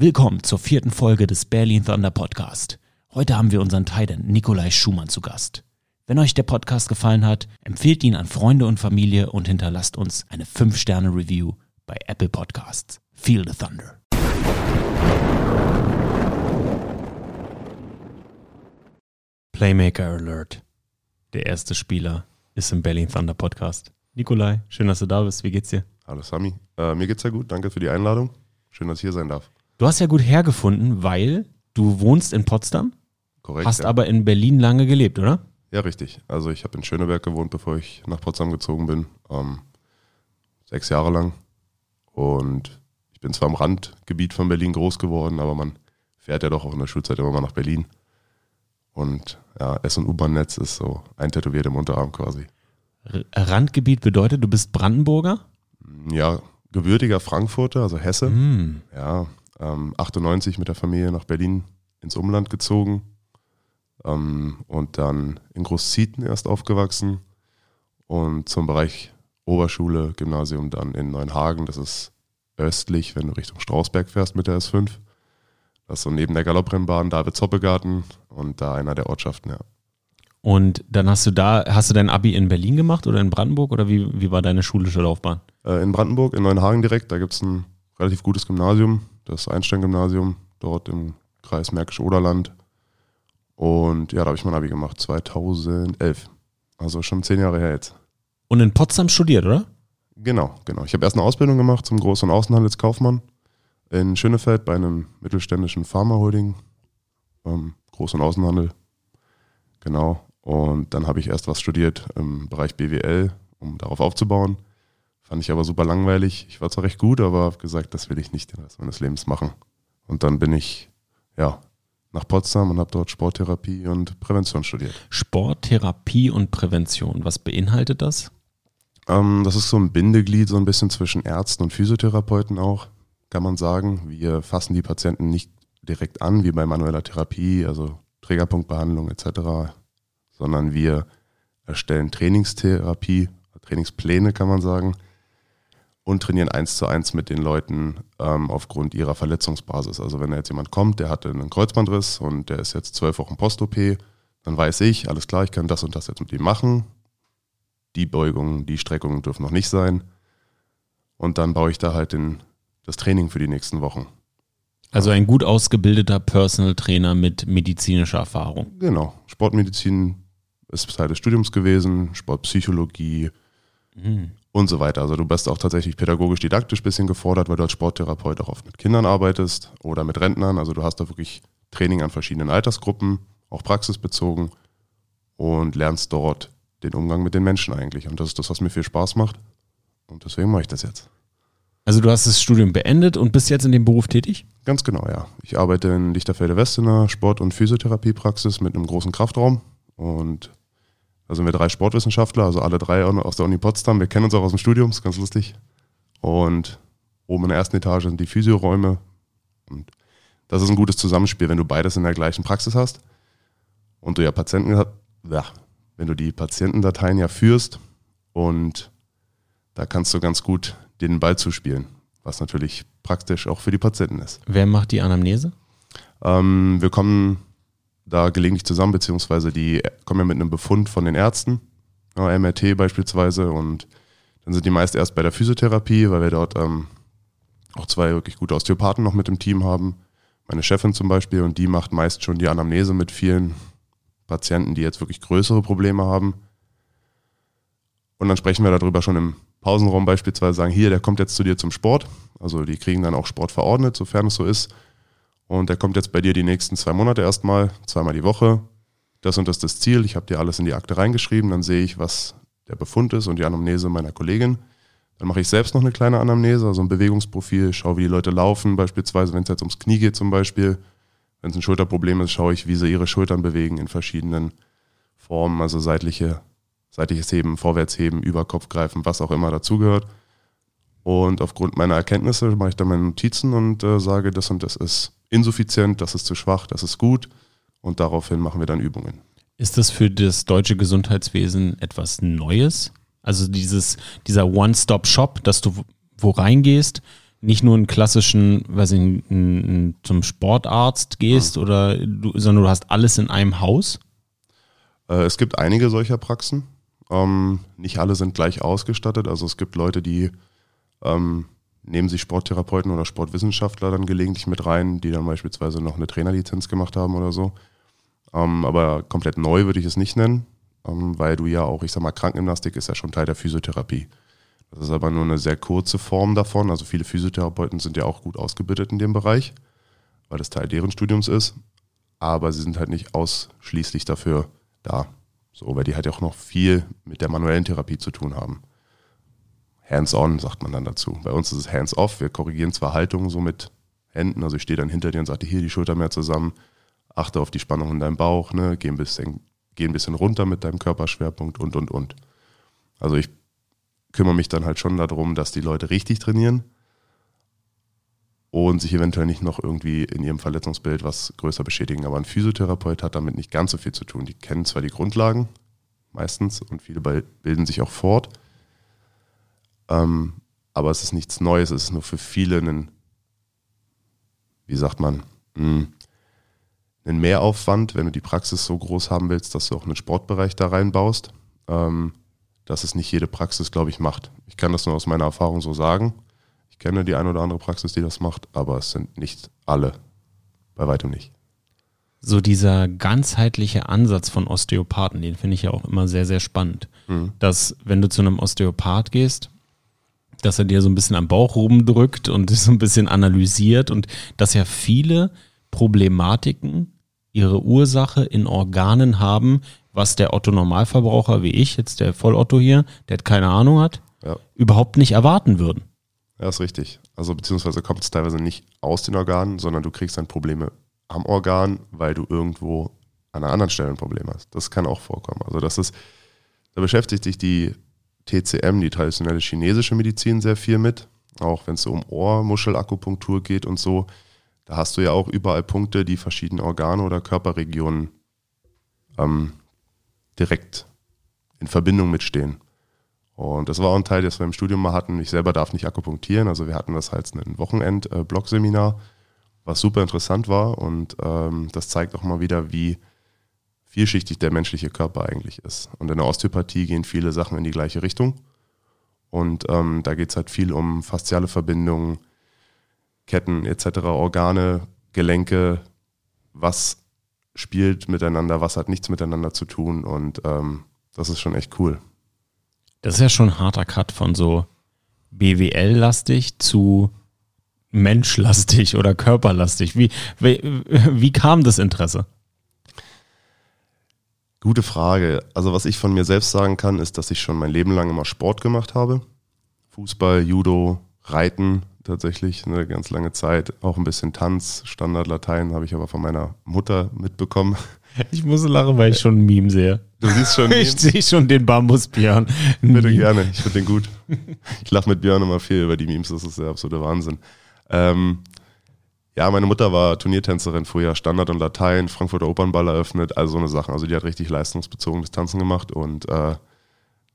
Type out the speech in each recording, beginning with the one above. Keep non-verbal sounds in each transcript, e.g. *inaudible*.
Willkommen zur vierten Folge des Berlin Thunder Podcast. Heute haben wir unseren Titan Nikolai Schumann zu Gast. Wenn euch der Podcast gefallen hat, empfehlt ihn an Freunde und Familie und hinterlasst uns eine 5-Sterne-Review bei Apple Podcasts. Feel the Thunder. Playmaker Alert. Der erste Spieler ist im Berlin Thunder Podcast. Nikolai, schön, dass du da bist. Wie geht's dir? Hallo Sami. Äh, mir geht's sehr gut. Danke für die Einladung. Schön, dass ich hier sein darf. Du hast ja gut hergefunden, weil du wohnst in Potsdam, Korrekt. hast ja. aber in Berlin lange gelebt, oder? ja, richtig. Also ich habe in Schöneberg gewohnt, bevor ich nach Potsdam gezogen bin. Ähm, sechs Jahre lang. Und ich bin zwar im Randgebiet von Berlin groß geworden, aber man fährt ja doch auch in der Schulzeit immer mal nach Berlin. Und ja, S- und U-Bahn-Netz ist so eintätowiert im Unterarm quasi. Randgebiet bedeutet, du bist Brandenburger? Ja, gebürtiger Frankfurter, also Hesse. Hm. ja, ähm, 98 mit der Familie nach Berlin ins Umland gezogen ähm, und dann in Großzieten erst aufgewachsen und zum Bereich Oberschule, Gymnasium dann in Neuenhagen. Das ist östlich, wenn du Richtung Strausberg fährst mit der S5. Das ist so neben der Galopprennbahn, David-Zoppe-Garten und da einer der Ortschaften, ja. Und dann hast du da, hast du dein Abi in Berlin gemacht oder in Brandenburg oder wie, wie war deine schulische Laufbahn? Äh, in Brandenburg, in Neuenhagen direkt, da gibt es ein relativ gutes Gymnasium, das Einstein-Gymnasium, dort im Kreis Märkisch-Oderland. Und ja, da habe ich mein Abi gemacht, 2011. Also schon zehn Jahre her jetzt. Und in Potsdam studiert, oder? Genau, genau. Ich habe erst eine Ausbildung gemacht zum Groß- und Außenhandelskaufmann in Schönefeld bei einem mittelständischen Pharmaholding. Ähm, Groß- und Außenhandel. Genau. Und dann habe ich erst was studiert im Bereich BWL, um darauf aufzubauen. Fand ich aber super langweilig. Ich war zwar recht gut, aber habe gesagt, das will ich nicht den Rest meines Lebens machen. Und dann bin ich, ja, nach Potsdam und habe dort Sporttherapie und Prävention studiert. Sport, Therapie und Prävention. Was beinhaltet das? Ähm, das ist so ein Bindeglied, so ein bisschen zwischen Ärzten und Physiotherapeuten auch, kann man sagen. Wir fassen die Patienten nicht direkt an, wie bei manueller Therapie, also Trägerpunktbehandlung etc., sondern wir erstellen Trainingstherapie, Trainingspläne kann man sagen, und trainieren eins zu eins mit den Leuten ähm, aufgrund ihrer Verletzungsbasis. Also wenn da jetzt jemand kommt, der hatte einen Kreuzbandriss und der ist jetzt zwölf Wochen Post-OP, dann weiß ich, alles klar, ich kann das und das jetzt mit ihm machen. Die Beugungen, die Streckungen dürfen noch nicht sein. Und dann baue ich da halt den, das Training für die nächsten Wochen. Also ein gut ausgebildeter Personal Trainer mit medizinischer Erfahrung. Genau. Sportmedizin ist Teil des Studiums gewesen, Sportpsychologie Mhm. Und so weiter. Also du bist auch tatsächlich pädagogisch-didaktisch ein bisschen gefordert, weil du als Sporttherapeut auch oft mit Kindern arbeitest oder mit Rentnern. Also du hast da wirklich Training an verschiedenen Altersgruppen, auch praxisbezogen und lernst dort den Umgang mit den Menschen eigentlich. Und das ist das, was mir viel Spaß macht. Und deswegen mache ich das jetzt. Also du hast das Studium beendet und bist jetzt in dem Beruf tätig? Ganz genau, ja. Ich arbeite in Lichterfelde West in einer Sport- und Physiotherapiepraxis mit einem großen Kraftraum. Und da sind wir drei Sportwissenschaftler, also alle drei aus der Uni Potsdam. Wir kennen uns auch aus dem Studium, ist ganz lustig. Und oben in der ersten Etage sind die Physioräume. Und das ist ein gutes Zusammenspiel, wenn du beides in der gleichen Praxis hast. Und du ja Patienten, ja, wenn du die Patientendateien ja führst und da kannst du ganz gut den Ball zuspielen, was natürlich praktisch auch für die Patienten ist. Wer macht die Anamnese? Ähm, wir kommen da gelegentlich zusammen, beziehungsweise die kommen ja mit einem Befund von den Ärzten, ja, MRT beispielsweise, und dann sind die meist erst bei der Physiotherapie, weil wir dort ähm, auch zwei wirklich gute Osteopathen noch mit im Team haben. Meine Chefin zum Beispiel, und die macht meist schon die Anamnese mit vielen Patienten, die jetzt wirklich größere Probleme haben. Und dann sprechen wir darüber schon im Pausenraum beispielsweise, sagen, hier, der kommt jetzt zu dir zum Sport. Also die kriegen dann auch Sport verordnet, sofern es so ist. Und der kommt jetzt bei dir die nächsten zwei Monate erstmal, zweimal die Woche. Das und das ist das Ziel. Ich habe dir alles in die Akte reingeschrieben. Dann sehe ich, was der Befund ist und die Anamnese meiner Kollegin. Dann mache ich selbst noch eine kleine Anamnese, also ein Bewegungsprofil, schaue, wie die Leute laufen, beispielsweise, wenn es jetzt ums Knie geht zum Beispiel. Wenn es ein Schulterproblem ist, schaue ich, wie sie ihre Schultern bewegen in verschiedenen Formen, also seitliche, seitliches Heben, Vorwärtsheben, Überkopfgreifen, was auch immer dazugehört. Und aufgrund meiner Erkenntnisse mache ich dann meine Notizen und äh, sage, das und das ist insuffizient, das ist zu schwach, das ist gut. Und daraufhin machen wir dann Übungen. Ist das für das deutsche Gesundheitswesen etwas Neues? Also dieses, dieser One-Stop-Shop, dass du wo reingehst, nicht nur einen klassischen, weiß ich, zum Sportarzt gehst oder du, sondern du hast alles in einem Haus? Äh, es gibt einige solcher Praxen. Ähm, nicht alle sind gleich ausgestattet. Also es gibt Leute, die ähm, nehmen sich Sporttherapeuten oder Sportwissenschaftler dann gelegentlich mit rein, die dann beispielsweise noch eine Trainerlizenz gemacht haben oder so. Ähm, aber komplett neu würde ich es nicht nennen, ähm, weil du ja auch, ich sag mal, Krankengymnastik ist ja schon Teil der Physiotherapie. Das ist aber nur eine sehr kurze Form davon. Also viele Physiotherapeuten sind ja auch gut ausgebildet in dem Bereich, weil das Teil deren Studiums ist. Aber sie sind halt nicht ausschließlich dafür da. So, weil die halt auch noch viel mit der manuellen Therapie zu tun haben. Hands-on, sagt man dann dazu. Bei uns ist es hands-off. Wir korrigieren zwar Haltungen so mit Händen, also ich stehe dann hinter dir und sage dir hier die Schulter mehr zusammen, achte auf die Spannung in deinem Bauch, ne, geh, ein bisschen, geh ein bisschen runter mit deinem Körperschwerpunkt und, und, und. Also ich kümmere mich dann halt schon darum, dass die Leute richtig trainieren und sich eventuell nicht noch irgendwie in ihrem Verletzungsbild was größer beschädigen. Aber ein Physiotherapeut hat damit nicht ganz so viel zu tun. Die kennen zwar die Grundlagen meistens und viele bilden sich auch fort, ähm, aber es ist nichts Neues, es ist nur für viele ein, wie sagt man, mh, ein Mehraufwand, wenn du die Praxis so groß haben willst, dass du auch einen Sportbereich da reinbaust, ähm, dass es nicht jede Praxis, glaube ich, macht. Ich kann das nur aus meiner Erfahrung so sagen. Ich kenne die eine oder andere Praxis, die das macht, aber es sind nicht alle. Bei weitem nicht. So dieser ganzheitliche Ansatz von Osteopathen, den finde ich ja auch immer sehr, sehr spannend. Dass, wenn du zu einem Osteopath gehst, dass er dir so ein bisschen am Bauch rumdrückt und so ein bisschen analysiert und dass ja viele Problematiken ihre Ursache in Organen haben, was der Otto Normalverbraucher wie ich, jetzt der Vollotto hier, der keine Ahnung hat, Ja. überhaupt nicht erwarten würden. Ja, ist richtig. Also beziehungsweise kommt es teilweise nicht aus den Organen, sondern du kriegst dann Probleme am Organ, weil du irgendwo an einer anderen Stelle ein Problem hast. Das kann auch vorkommen. Also das ist, da beschäftigt sich die TCM, die traditionelle chinesische Medizin, sehr viel mit. Auch wenn es so um Ohrmuschelakupunktur geht und so. Da hast du ja auch überall Punkte, die verschiedene Organe oder Körperregionen ähm, direkt in Verbindung mitstehen. Und das war auch ein Teil, das wir im Studium mal hatten. Ich selber darf nicht akupunktieren, also wir hatten das als ein Wochenend-Blog-Seminar, was super interessant war und ähm, das zeigt auch mal wieder, wie vielschichtig der menschliche Körper eigentlich ist. Und in der Osteopathie gehen viele Sachen in die gleiche Richtung. Und ähm, da geht es halt viel um fasziale Verbindungen, Ketten etc., Organe, Gelenke, was spielt miteinander, was hat nichts miteinander zu tun. Und ähm, das ist schon echt cool. Das ist ja schon ein harter Cut von so BWL-lastig zu menschlastig oder körperlastig. Wie, wie, wie kam das Interesse? Gute Frage. Also was ich von mir selbst sagen kann, ist, dass ich schon mein Leben lang immer Sport gemacht habe. Fußball, Judo, Reiten tatsächlich eine ganz lange Zeit. Auch ein bisschen Tanz, Standard Latein habe ich aber von meiner Mutter mitbekommen. *laughs* Ich muss lachen, weil ich schon ein Meme sehe. Du siehst schon, *laughs* Ich sehe schon den Bambusbjörn. *laughs* bitte gerne. Ich finde den gut. Ich lache mit Björn immer viel über die Memes. Das ist der absolute Wahnsinn. Ähm, ja, meine Mutter war Turniertänzerin früher, Standard und Latein, Frankfurter Opernball eröffnet, also so eine Sache. Also die hat richtig leistungsbezogenes Tanzen gemacht und äh,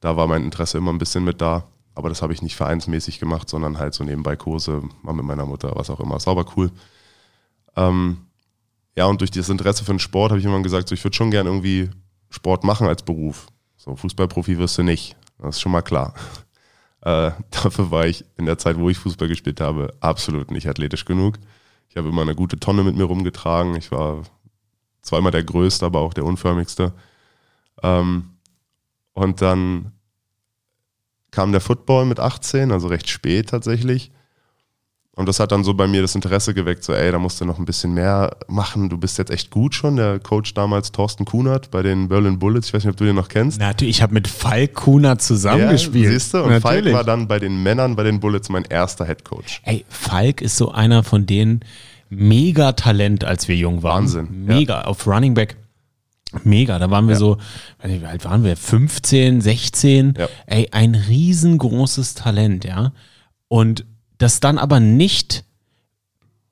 da war mein Interesse immer ein bisschen mit da. Aber das habe ich nicht vereinsmäßig gemacht, sondern halt so nebenbei Kurse, mal mit meiner Mutter, was auch immer. Ist aber cool. Ähm, ja, und durch dieses Interesse für den Sport habe ich immer gesagt, so, ich würde schon gern irgendwie Sport machen als Beruf. So, Fußballprofi wirst du nicht. Das ist schon mal klar. *laughs* Äh, *laughs* dafür war ich in der Zeit, wo ich Fußball gespielt habe, absolut nicht athletisch genug. Ich habe immer eine gute Tonne mit mir rumgetragen. Ich war immer der Größte, aber auch der Unförmigste. Ähm, und dann kam der Football mit 18, also recht spät tatsächlich. Und das hat dann so bei mir das Interesse geweckt, so ey, da musst du noch ein bisschen mehr machen. Du bist jetzt echt gut schon. Der Coach damals, Thorsten Kunert, bei den Berlin Bullets, ich weiß nicht, ob du den noch kennst. Natürlich, ich habe mit Falk Kuna zusammengespielt. Ja, siehst du? Und Falk war dann bei den Männern, bei den Bullets mein erster Head Coach. Ey, Falk ist so einer von denen mega Talent, als wir jung waren. Wahnsinn, Mega, auf Running Back. Mega, da waren wir Ja. so, weiß nicht, wie alt waren wir? 15, 16. Ja. Ey, ein riesengroßes Talent, ja. Und das dann aber nicht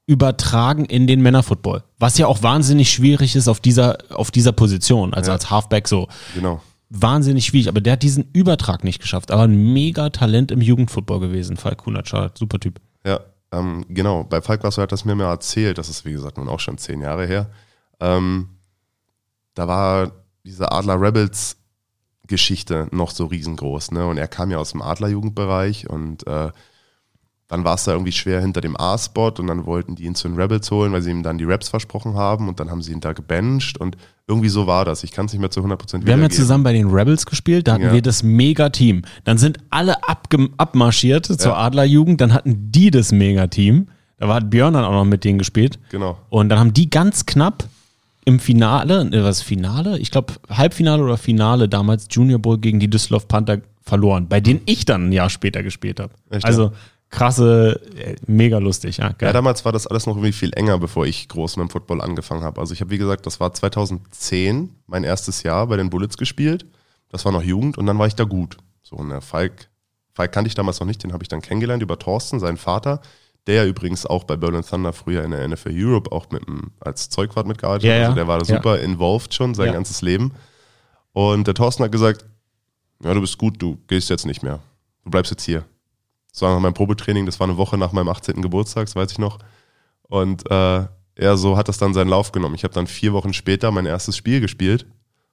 übertragen in den Männerfootball. Was ja auch wahnsinnig schwierig ist auf dieser, auf dieser Position, also Ja. als Halfback so. Genau. Wahnsinnig schwierig, aber der hat diesen Übertrag nicht geschafft. Aber ein mega Talent im Jugendfootball gewesen, Falk schade, super Typ. Ja. ähm, genau, bei Falk Wasser hat das mir mal erzählt, das ist wie gesagt nun auch schon zehn Jahre her. Ähm, da war diese Adler Rebels Geschichte noch so riesengroß, ne? Und er kam ja aus dem Adlerjugendbereich und äh, dann war es da irgendwie schwer hinter dem A-Spot und dann wollten die ihn zu den Rebels holen, weil sie ihm dann die Raps versprochen haben und dann haben sie ihn da gebencht und irgendwie so war das. Ich kann es nicht mehr zu 100% Wir haben ja zusammen bei den Rebels gespielt, da hatten Ja. wir das Mega-Team. Dann sind alle abmarschiert zur Adlerjugend, dann hatten die das Mega-Team. Da war Björn dann auch noch mit denen gespielt. Genau. Und dann haben die ganz knapp im Finale, äh, was Finale? Ich glaube Halbfinale oder Finale damals Junior Bowl gegen die Düsseldorf Panther verloren, bei denen ich dann ein Jahr später gespielt habe. Also krasse, äh, mega lustig, ja. Ja, damals war das alles noch irgendwie viel enger, bevor ich groß mit dem Football angefangen habe. Also ich habe, wie gesagt, das war 2010, mein erstes Jahr bei den Bullets gespielt. Das war noch Jugend und dann war ich da gut. So, und der Falk, Falk kannte ich damals noch nicht, den habe ich dann kennengelernt über Thorsten, seinen Vater, der ja übrigens auch bei Berlin Thunder früher in der NFL Europe auch mit dem, als Zeugwart mitgearbeitet hat. ja. Also der war da super involved schon sein ganzes Leben. Und der Thorsten hat gesagt, ja, du bist gut, du gehst jetzt nicht mehr. Du bleibst jetzt hier. Das war nach meinem Probetraining, das war eine Woche nach meinem 18. Geburtstag, das weiß ich noch. Und äh, er so hat das dann seinen Lauf genommen. Ich habe dann vier Wochen später mein erstes Spiel gespielt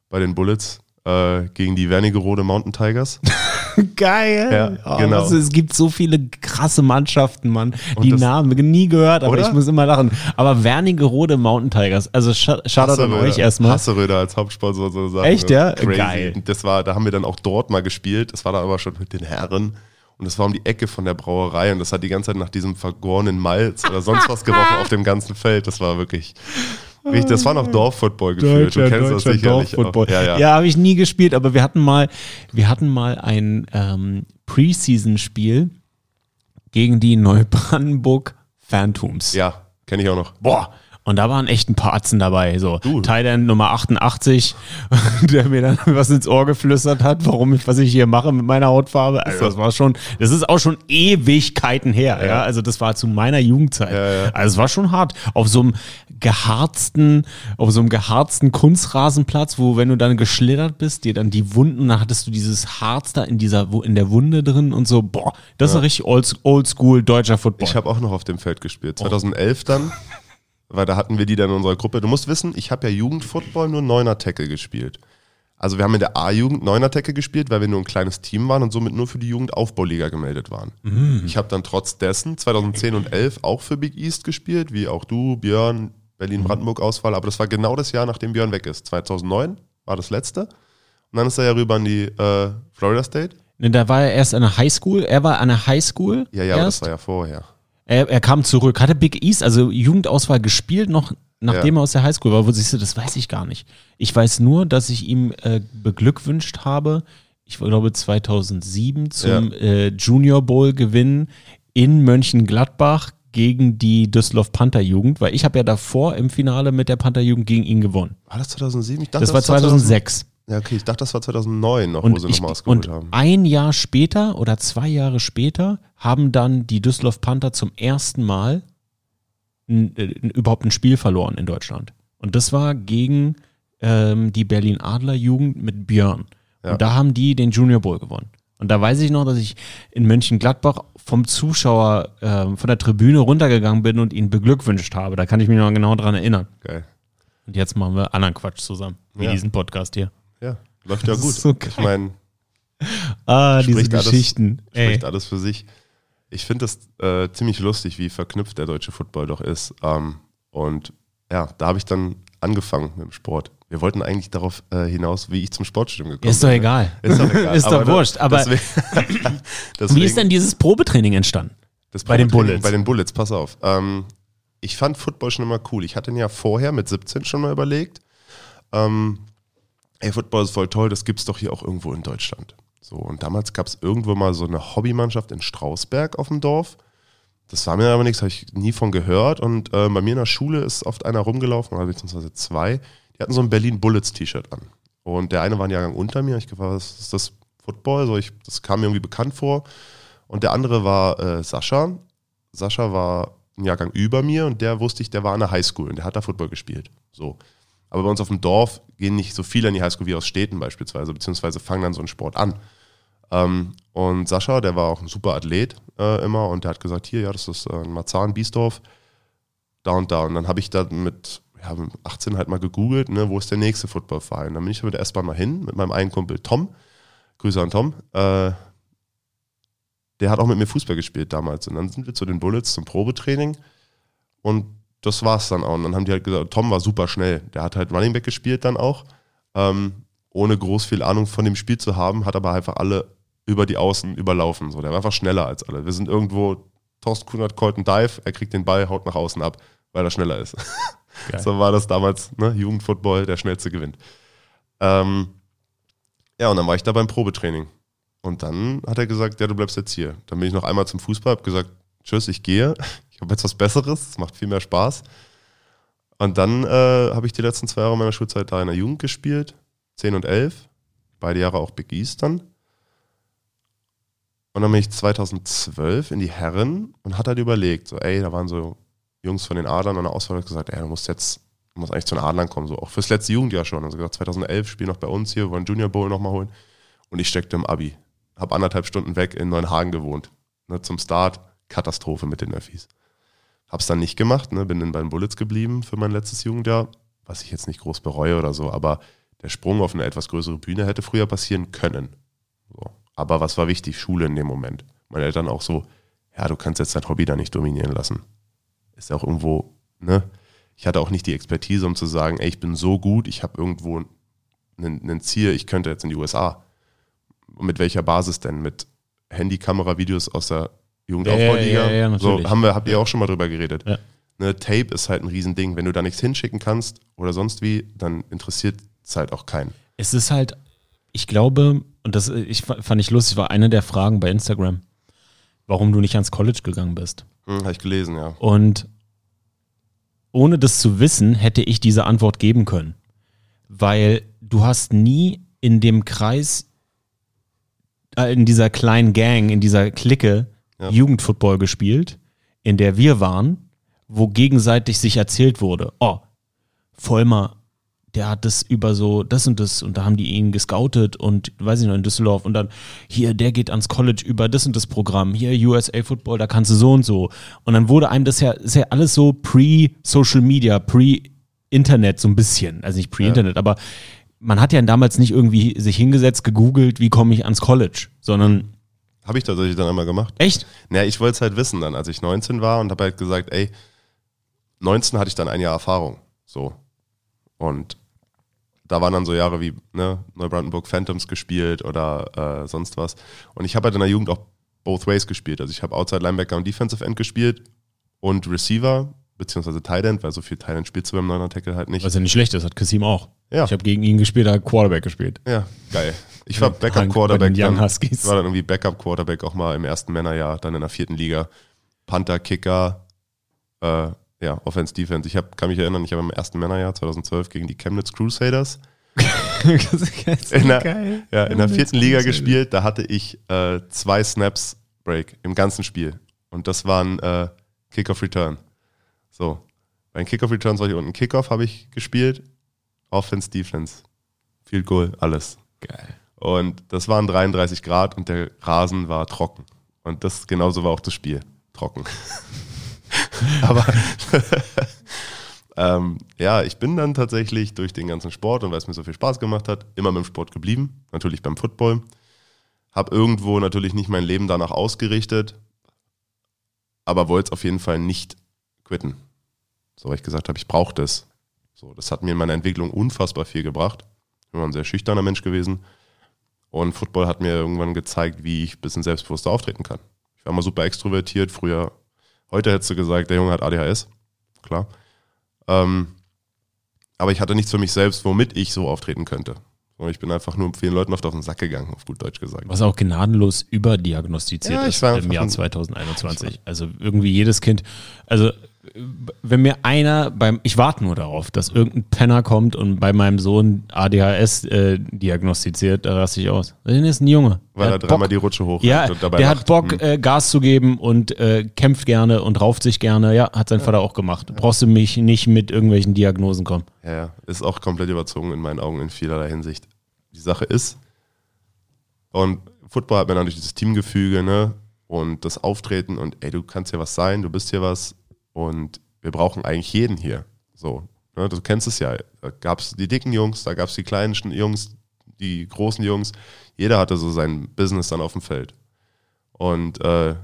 bei den Bullets äh, gegen die Wernigerode Mountain Tigers. *laughs* Geil. Ja, Oh, genau. was- es gibt so viele krasse Mannschaften, Mann. Die das- Namen nie gehört, aber Oder? ich muss immer lachen. Aber Wernigerode Mountain Tigers, also Shoutout an euch erstmal. Hasseröder als Hauptsponsor so Sachen. Echt, ja? Crazy. Geil. Und Das war, da haben wir dann auch dort mal gespielt. Das war dann aber schon mit den Herren. Und das war um die Ecke von der Brauerei und das hat die ganze Zeit nach diesem vergorenen Malz oder sonst was gerochen auf dem ganzen Feld. Das war wirklich, das war noch Dorffootball gefühlt. Du kennst das sicherlich Dorffootball. auch. Ja, ja. ja habe ich nie gespielt, aber wir hatten mal, wir hatten mal ein ähm, Preseason-Spiel gegen die Neubrandenburg Phantoms. ja kenne ich auch noch. Boah. Und da waren echt ein paar Atzen dabei. So. Thailand Nummer 88, *laughs* der mir dann *laughs* was ins Ohr geflüstert hat, warum ich, was ich hier mache mit meiner Hautfarbe. Also das war schon, das ist auch schon Ewigkeiten her. Ja. Also das war zu meiner Jugendzeit. ja. Also es war schon hart. Auf so einem geharzten, auf so einem geharzten Kunstrasenplatz, wo, wenn du dann geschlittert bist, dir dann die Wunden, dann hattest du dieses Harz da in dieser, in der Wunde drin und so. Boah, das ist richtig old, oldschool deutscher Football. Ich habe auch noch auf dem Feld gespielt. 2011 dann, *laughs* weil da hatten wir die dann in unserer Gruppe. Du musst wissen, ich habe ja Jugendfootball nur Neuner Tackle gespielt. Also wir haben in der A-Jugend Neuner Tackle gespielt, weil wir nur ein kleines Team waren und somit nur für die Jugendaufbauliga gemeldet waren. Ich habe dann trotz dessen 2010 und 11 auch für Big East gespielt, wie auch du, Björn, Berlin-Brandenburg-Auswahl. Aber das war genau das Jahr, nachdem Björn weg ist. 2009 war das letzte. Und dann ist er ja rüber an die äh, Florida State. Ne, da war er erst an der Highschool. Er war an der Highschool. Ja, ja, aber das erst. war ja vorher. Er, er kam zurück. Hatte Big East, also Jugendauswahl gespielt, noch nachdem er aus der Highschool war. Wo siehst du, das weiß ich gar nicht. Ich weiß nur, dass ich ihm äh, beglückwünscht habe. Ich glaube 2007 zum äh, Junior Bowl Gewinn in Mönchengladbach gegen die Düsseldorf Panther Jugend, weil ich habe ja davor im Finale mit der Panther Jugend gegen ihn gewonnen. War das 2007? Ich dachte, Das war 2006. Ja, okay, ich dachte, das war 2009 noch, wo Und, sie ich, nochmal ausgeholt und haben. ein Jahr später oder zwei Jahre später haben dann die Düsseldorf Panther zum ersten Mal n, äh, überhaupt ein Spiel verloren in Deutschland. Und das war gegen ähm, die Berlin Adler Jugend mit Björn. Ja. Und da haben die den Junior Bowl gewonnen. Und da weiß ich noch, dass ich in Mönchengladbach vom Zuschauer ähm, von der Tribüne runtergegangen bin und ihn beglückwünscht habe. Da kann ich mich noch genau dran erinnern. Geil. Und jetzt machen wir anderen Quatsch zusammen, wie Ja. diesen Podcast hier. Läuft ja gut. so ich meine, Ah, diese Spricht alles- Geschichten. Ey. spricht alles für sich. Ich finde das äh, ziemlich lustig, wie verknüpft der deutsche Football doch ist. Ähm, und ja, da habe ich dann angefangen mit dem Sport. Wir wollten eigentlich darauf äh, hinaus, wie ich zum Sportstudium gekommen Ist doch bin. egal. Ist doch egal. Ist doch Aber wurscht, aber- deswegen, *laughs* deswegen, Wie ist denn dieses Probetraining entstanden? Das Bei den Bullets. Bei den Bullets, pass auf. Ähm, ich fand Football schon immer cool. Ich hatte ihn ja vorher mit 17 schon mal überlegt. Ähm, ey, Football ist voll toll, das gibt's doch hier auch irgendwo in Deutschland. So, und damals gab es irgendwo mal so eine Hobbymannschaft in Strausberg auf dem Dorf. Das war mir aber nichts, habe ich nie von gehört. Und äh, bei mir in der Schule ist oft einer rumgelaufen, oder beziehungsweise zwei, die hatten so ein Berlin Bullets T-Shirt an. Und der eine war ein Jahrgang unter mir. Ich gefragt, was ist das Football? So, ich, das kam mir irgendwie bekannt vor. Und der andere war äh, Sascha. Sascha war ein Jahrgang über mir und der wusste ich, der war an der Highschool und der hat da Football gespielt. So. Aber bei uns auf dem Dorf gehen nicht so viele in die Highschool wie aus Städten beispielsweise, beziehungsweise fangen dann so einen Sport an. Ähm, und Sascha, der war auch ein super Athlet äh, immer und der hat gesagt, hier, ja, das ist äh, Marzahn, Biesdorf, da und da. Und dann habe ich da mit, ja, mit 18 halt mal gegoogelt, ne, wo ist der nächste Footballverein. Dann bin ich mit der S-Bahn mal hin, mit meinem einen Kumpel Tom. Grüße an Tom. Äh, der hat auch mit mir Fußball gespielt damals. Und dann sind wir zu den Bullets zum Probetraining und das war's dann auch. Und dann haben die halt gesagt, Tom war super schnell. Der hat halt Running Back gespielt dann auch, ähm, ohne groß viel Ahnung von dem Spiel zu haben, hat aber einfach alle über die Außen überlaufen. So, der war einfach schneller als alle. Wir sind irgendwo, Thorsten Kuhn hat einen Dive, er kriegt den Ball, haut nach außen ab, weil er schneller ist. *laughs* so war das damals, ne? Jugendfootball, der schnellste gewinnt. Ähm, ja, und dann war ich da beim Probetraining. Und dann hat er gesagt, ja, du bleibst jetzt hier. Dann bin ich noch einmal zum Fußball, hab gesagt, tschüss, ich gehe. Ich habe jetzt was Besseres, es macht viel mehr Spaß. Und dann äh, habe ich die letzten zwei Jahre meiner Schulzeit da in der Jugend gespielt, 10 und 11, beide Jahre auch Big East dann. Und dann bin ich 2012 in die Herren und hat halt überlegt, so, ey, da waren so Jungs von den Adlern an der Auswahl gesagt, ey, du musst jetzt, du musst eigentlich zu den Adlern kommen, so auch fürs letzte Jugendjahr schon. Also gesagt, 2011 spiel noch bei uns hier, wollen Junior Bowl nochmal holen. Und ich steckte im Abi. Hab anderthalb Stunden weg in Neuenhagen gewohnt. Ne, zum Start, Katastrophe mit den Öffis. Hab's dann nicht gemacht, ne? bin bei den Bullets geblieben für mein letztes Jugendjahr, was ich jetzt nicht groß bereue oder so, aber der Sprung auf eine etwas größere Bühne hätte früher passieren können. So. Aber was war wichtig? Schule in dem Moment. Meine Eltern auch so, ja, du kannst jetzt dein Hobby da nicht dominieren lassen. Ist ja auch irgendwo, ne? Ich hatte auch nicht die Expertise, um zu sagen, ey, ich bin so gut, ich habe irgendwo ein Ziel, ich könnte jetzt in die USA. Und mit welcher Basis denn? Mit Handykamera-Videos aus der Jugendaufbauliga. Ja, ja, ja, so haben wir, habt ihr auch schon mal drüber geredet. Ne, Tape ist halt ein Riesending. Wenn du da nichts hinschicken kannst oder sonst wie, dann interessiert es halt auch keinen. Es ist halt, ich glaube, und das ich, fand ich lustig, war eine der Fragen bei Instagram, warum du nicht ans College gegangen bist. Hm, Habe ich gelesen, ja. Und ohne das zu wissen, hätte ich diese Antwort geben können. Weil du hast nie in dem Kreis, äh, in dieser kleinen Gang, in dieser Clique, ja. Jugendfootball gespielt, in der wir waren, wo gegenseitig sich erzählt wurde, oh, Vollmer, der hat das über so das und das und da haben die ihn gescoutet und weiß ich noch in Düsseldorf und dann hier, der geht ans College über das und das Programm, hier USA Football, da kannst du so und so. Und dann wurde einem das ja, ist ja alles so pre-Social Media, pre-Internet so ein bisschen, also nicht pre-Internet, ja. aber man hat ja damals nicht irgendwie sich hingesetzt, gegoogelt, wie komme ich ans College, sondern habe ich tatsächlich dann einmal gemacht. Echt? Naja, ich wollte es halt wissen dann, als ich 19 war und habe halt gesagt, ey, 19 hatte ich dann ein Jahr Erfahrung. So. Und da waren dann so Jahre wie ne, Neubrandenburg Phantoms gespielt oder äh, sonst was. Und ich habe halt in der Jugend auch both ways gespielt. Also ich habe Outside Linebacker und Defensive End gespielt und Receiver, beziehungsweise Tight End, weil so viel Tight End spielst du beim Neuner Tackle halt nicht. Was ja nicht schlecht ist, hat Kasim auch. Ja. Ich habe gegen ihn gespielt, er hat Quarterback gespielt. Ja, geil. Ich war Backup Quarterback. Young Huskies. war dann irgendwie Backup Quarterback auch mal im ersten Männerjahr, dann in der vierten Liga. Panther, Kicker, äh, ja, Offense, Defense. Ich hab, kann mich erinnern, ich habe im ersten Männerjahr 2012 gegen die Chemnitz Crusaders *laughs* in der, ja, in der vierten Liga gespielt. Da hatte ich äh, zwei Snaps Break im ganzen Spiel. Und das waren äh, Kickoff Return. So. Bei den Kickoff Returns war ich unten. Kickoff habe ich gespielt. Offense, Defense. Field Goal, alles. Geil. Und das waren 33 Grad und der Rasen war trocken. Und das genauso war auch das Spiel. Trocken. *laughs* Aber *laughs* ähm, ja, ich bin dann tatsächlich durch den ganzen Sport und weil es mir so viel Spaß gemacht hat, immer mit dem Sport geblieben. Natürlich beim Football. Hab irgendwo natürlich nicht mein Leben danach ausgerichtet, aber wollte es auf jeden Fall nicht quitten. So, weil ich gesagt habe, ich brauche das. So, das hat mir in meiner Entwicklung unfassbar viel gebracht. Ich bin ein sehr schüchterner Mensch gewesen. Und Football hat mir irgendwann gezeigt, wie ich ein bisschen selbstbewusster auftreten kann. Ich war mal super extrovertiert. Früher, heute hättest du gesagt, der Junge hat ADHS. Klar. Ähm, aber ich hatte nichts für mich selbst, womit ich so auftreten könnte. Und ich bin einfach nur vielen Leuten oft auf den Sack gegangen, auf gut Deutsch gesagt. Was auch gnadenlos überdiagnostiziert ja, ist im Jahr 2021. Also irgendwie jedes Kind, also wenn mir einer beim, ich warte nur darauf, dass irgendein Penner kommt und bei meinem Sohn ADHS äh, diagnostiziert, da raste ich aus. Das ist ein Junge. Weil er dreimal die Rutsche hoch Ja, und dabei der lacht. hat Bock, hm. äh, Gas zu geben und äh, kämpft gerne und rauft sich gerne. Ja, hat sein ja. Vater auch gemacht. Ja. Brauchst du mich nicht mit irgendwelchen Diagnosen kommen. Ja, ist auch komplett überzogen in meinen Augen in vielerlei Hinsicht. Die Sache ist, und Football hat man natürlich dieses Teamgefüge, ne? Und das Auftreten und ey, du kannst hier was sein, du bist hier was und wir brauchen eigentlich jeden hier. So, ne? Du kennst es ja. Da gab es die dicken Jungs, da gab es die kleinen Jungs, die großen Jungs. Jeder hatte so sein Business dann auf dem Feld. Und äh,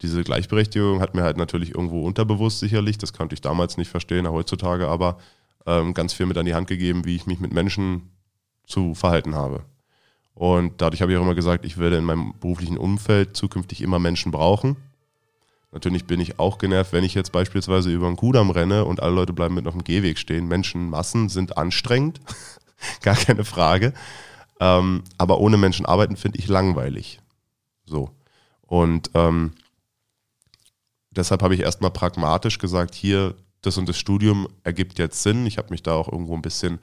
diese Gleichberechtigung hat mir halt natürlich irgendwo unterbewusst sicherlich, das konnte ich damals nicht verstehen, heutzutage aber ähm, ganz viel mit an die Hand gegeben, wie ich mich mit Menschen zu verhalten habe. Und dadurch habe ich auch immer gesagt, ich werde in meinem beruflichen Umfeld zukünftig immer Menschen brauchen. Natürlich bin ich auch genervt, wenn ich jetzt beispielsweise über einen Kudamm renne und alle Leute bleiben mit auf dem Gehweg stehen. Menschenmassen sind anstrengend, *laughs* gar keine Frage. Ähm, aber ohne Menschen arbeiten finde ich langweilig. So. Und ähm, deshalb habe ich erstmal pragmatisch gesagt, hier, das und das Studium ergibt jetzt Sinn. Ich habe mich da auch irgendwo ein bisschen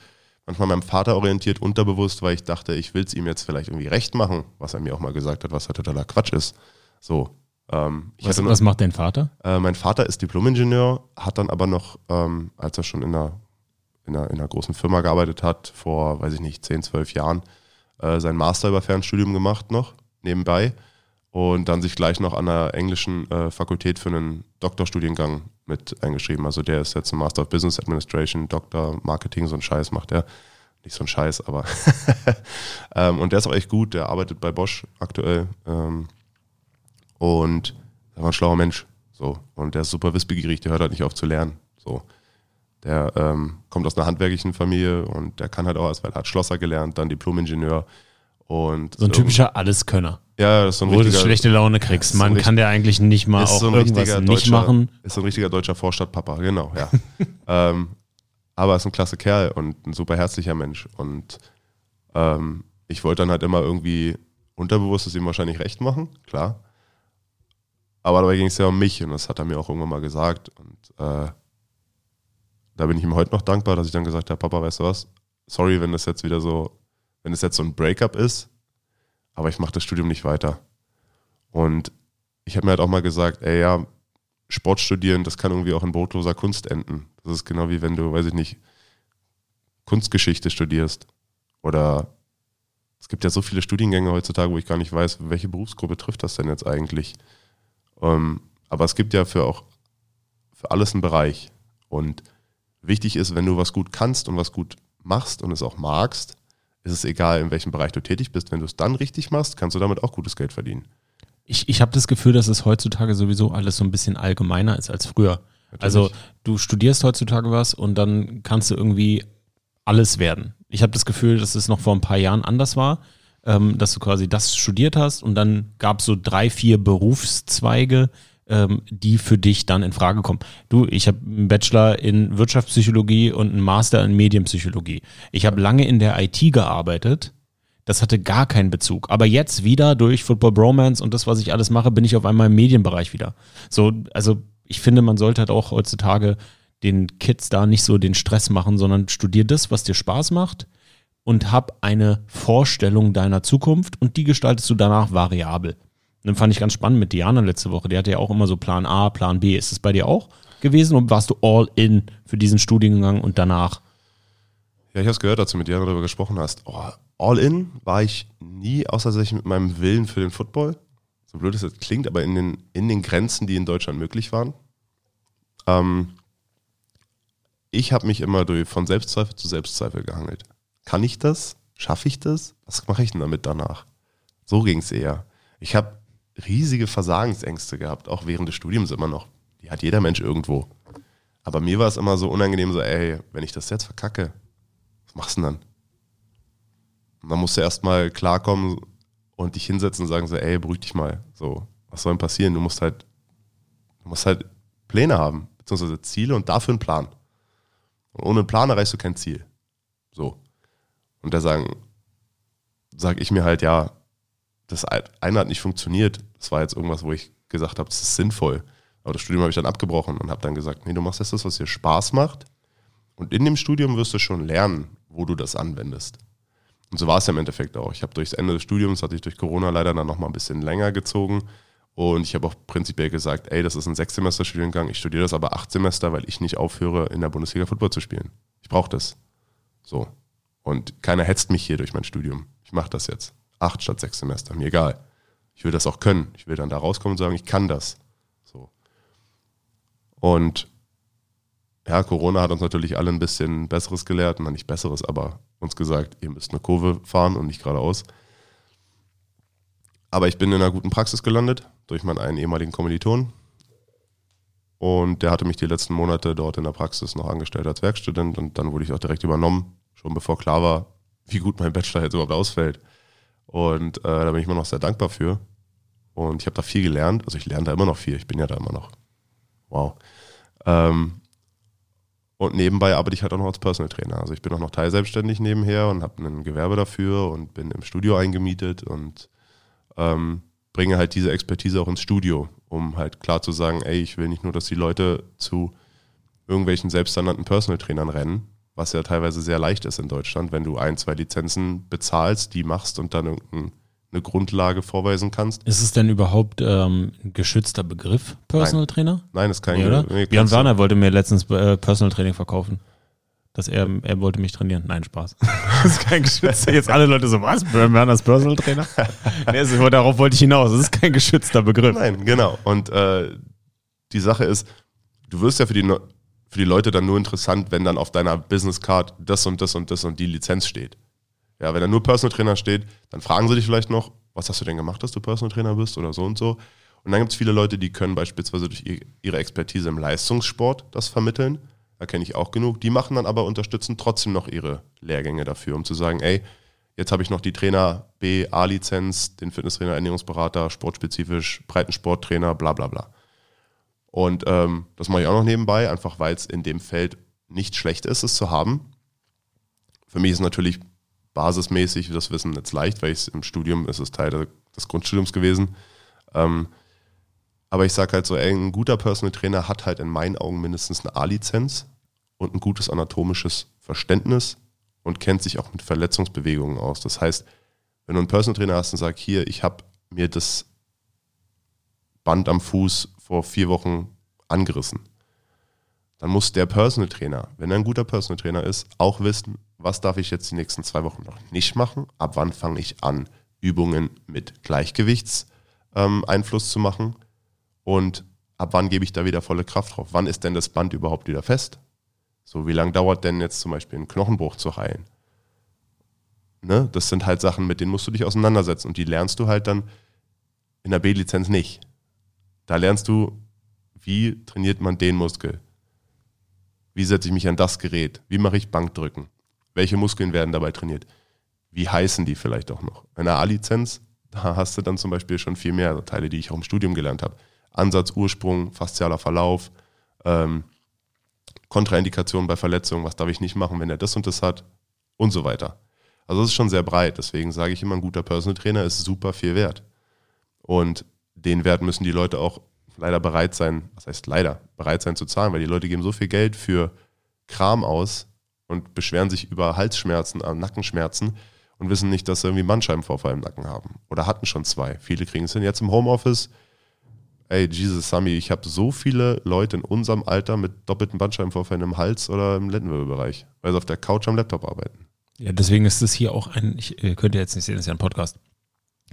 manchmal meinem Vater orientiert, unterbewusst, weil ich dachte, ich will es ihm jetzt vielleicht irgendwie recht machen, was er mir auch mal gesagt hat, was ja totaler Quatsch ist. So. Ähm, was, nur, was, macht dein Vater? Äh, mein Vater ist Diplomingenieur, hat dann aber noch, ähm, als er schon in einer, in, einer, in einer großen Firma gearbeitet hat, vor, weiß ich nicht, 10, 12 Jahren, äh, sein Master über Fernstudium gemacht noch, nebenbei und dann sich gleich noch an der englischen äh, Fakultät für einen Doktorstudiengang mit eingeschrieben. Also der ist jetzt ein Master of Business Administration, Doktor Marketing, so ein Scheiß macht er. Nicht so ein Scheiß, aber *laughs* ähm, und der ist auch echt gut, der arbeitet bei Bosch aktuell ähm, und er war ein schlauer Mensch. So. Und der ist super wissbegierig, der hört halt nicht auf zu lernen. So. Der ähm, kommt aus einer handwerklichen Familie und der kann halt auch, weil er hat Schlosser gelernt, dann Diplom-Ingenieur und so ein typischer Alleskönner. Ja, das ist so ein Wo du schlechte Laune kriegst. Man so kann der eigentlich nicht mal auch so irgendwas nicht machen. Ist so ein richtiger deutscher Vorstadtpapa, genau, ja. *laughs* ähm, aber ist ein klasse Kerl und ein super herzlicher Mensch. Und ähm, ich wollte dann halt immer irgendwie unterbewusst es ihm wahrscheinlich recht machen, klar. Aber dabei ging es ja um mich und das hat er mir auch irgendwann mal gesagt. Und äh, da bin ich ihm heute noch dankbar, dass ich dann gesagt habe, Papa, weißt du was? Sorry, wenn das jetzt wieder so wenn es jetzt so ein Breakup ist, aber ich mache das Studium nicht weiter. Und ich habe mir halt auch mal gesagt, ey ja, Sport studieren, das kann irgendwie auch in brotloser Kunst enden. Das ist genau wie wenn du, weiß ich nicht, Kunstgeschichte studierst. Oder es gibt ja so viele Studiengänge heutzutage, wo ich gar nicht weiß, welche Berufsgruppe trifft das denn jetzt eigentlich. Ähm, aber es gibt ja für auch für alles einen Bereich. Und wichtig ist, wenn du was gut kannst und was gut machst und es auch magst, ist es egal, in welchem Bereich du tätig bist. Wenn du es dann richtig machst, kannst du damit auch gutes Geld verdienen. Ich, ich habe das Gefühl, dass es heutzutage sowieso alles so ein bisschen allgemeiner ist als früher. Natürlich. Also du studierst heutzutage was und dann kannst du irgendwie alles werden. Ich habe das Gefühl, dass es noch vor ein paar Jahren anders war, ähm, dass du quasi das studiert hast und dann gab es so drei, vier Berufszweige, ähm, die für dich dann in Frage kommen. Du, ich habe einen Bachelor in Wirtschaftspsychologie und einen Master in Medienpsychologie. Ich habe lange in der IT gearbeitet. Das hatte gar keinen Bezug. Aber jetzt wieder durch Football Bromance und das, was ich alles mache, bin ich auf einmal im Medienbereich wieder. So, also ich finde, man sollte halt auch heutzutage den Kids da nicht so den Stress machen, sondern studier das, was dir Spaß macht und hab eine Vorstellung deiner Zukunft und die gestaltest du danach variabel. Dann fand ich ganz spannend mit Diana letzte Woche. Die hatte ja auch immer so Plan A, Plan B. Ist es bei dir auch gewesen und warst du all in für diesen Studiengang und danach? Ja, ich habe es gehört, als du mit Diana darüber gesprochen hast. Oh, all in war ich nie, außer dass ich mit meinem Willen für den Football, so blöd es jetzt klingt, aber in den, in den Grenzen, die in Deutschland möglich waren. Ähm, ich habe mich immer durch, von Selbstzweifel zu Selbstzweifel gehangelt. Kann ich das? Schaffe ich das? Was mache ich denn damit danach? So ging es eher. Ich habe riesige Versagensängste gehabt, auch während des Studiums immer noch. Die hat jeder Mensch irgendwo. Aber mir war es immer so unangenehm, so, ey, wenn ich das jetzt verkacke, was machst du denn dann? Und dann musst du erstmal klarkommen und dich hinsetzen und sagen so, ey, beruhig dich mal. So, was soll denn passieren? Du musst halt, du musst halt Pläne haben, beziehungsweise Ziele und dafür einen Plan. Und ohne einen Plan erreichst du kein Ziel. So. Und da sagen, sag ich mir halt, ja, das eine hat nicht funktioniert. Das war jetzt irgendwas, wo ich gesagt habe, das ist sinnvoll. Aber das Studium habe ich dann abgebrochen und habe dann gesagt, nee, du machst jetzt das, was dir Spaß macht. Und in dem Studium wirst du schon lernen, wo du das anwendest. Und so war es ja im Endeffekt auch. Ich habe durchs Ende des Studiums, hatte ich durch Corona leider dann nochmal ein bisschen länger gezogen. Und ich habe auch prinzipiell gesagt, ey, das ist ein Sechssemester-Studiengang, ich studiere das aber acht Semester, weil ich nicht aufhöre, in der Bundesliga Football zu spielen. Ich brauche das. So. Und keiner hetzt mich hier durch mein Studium. Ich mache das jetzt. acht statt sechs Semester, mir egal. Ich will das auch können. Ich will dann da rauskommen und sagen, ich kann das. So. Und ja, Corona hat uns natürlich alle ein bisschen Besseres gelehrt, na nicht Besseres, aber uns gesagt, ihr müsst eine Kurve fahren und nicht geradeaus. Aber ich bin in einer guten Praxis gelandet durch meinen einen ehemaligen Kommiliton. Und der hatte mich die letzten Monate dort in der Praxis noch angestellt als Werkstudent und dann wurde ich auch direkt übernommen, schon bevor klar war, wie gut mein Bachelor jetzt überhaupt ausfällt. Und äh, da bin ich immer noch sehr dankbar für. Und ich habe da viel gelernt. Also ich lerne da immer noch viel. Ich bin ja da immer noch. Wow. Ähm, und nebenbei arbeite ich halt auch noch als Personal Trainer. Also ich bin auch noch teilselbstständig nebenher und habe ein Gewerbe dafür und bin im Studio eingemietet und ähm, bringe halt diese Expertise auch ins Studio, um halt klar zu sagen, ey, ich will nicht nur, dass die Leute zu irgendwelchen selbsternannten Personal Trainern rennen, was ja teilweise sehr leicht ist in Deutschland, wenn du ein, zwei Lizenzen bezahlst, die machst und dann irgendeine Grundlage vorweisen kannst. Ist es denn überhaupt ähm, ein geschützter Begriff, Personal Nein. Trainer? Nein, ist kein Nee, oder? nee, Björn Werner wollte mir letztens äh, Personal Training verkaufen. Dass er, er wollte mich trainieren. Nein, Spaß. *laughs* Das ist kein geschützter. Jetzt alle Leute so, was? Björn Werner ist Personal Trainer? *laughs* nee, ist- darauf wollte ich hinaus. Das ist kein geschützter Begriff. Nein, genau. Und äh, die Sache ist, du wirst ja für die, Neu- für die Leute dann nur interessant, wenn dann auf deiner Business Card das und das und das und die Lizenz steht. Ja, wenn da nur Personal Trainer steht, dann fragen sie dich vielleicht noch, was hast du denn gemacht, dass du Personal Trainer bist oder so und so. Und dann gibt es viele Leute, die können beispielsweise durch ihr- ihre Expertise im Leistungssport das vermitteln. Da kenne ich auch genug. Die machen dann aber unterstützen trotzdem noch ihre Lehrgänge dafür, um zu sagen, ey, jetzt habe ich noch die Trainer B, A-Lizenz, den Fitnesstrainer, Ernährungsberater, sportspezifisch, Breitensporttrainer, bla bla bla. Und ähm, das mache ich auch noch nebenbei, einfach weil es in dem Feld nicht schlecht ist, es zu haben. Für mich ist natürlich basismäßig das Wissen jetzt leicht, weil ich im Studium, es ist Teil des Grundstudiums gewesen. Ähm, aber ich sage halt so, ey, ein guter Personal Trainer hat halt in meinen Augen mindestens eine A-Lizenz und ein gutes anatomisches Verständnis und kennt sich auch mit Verletzungsbewegungen aus. Das heißt, wenn du einen Personal Trainer hast und sagst, hier, ich habe mir das Band am Fuß vor vier Wochen angerissen, dann muss der Personal Trainer, wenn er ein guter Personal Trainer ist, auch wissen, was darf ich jetzt die nächsten zwei Wochen noch nicht machen, ab wann fange ich an, Übungen mit Gleichgewichtseinfluss ähm, zu machen und ab wann gebe ich da wieder volle Kraft drauf. Wann ist denn das Band überhaupt wieder fest? So, wie lange dauert denn jetzt zum Beispiel ein Knochenbruch zu heilen? Ne? Das sind halt Sachen, mit denen musst du dich auseinandersetzen und die lernst du halt dann in der B-Lizenz nicht. Da lernst du, wie trainiert man den Muskel? Wie setze ich mich an das Gerät? Wie mache ich Bankdrücken? Welche Muskeln werden dabei trainiert? Wie heißen die vielleicht auch noch? In der A-Lizenz, da hast du dann zum Beispiel schon viel mehr Teile, die ich auch im Studium gelernt habe. Ansatz, Ursprung, faszialer Verlauf, ähm, Kontraindikationen bei Verletzungen, was darf ich nicht machen, wenn er das und das hat und so weiter. Also es ist schon sehr breit, deswegen sage ich immer, ein guter Personal Trainer ist super viel wert. Und den Wert müssen die Leute auch leider bereit sein, was heißt leider, bereit sein zu zahlen, weil die Leute geben so viel Geld für Kram aus und beschweren sich über Halsschmerzen, äh, Nackenschmerzen und wissen nicht, dass sie irgendwie Bandscheibenvorfall im Nacken haben. Oder hatten schon zwei. Viele kriegen es hin jetzt im Homeoffice. Ey, Jesus, Sami, ich habe so viele Leute in unserem Alter mit doppelten Bandscheibenvorfällen im Hals oder im Lendenwirbelbereich, weil sie auf der Couch am Laptop arbeiten. Ja, deswegen ist es hier auch ein, ich könnt ihr jetzt nicht sehen, das ist ja ein Podcast.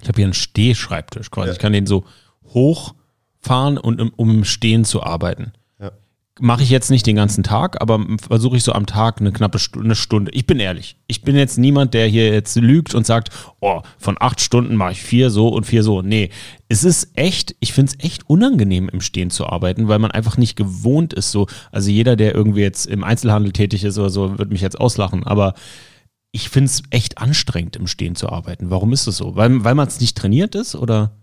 Ich habe hier einen Stehschreibtisch quasi. Ja. Ich kann den so hochfahren, und, um im Stehen zu arbeiten. Ja. Mache ich jetzt nicht den ganzen Tag, aber versuche ich so am Tag eine knappe Stunde, eine Stunde. Ich bin ehrlich. Ich bin jetzt niemand, der hier jetzt lügt und sagt, oh, von acht Stunden mache ich vier so und vier so. Nee, es ist echt, ich finde es echt unangenehm, im Stehen zu arbeiten, weil man einfach nicht gewohnt ist. So, also jeder, der irgendwie jetzt im Einzelhandel tätig ist oder so, wird mich jetzt auslachen. Aber ich finde es echt anstrengend, im Stehen zu arbeiten. Warum ist das so? Weil, weil man es nicht trainiert ist oder?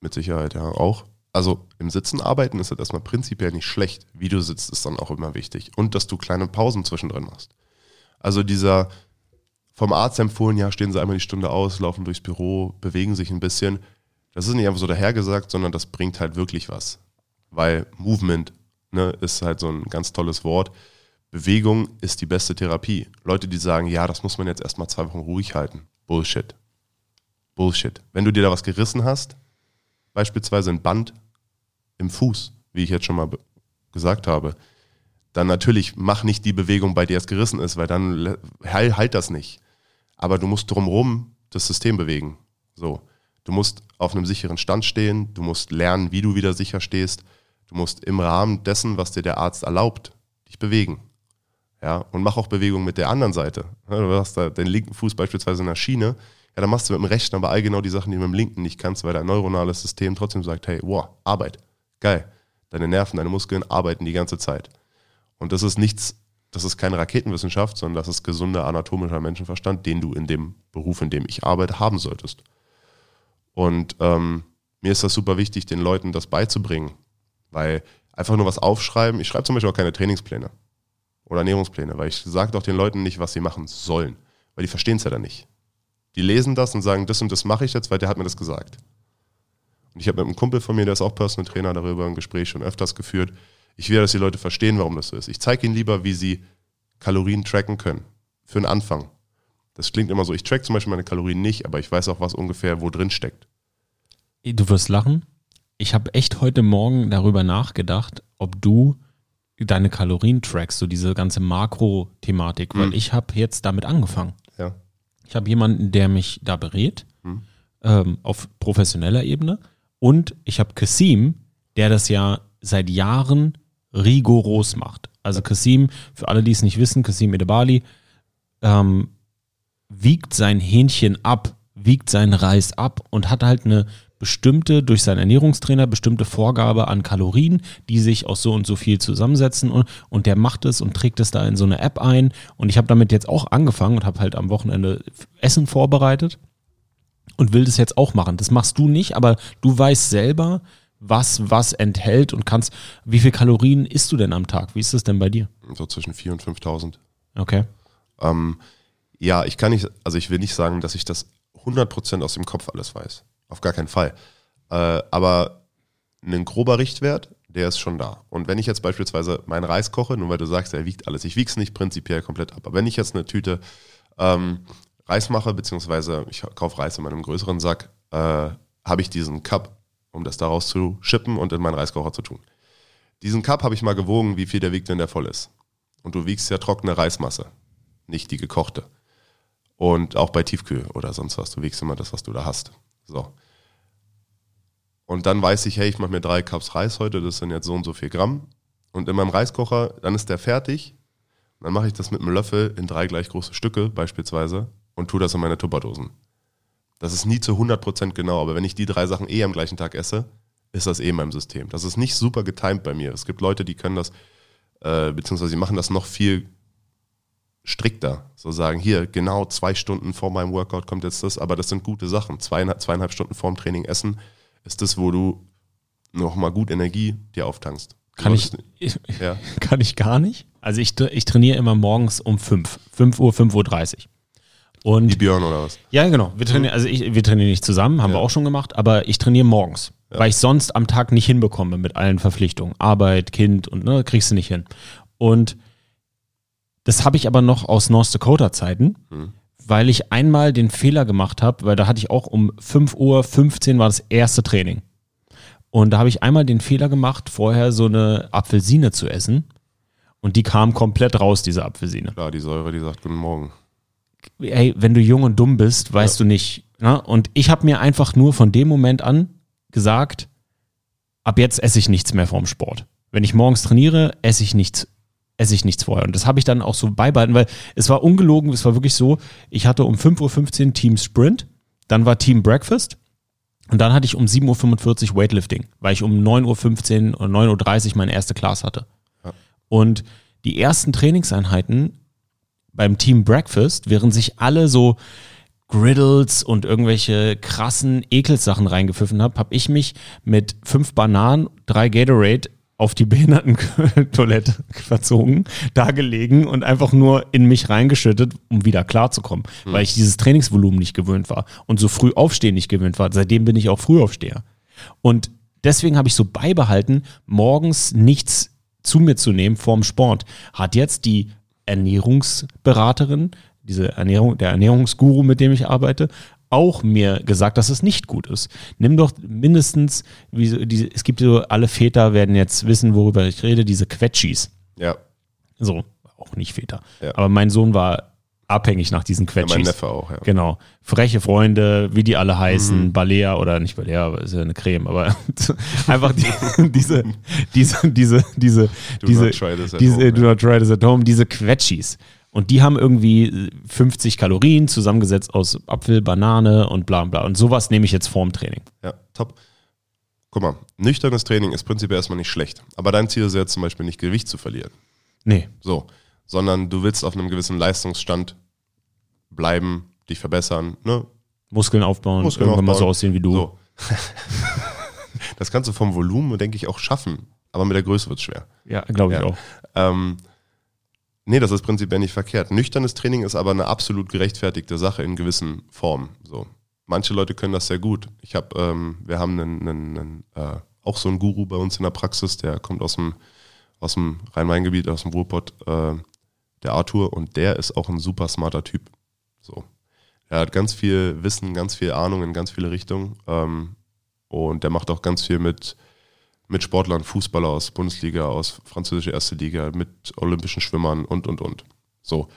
Mit Sicherheit, ja, auch. Also im Sitzen arbeiten ist das erstmal prinzipiell nicht schlecht. Wie du sitzt, ist dann auch immer wichtig. Und dass du kleine Pausen zwischendrin machst. Also dieser vom Arzt empfohlen, ja, stehen sie einmal die Stunde aus, laufen durchs Büro, bewegen sich ein bisschen. Das ist nicht einfach so dahergesagt, sondern das bringt halt wirklich was. Weil Movement ne, ist halt so ein ganz tolles Wort. Bewegung ist die beste Therapie. Leute, die sagen, ja, das muss man jetzt erstmal zwei Wochen ruhig halten. Bullshit. Bullshit. Wenn du dir da was gerissen hast, beispielsweise ein Band im Fuß, wie ich jetzt schon mal gesagt habe, dann natürlich mach nicht die Bewegung, bei der es gerissen ist, weil dann halt das nicht. Aber du musst drumherum das System bewegen. So. Du musst auf einem sicheren Stand stehen, du musst lernen, wie du wieder sicher stehst, du musst im Rahmen dessen, was dir der Arzt erlaubt, dich bewegen. Ja, und mach auch Bewegung mit der anderen Seite. Du hast da den linken Fuß beispielsweise in der Schiene, ja, dann machst du mit dem rechten aber all genau die Sachen, die du mit dem linken nicht kannst, weil dein neuronales System trotzdem sagt, hey, wow, Arbeit, geil. Deine Nerven, deine Muskeln arbeiten die ganze Zeit. Und das ist nichts, das ist keine Raketenwissenschaft, sondern das ist gesunder anatomischer Menschenverstand, den du in dem Beruf, in dem ich arbeite, haben solltest. Und ähm, mir ist das super wichtig, den Leuten das beizubringen, weil einfach nur was aufschreiben, ich schreibe zum Beispiel auch keine Trainingspläne oder Ernährungspläne, weil ich sage doch den Leuten nicht, was sie machen sollen, weil die verstehen es ja dann nicht. Die lesen das und sagen, das und das mache ich jetzt, weil der hat mir das gesagt. Und ich habe mit einem Kumpel von mir, der ist auch Personal Trainer, darüber ein Gespräch schon öfters geführt. Ich will, dass die Leute verstehen, warum das so ist. Ich zeige ihnen lieber, wie sie Kalorien tracken können. Für einen Anfang. Das klingt immer so, ich track zum Beispiel meine Kalorien nicht, aber ich weiß auch, was ungefähr wo drin steckt. Du wirst lachen. Ich habe echt heute Morgen darüber nachgedacht, ob du deine Kalorien trackst, so diese ganze Makro-Thematik, weil mhm. ich habe jetzt damit angefangen. Ja. Ich habe jemanden, der mich da berät, mhm. ähm, auf professioneller Ebene. Und ich habe Kasim, der das ja seit Jahren rigoros macht. Also Kasim, für alle, die es nicht wissen, Kasim Edebali, ähm, wiegt sein Hähnchen ab, wiegt seinen Reis ab und hat halt eine bestimmte, durch seinen Ernährungstrainer, bestimmte Vorgabe an Kalorien, die sich aus so und so viel zusammensetzen und, und der macht es und trägt es da in so eine App ein. Und ich habe damit jetzt auch angefangen und habe halt am Wochenende Essen vorbereitet und will das jetzt auch machen. Das machst du nicht, aber du weißt selber, was was enthält und kannst, wie viel Kalorien isst du denn am Tag? Wie ist das denn bei dir? So zwischen 4.000 und 5.000. Okay. Ähm, ja, ich kann nicht, also ich will nicht sagen, dass ich das 100% aus dem Kopf alles weiß. Auf gar keinen Fall. Äh, aber ein grober Richtwert, der ist schon da. Und wenn ich jetzt beispielsweise meinen Reis koche, nur weil du sagst, er wiegt alles, ich wiege es nicht prinzipiell komplett ab, aber wenn ich jetzt eine Tüte ähm, Reis mache, beziehungsweise ich kaufe Reis in meinem größeren Sack, äh, habe ich diesen Cup, um das daraus zu schippen und in meinen Reiskocher zu tun. Diesen Cup habe ich mal gewogen, wie viel der wiegt, wenn der voll ist. Und du wiegst ja trockene Reismasse, nicht die gekochte. Und auch bei Tiefkühl oder sonst was. Du wiegst immer das, was du da hast. So. Und dann weiß ich, hey, ich mache mir drei Cups Reis heute, das sind jetzt so und so viel Gramm. Und in meinem Reiskocher, dann ist der fertig. Dann mache ich das mit einem Löffel in drei gleich große Stücke beispielsweise und tue das in meine Tupperdosen. Das ist nie zu 100% genau, aber wenn ich die drei Sachen eh am gleichen Tag esse, ist das eh in meinem System. Das ist nicht super getimed bei mir. Es gibt Leute, die können das, äh, beziehungsweise die machen das noch viel strikter. So sagen, hier, genau zwei Stunden vor meinem Workout kommt jetzt das, aber das sind gute Sachen. Zweieinhalb, zweieinhalb Stunden vorm Training essen ist das, wo du nochmal gut Energie dir auftankst. Kann ich, *laughs* ich, ja. *laughs* kann ich gar nicht. Also ich, ich trainiere immer morgens um 5. 5 Uhr, 5.30 Uhr. Und Wie Björn oder was? Ja, genau. Wir trainieren, also ich, wir trainieren nicht zusammen, haben ja. wir auch schon gemacht, aber ich trainiere morgens, ja. weil ich sonst am Tag nicht hinbekomme mit allen Verpflichtungen. Arbeit, Kind und ne, kriegst du nicht hin. Und das habe ich aber noch aus North Dakota Zeiten, mhm. Weil ich einmal den Fehler gemacht habe, weil da hatte ich auch um 5.15 Uhr war das erste Training. Und da habe ich einmal den Fehler gemacht, vorher so eine Apfelsine zu essen. Und die kam komplett raus, diese Apfelsine. Klar, die Säure, die sagt Guten Morgen. Ey, wenn du jung und dumm bist, weißt ja. du nicht. Ne? Und ich habe mir einfach nur von dem Moment an gesagt, ab jetzt esse ich nichts mehr vorm Sport. Wenn ich morgens trainiere, esse ich nichts esse ich nichts vorher. Und das habe ich dann auch so beibehalten, weil es war ungelogen, es war wirklich so, ich hatte um 5.15 Uhr Team Sprint, dann war Team Breakfast und dann hatte ich um 7.45 Uhr Weightlifting, weil ich um 9.15 Uhr oder 9.30 Uhr meine erste Class hatte. Ja. Und die ersten Trainingseinheiten beim Team Breakfast, während sich alle so Griddles und irgendwelche krassen Ekelsachen reingepfiffen habe, habe ich mich mit fünf Bananen, drei Gatorade auf die Behindertentoilette *laughs* verzogen, da gelegen und einfach nur in mich reingeschüttet, um wieder klarzukommen, mhm. weil ich dieses Trainingsvolumen nicht gewöhnt war und so früh aufstehen nicht gewöhnt war. Seitdem bin ich auch Frühaufsteher. Und deswegen habe ich so beibehalten, morgens nichts zu mir zu nehmen vorm Sport. Hat jetzt die Ernährungsberaterin, diese Ernährung, der Ernährungsguru, mit dem ich arbeite, auch mir gesagt, dass es nicht gut ist. Nimm doch mindestens, wie, die, es gibt so, alle Väter werden jetzt wissen, worüber ich rede, diese Quetschis. Ja. So, auch nicht Väter. Ja. Aber mein Sohn war abhängig nach diesen Ja, Quetschis. mein Neffe auch, ja. Genau. Freche Freunde, wie die alle heißen, Mhm. Balea oder nicht Balea, aber ist ja eine Creme, aber *laughs* einfach die, diese, diese, diese, diese, Do diese, not try this at diese, home, do not try this at home, diese Quetschis. Und die haben irgendwie 50 Kalorien zusammengesetzt aus Apfel, Banane und bla bla. Und sowas nehme ich jetzt vorm Training. Ja, top. Guck mal, nüchternes Training ist prinzipiell erstmal nicht schlecht. Aber dein Ziel ist ja jetzt zum Beispiel nicht Gewicht zu verlieren. Nee. So. Sondern du willst auf einem gewissen Leistungsstand bleiben, dich verbessern, ne? Muskeln aufbauen, Muskeln irgendwann mal so aufbauen. aussehen wie du. So. *laughs* das kannst du vom Volumen, denke ich, auch schaffen. Aber mit der Größe wird es schwer. Ja, glaube ich Ja. auch. Ähm, nee, das ist prinzipiell nicht verkehrt. Nüchternes Training ist aber eine absolut gerechtfertigte Sache in gewissen Formen. So. Manche Leute können das sehr gut. Ich habe, ähm, wir haben einen, einen, einen, äh, auch so einen Guru bei uns in der Praxis, der kommt aus dem, aus dem Rhein-Main-Gebiet, aus dem Ruhrpott, äh, der Arthur, und der ist auch ein super smarter Typ. So. Er hat ganz viel Wissen, ganz viel Ahnung in ganz viele Richtungen. Ähm, und der macht auch ganz viel mit, mit Sportlern, Fußballer aus Bundesliga, aus französischer erste Liga, mit olympischen Schwimmern und, und, und. So.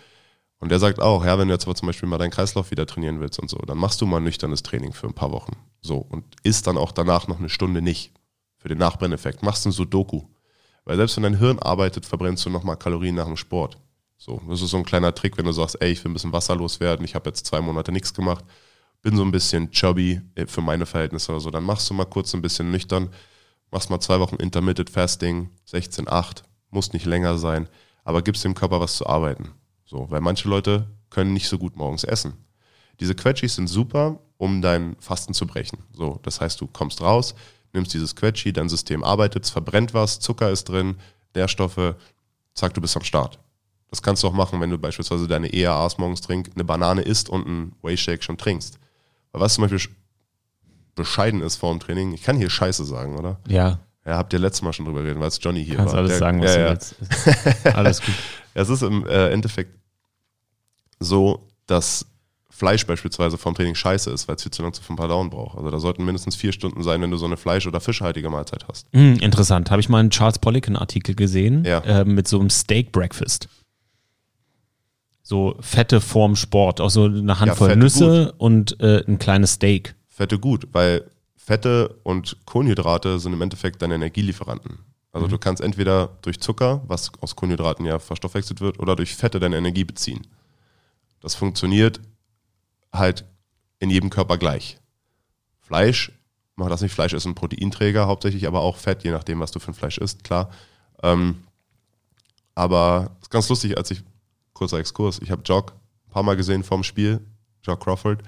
Und der sagt auch, ja, wenn du jetzt aber zum Beispiel mal deinen Kreislauf wieder trainieren willst und so, dann machst du mal nüchternes Training für ein paar Wochen. So. Und isst dann auch danach noch eine Stunde nicht. Für den Nachbrenneffekt. Machst ein Sudoku. Weil selbst wenn dein Hirn arbeitet, verbrennst du nochmal Kalorien nach dem Sport. So. Das ist so ein kleiner Trick, wenn du sagst, ey, ich will ein bisschen wasserlos werden, ich habe jetzt zwei Monate nichts gemacht, bin so ein bisschen chubby äh, für meine Verhältnisse oder so, dann machst du mal kurz ein bisschen nüchtern, machst mal zwei Wochen Intermittent Fasting, 16,8, muss nicht länger sein, aber gibst dem Körper was zu arbeiten. So, weil manche Leute können nicht so gut morgens essen. Diese Quetschis sind super, um dein Fasten zu brechen. So, das heißt, du kommst raus, nimmst dieses Quetschi, dein System arbeitet, es verbrennt was, Zucker ist drin, Nährstoffe, zack, du bist am Start. Das kannst du auch machen, wenn du beispielsweise deine EAAs morgens trinkst, eine Banane isst und einen Whey-Shake schon trinkst. Weil was zum Beispiel bescheiden ist vor dem Training, ich kann hier Scheiße sagen, oder? Ja, Ja, habt ihr letztes Mal schon drüber geredet, weil es Johnny hier kannst war. alles Der- sagen, was ja, du ja. willst. Alles gut. *laughs* Es ist im äh, Endeffekt so, dass Fleisch beispielsweise vom Training scheiße ist, weil es viel zu lange zum Verdauen braucht. Also da sollten mindestens vier Stunden sein, wenn du so eine Fleisch- oder fischhaltige Mahlzeit hast. Hm, interessant. Habe ich mal einen Charles Poliquin-Artikel gesehen Ja. äh, mit so einem Steak Breakfast. So Fette vorm Sport, auch so eine Handvoll Fette Nüsse und äh, ein kleines Steak. Fette gut, weil Fette und Kohlenhydrate sind im Endeffekt deine Energielieferanten. Also du kannst entweder durch Zucker, was aus Kohlenhydraten ja verstoffwechselt wird, oder durch Fette deine Energie beziehen. Das funktioniert halt in jedem Körper gleich. Fleisch, mach das nicht, Fleisch ist ein Proteinträger hauptsächlich, aber auch Fett, je nachdem, was du für ein Fleisch isst, klar. Ähm, aber es ist ganz lustig, als ich, kurzer Exkurs, ich habe Jock ein paar Mal gesehen vorm Spiel, Jock Crawford,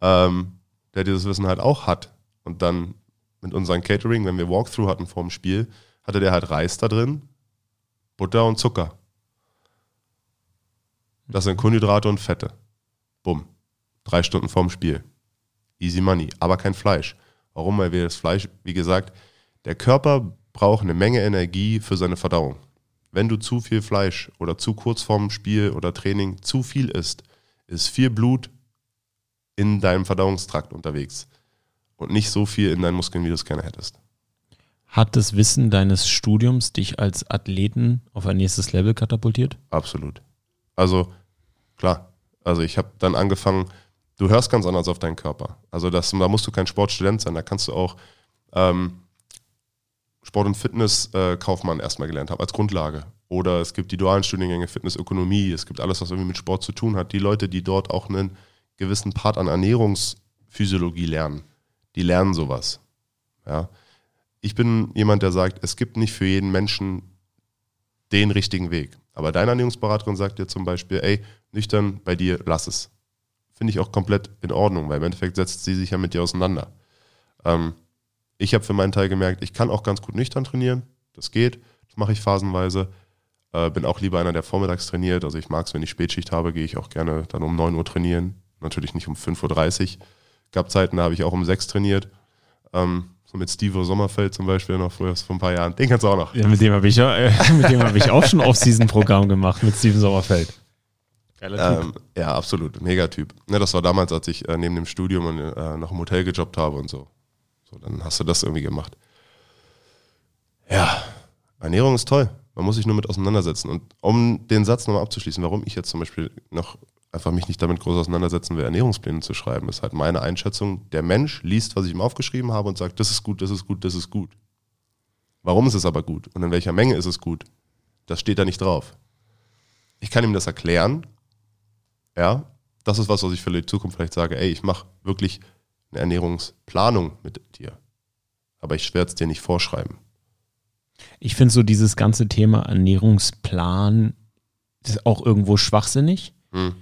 ähm, der dieses Wissen halt auch hat. Und dann mit unserem Catering, wenn wir Walkthrough hatten vorm Spiel, hatte der halt Reis da drin, Butter und Zucker. Das sind Kohlenhydrate und Fette. Bumm. Drei Stunden vorm Spiel. Easy money. Aber kein Fleisch. Warum? Weil wir das Fleisch, wie gesagt, der Körper braucht eine Menge Energie für seine Verdauung. Wenn du zu viel Fleisch oder zu kurz vorm Spiel oder Training zu viel isst, ist viel Blut in deinem Verdauungstrakt unterwegs und nicht so viel in deinen Muskeln, wie du es gerne hättest. Hat das Wissen deines Studiums dich als Athleten auf ein nächstes Level katapultiert? Absolut. Also klar, also ich habe dann angefangen, du hörst ganz anders auf deinen Körper. Also das, da musst du kein Sportstudent sein, da kannst du auch ähm, Sport- und Fitnesskaufmann erstmal gelernt haben als Grundlage. Oder es gibt die dualen Studiengänge Fitnessökonomie, es gibt alles, was irgendwie mit Sport zu tun hat. Die Leute, die dort auch einen gewissen Part an Ernährungsphysiologie lernen, die lernen sowas. Ja. Ich bin jemand, der sagt, es gibt nicht für jeden Menschen den richtigen Weg. Aber deine Ernährungsberaterin sagt dir zum Beispiel, ey, nüchtern bei dir, lass es. Finde ich auch komplett in Ordnung, weil im Endeffekt setzt sie sich ja mit dir auseinander. Ähm, ich habe für meinen Teil gemerkt, ich kann auch ganz gut nüchtern trainieren. Das geht. Das mache ich phasenweise. Äh, bin auch lieber einer, der vormittags trainiert. Also ich mag es, wenn ich Spätschicht habe, gehe ich auch gerne dann um 9 Uhr trainieren. Natürlich nicht um 5.30 Uhr. Gab Zeiten, da habe ich auch um 6 trainiert. Ähm, so mit Steve Sommerfeld zum Beispiel noch früher vor ein paar Jahren. Den kannst du auch noch. Ja, mit dem habe ich, ja, äh, *laughs* mit dem hab ich auch schon Off-Season-Programm gemacht, mit Steven Sommerfeld. Geiler Ähm, ja, absolut. Megatyp. Ne, das war damals, als ich äh, neben dem Studium und, äh, noch im Hotel gejobbt habe und so. So, dann hast du das irgendwie gemacht. Ja, Ernährung ist toll. Man muss sich nur mit auseinandersetzen. Und um den Satz nochmal abzuschließen, warum ich jetzt zum Beispiel noch einfach mich nicht damit groß auseinandersetzen will, Ernährungspläne zu schreiben. Das ist halt meine Einschätzung. Der Mensch liest, was ich ihm aufgeschrieben habe und sagt, das ist gut, das ist gut, das ist gut. Warum ist es aber gut und in welcher Menge ist es gut? Das steht da nicht drauf. Ich kann ihm das erklären. Ja, das ist was, was ich für die Zukunft vielleicht sage, ey, ich mache wirklich eine Ernährungsplanung mit dir. Aber ich werde es dir nicht vorschreiben. Ich finde so dieses ganze Thema Ernährungsplan ist auch irgendwo schwachsinnig. Hm.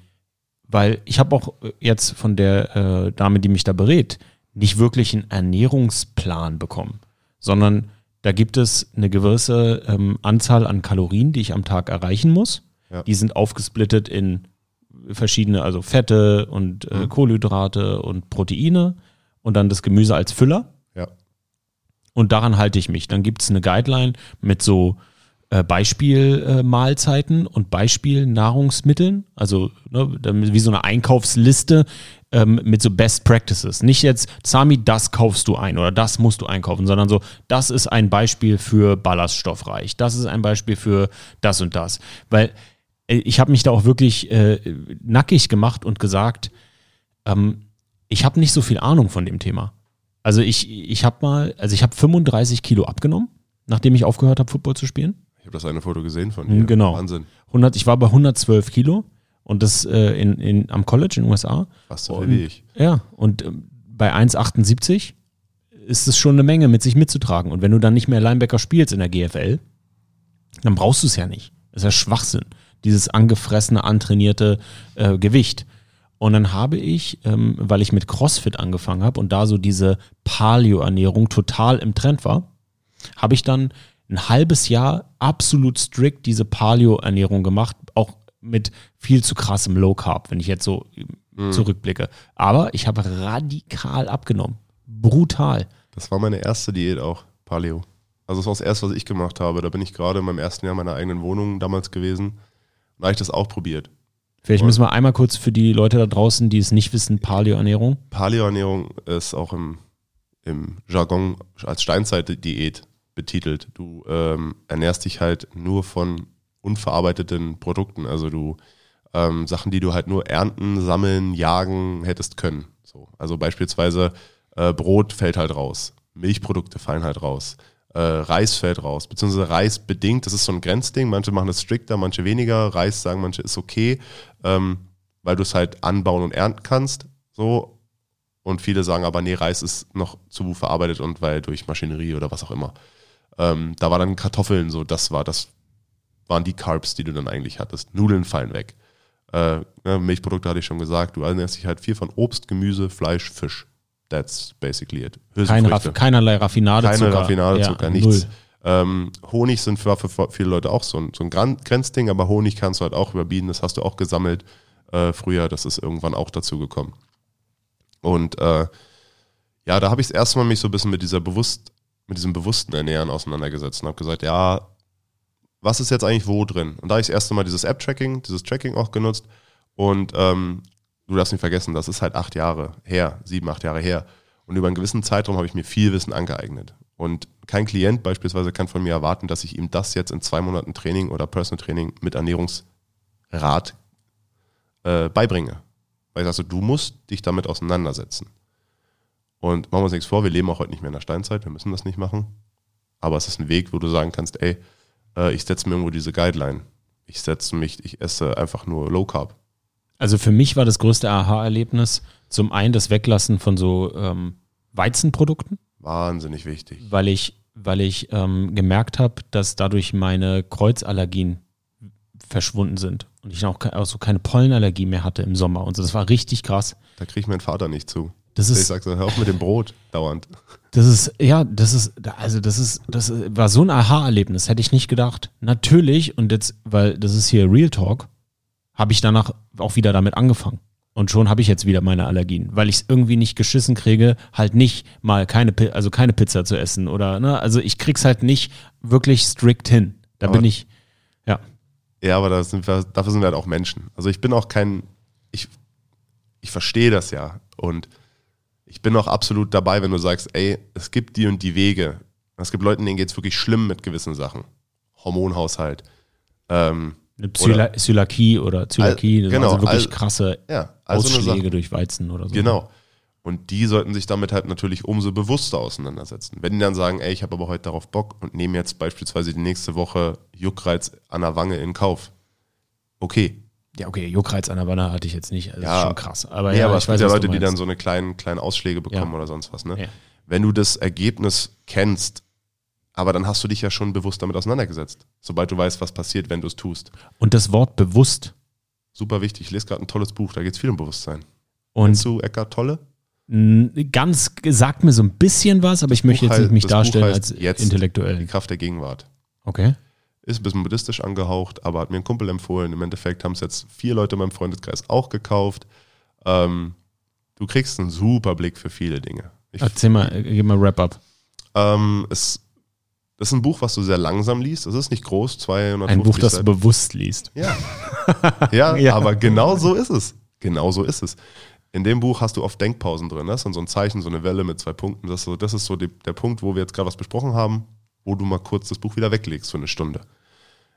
Weil ich habe auch jetzt von der äh, Dame, die mich da berät, nicht wirklich einen Ernährungsplan bekommen, sondern da gibt es eine gewisse ähm, Anzahl an Kalorien, die ich am Tag erreichen muss. Ja. Die sind aufgesplittet in verschiedene, also Fette und äh, mhm. Kohlenhydrate und Proteine und dann das Gemüse als Füller. Ja. Und daran halte ich mich. Dann gibt es eine Guideline mit so äh, Beispielmahlzeiten äh, und Beispielnahrungsmitteln, also ne, wie so eine Einkaufsliste ähm, mit so Best Practices. Nicht jetzt, Sami, das kaufst du ein oder das musst du einkaufen, sondern so, das ist ein Beispiel für ballaststoffreich, das ist ein Beispiel für das und das. Weil äh, ich habe mich da auch wirklich äh, nackig gemacht und gesagt, ähm, ich habe nicht so viel Ahnung von dem Thema. Also ich, ich habe mal, also ich habe 35 Kilo abgenommen, nachdem ich aufgehört habe, Football zu spielen. Ich habe das eine Foto gesehen von dir. Genau. Wahnsinn. 100, ich war bei 112 Kilo und das äh, in, in, am College in den USA. Fast so viel wie ich. Ja, und äh, bei 1,78 ist es schon eine Menge mit sich mitzutragen. Und wenn du dann nicht mehr Linebacker spielst in der GFL, dann brauchst du es ja nicht. Das ist ja Schwachsinn, dieses angefressene, antrainierte äh, Gewicht. Und dann habe ich, ähm, weil ich mit CrossFit angefangen habe und da so diese Paleo-Ernährung total im Trend war, habe ich dann ein halbes Jahr absolut strikt diese Paleo-Ernährung gemacht, auch mit viel zu krassem Low Carb, wenn ich jetzt so mhm. zurückblicke. Aber ich habe radikal abgenommen. Brutal. Das war meine erste Diät auch, Paleo. Also das war das erste, was ich gemacht habe. Da bin ich gerade in meinem ersten Jahr meiner eigenen Wohnung damals gewesen. Da habe ich das auch probiert. Vielleicht müssen wir einmal kurz für die Leute da draußen, die es nicht wissen, Paleo-Ernährung. Paleo-Ernährung ist auch im, im Jargon als Steinzeit-Diät betitelt. Du ähm, ernährst dich halt nur von unverarbeiteten Produkten, also du ähm, Sachen, die du halt nur ernten, sammeln, jagen hättest können. So. Also beispielsweise äh, Brot fällt halt raus, Milchprodukte fallen halt raus, äh, Reis fällt raus, beziehungsweise Reis bedingt, das ist so ein Grenzding, manche machen das strikter, manche weniger, Reis sagen manche ist okay, ähm, weil du es halt anbauen und ernten kannst, so. Und viele sagen aber, nee, Reis ist noch zu verarbeitet und weil durch Maschinerie oder was auch immer. Ähm, da war dann Kartoffeln so, das war, das waren die Carbs, die du dann eigentlich hattest. Nudeln fallen weg. Äh, Milchprodukte hatte ich schon gesagt, du ernährst dich halt viel von Obst, Gemüse, Fleisch, Fisch. That's basically it. Kein Raff, keinerlei Raffinadezucker. Keine Raffinadezucker, ja, nichts. Ähm, Honig sind für, für, viele Leute auch so ein, so ein Grenzding, aber Honig kannst du halt auch überbieten, das hast du auch gesammelt äh, früher, das ist irgendwann auch dazu gekommen. Und äh, ja, da habe ich es erstmal mich so ein bisschen mit dieser bewusst, mit diesem bewussten Ernähren auseinandergesetzt und habe gesagt, ja, was ist jetzt eigentlich wo drin? Und da habe ich das erste Mal dieses App-Tracking, dieses Tracking auch genutzt und ähm, du darfst nicht vergessen, das ist halt acht Jahre her, sieben, acht Jahre her. Und über einen gewissen Zeitraum habe ich mir viel Wissen angeeignet. Und kein Klient beispielsweise kann von mir erwarten, dass ich ihm das jetzt in zwei Monaten Training oder Personal Training mit Ernährungsrat äh, beibringe. Weil ich sage, du musst dich damit auseinandersetzen. Und machen wir uns nichts vor, wir leben auch heute nicht mehr in der Steinzeit, wir müssen das nicht machen. Aber es ist ein Weg, wo du sagen kannst, ey, äh, ich setze mir irgendwo diese Guideline. Ich setze mich, ich esse einfach nur Low Carb. Also für mich war das größte Aha-Erlebnis zum einen das Weglassen von so ähm, Weizenprodukten. Wahnsinnig wichtig. Weil ich, weil ich ähm, gemerkt habe, dass dadurch meine Kreuzallergien verschwunden sind und ich auch, auch so keine Pollenallergie mehr hatte im Sommer und so. Das war richtig krass. Da kriege ich meinen Vater nicht zu. Das ist, ich sag so, hör auf mit dem Brot dauernd. Das ist, ja, das ist, also das ist, das war so ein Aha-Erlebnis, hätte ich nicht gedacht. Natürlich, und jetzt, weil das ist hier Real Talk, habe ich danach auch wieder damit angefangen. Und schon habe ich jetzt wieder meine Allergien, weil ich es irgendwie nicht geschissen kriege, halt nicht mal keine, also keine Pizza zu essen oder, ne, also ich krieg's halt nicht wirklich strikt hin. Da aber, bin ich, ja. Ja, aber da sind wir, dafür sind wir halt auch Menschen. Also ich bin auch kein, ich, ich verstehe das ja und ich bin auch absolut dabei, wenn du sagst, ey, es gibt die und die Wege. Es gibt Leute, denen geht es wirklich schlimm mit gewissen Sachen. Hormonhaushalt, ähm, Eine Psyla Zylakie oder Zylakie, das genau, also wirklich krasse Ja, also Ausschläge durch Weizen oder so. Genau. Und die sollten sich damit halt natürlich umso bewusster auseinandersetzen. Wenn die dann sagen, ey, ich habe aber heute darauf Bock und nehme jetzt beispielsweise die nächste Woche Juckreiz an der Wange in Kauf. Okay. Ja, okay, Juckreiz an der Wanne hatte ich jetzt nicht. Also Das Ja. ist schon krass. Aber nee, ja, aber ich es gibt ja Leute, die dann so eine kleinen, kleinen Ausschläge bekommen Ja. oder sonst was. Ne? Ja. Wenn du das Ergebnis kennst, aber dann hast du dich ja schon bewusst damit auseinandergesetzt. Sobald du weißt, was passiert, wenn du es tust. Und das Wort bewusst. Super wichtig. Ich lese gerade ein tolles Buch, da geht es viel um Bewusstsein. Und Kennst du Eckart Tolle? ganz sagt mir so ein bisschen was, aber ich möchte Buch jetzt nicht mich darstellen als Jetzt. Die intellektuell. Kraft der Gegenwart. Okay. Ist ein bisschen buddhistisch angehaucht, aber hat mir ein Kumpel empfohlen. Im Endeffekt haben es jetzt vier Leute in meinem Freundeskreis auch gekauft. Ähm, du kriegst einen super Blick für viele Dinge. Ich, Erzähl mal, gib mal Wrap-up. ähm, es, das ist ein Buch, was du sehr langsam liest. Es ist nicht groß, 250 Ein Buch, das du bewusst liest. Ja. *laughs* ja, Ja. aber genau so ist es. Genau so ist es. In dem Buch hast du oft Denkpausen drin. Das ist so ein Zeichen, so eine Welle mit zwei Punkten. Das ist so, das ist so die, der Punkt, wo wir jetzt gerade was besprochen haben, wo du mal kurz das Buch wieder weglegst für eine Stunde.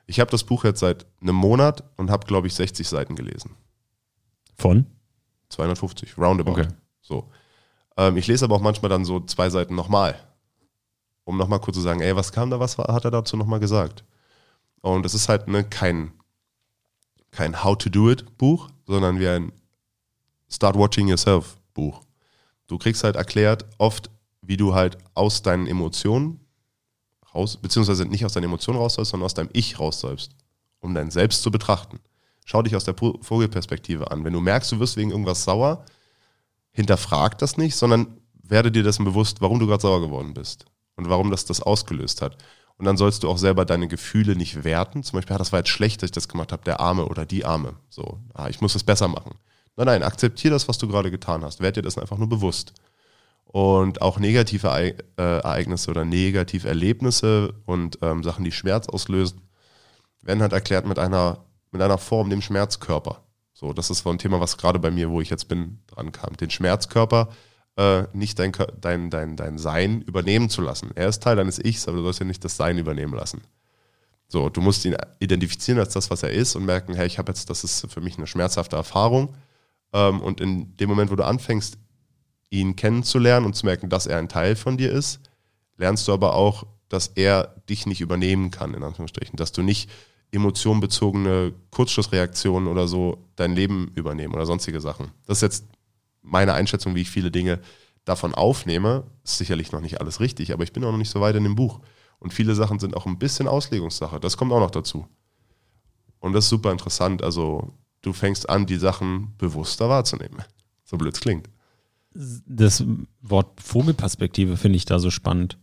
Ich habe das Buch jetzt seit einem Monat und habe, glaube ich, 60 Seiten gelesen. Von? 250, roundabout. Okay. So. Ähm, ich lese aber auch manchmal dann so zwei Seiten nochmal, um nochmal kurz zu sagen, ey, was kam da, was hat er dazu nochmal gesagt? Und es ist halt ne, kein, kein How-to-Do-it-Buch, sondern wie ein Start Watching Yourself-Buch. Du kriegst halt erklärt oft, wie du halt aus deinen Emotionen raus, beziehungsweise nicht aus deinen Emotionen raus sollst, sondern aus deinem Ich raus sollst, um dein Selbst zu betrachten. Schau dich aus der Vogelperspektive an. Wenn du merkst, du wirst wegen irgendwas sauer, hinterfrag das nicht, sondern werde dir dessen bewusst, warum du gerade sauer geworden bist und warum das das ausgelöst hat. Und dann sollst du auch selber deine Gefühle nicht werten. Zum Beispiel, ah, das war jetzt schlecht, dass ich das gemacht habe, der Arme oder die Arme. So, ah, ich muss es besser machen. Nein, nein, akzeptiere das, was du gerade getan hast. Werd dir das einfach nur bewusst. Und auch negative äh, Ereignisse oder negative Erlebnisse und ähm, Sachen, die Schmerz auslösen, werden halt erklärt mit einer, mit einer Form, dem Schmerzkörper. So, das ist so ein Thema, was gerade bei mir, wo ich jetzt bin, dran kam. Den Schmerzkörper äh, nicht dein, dein, dein, dein Sein übernehmen zu lassen. Er ist Teil deines Ichs, aber du sollst ja nicht das Sein übernehmen lassen. So, du musst ihn identifizieren als das, was er ist und merken, hey, ich habe jetzt, das ist für mich eine schmerzhafte Erfahrung. Ähm, und in dem Moment, wo du anfängst, ihn kennenzulernen und zu merken, dass er ein Teil von dir ist, lernst du aber auch, dass er dich nicht übernehmen kann, in Anführungsstrichen. Dass du nicht emotionenbezogene Kurzschlussreaktionen oder so dein Leben übernehmen oder sonstige Sachen. Das ist jetzt meine Einschätzung, wie ich viele Dinge davon aufnehme. Ist sicherlich noch nicht alles richtig, aber ich bin auch noch nicht so weit in dem Buch. Und viele Sachen sind auch ein bisschen Auslegungssache. Das kommt auch noch dazu. Und das ist super interessant. Also du fängst an, die Sachen bewusster wahrzunehmen. So blöd es klingt. Das Wort Vogelperspektive finde ich da so spannend.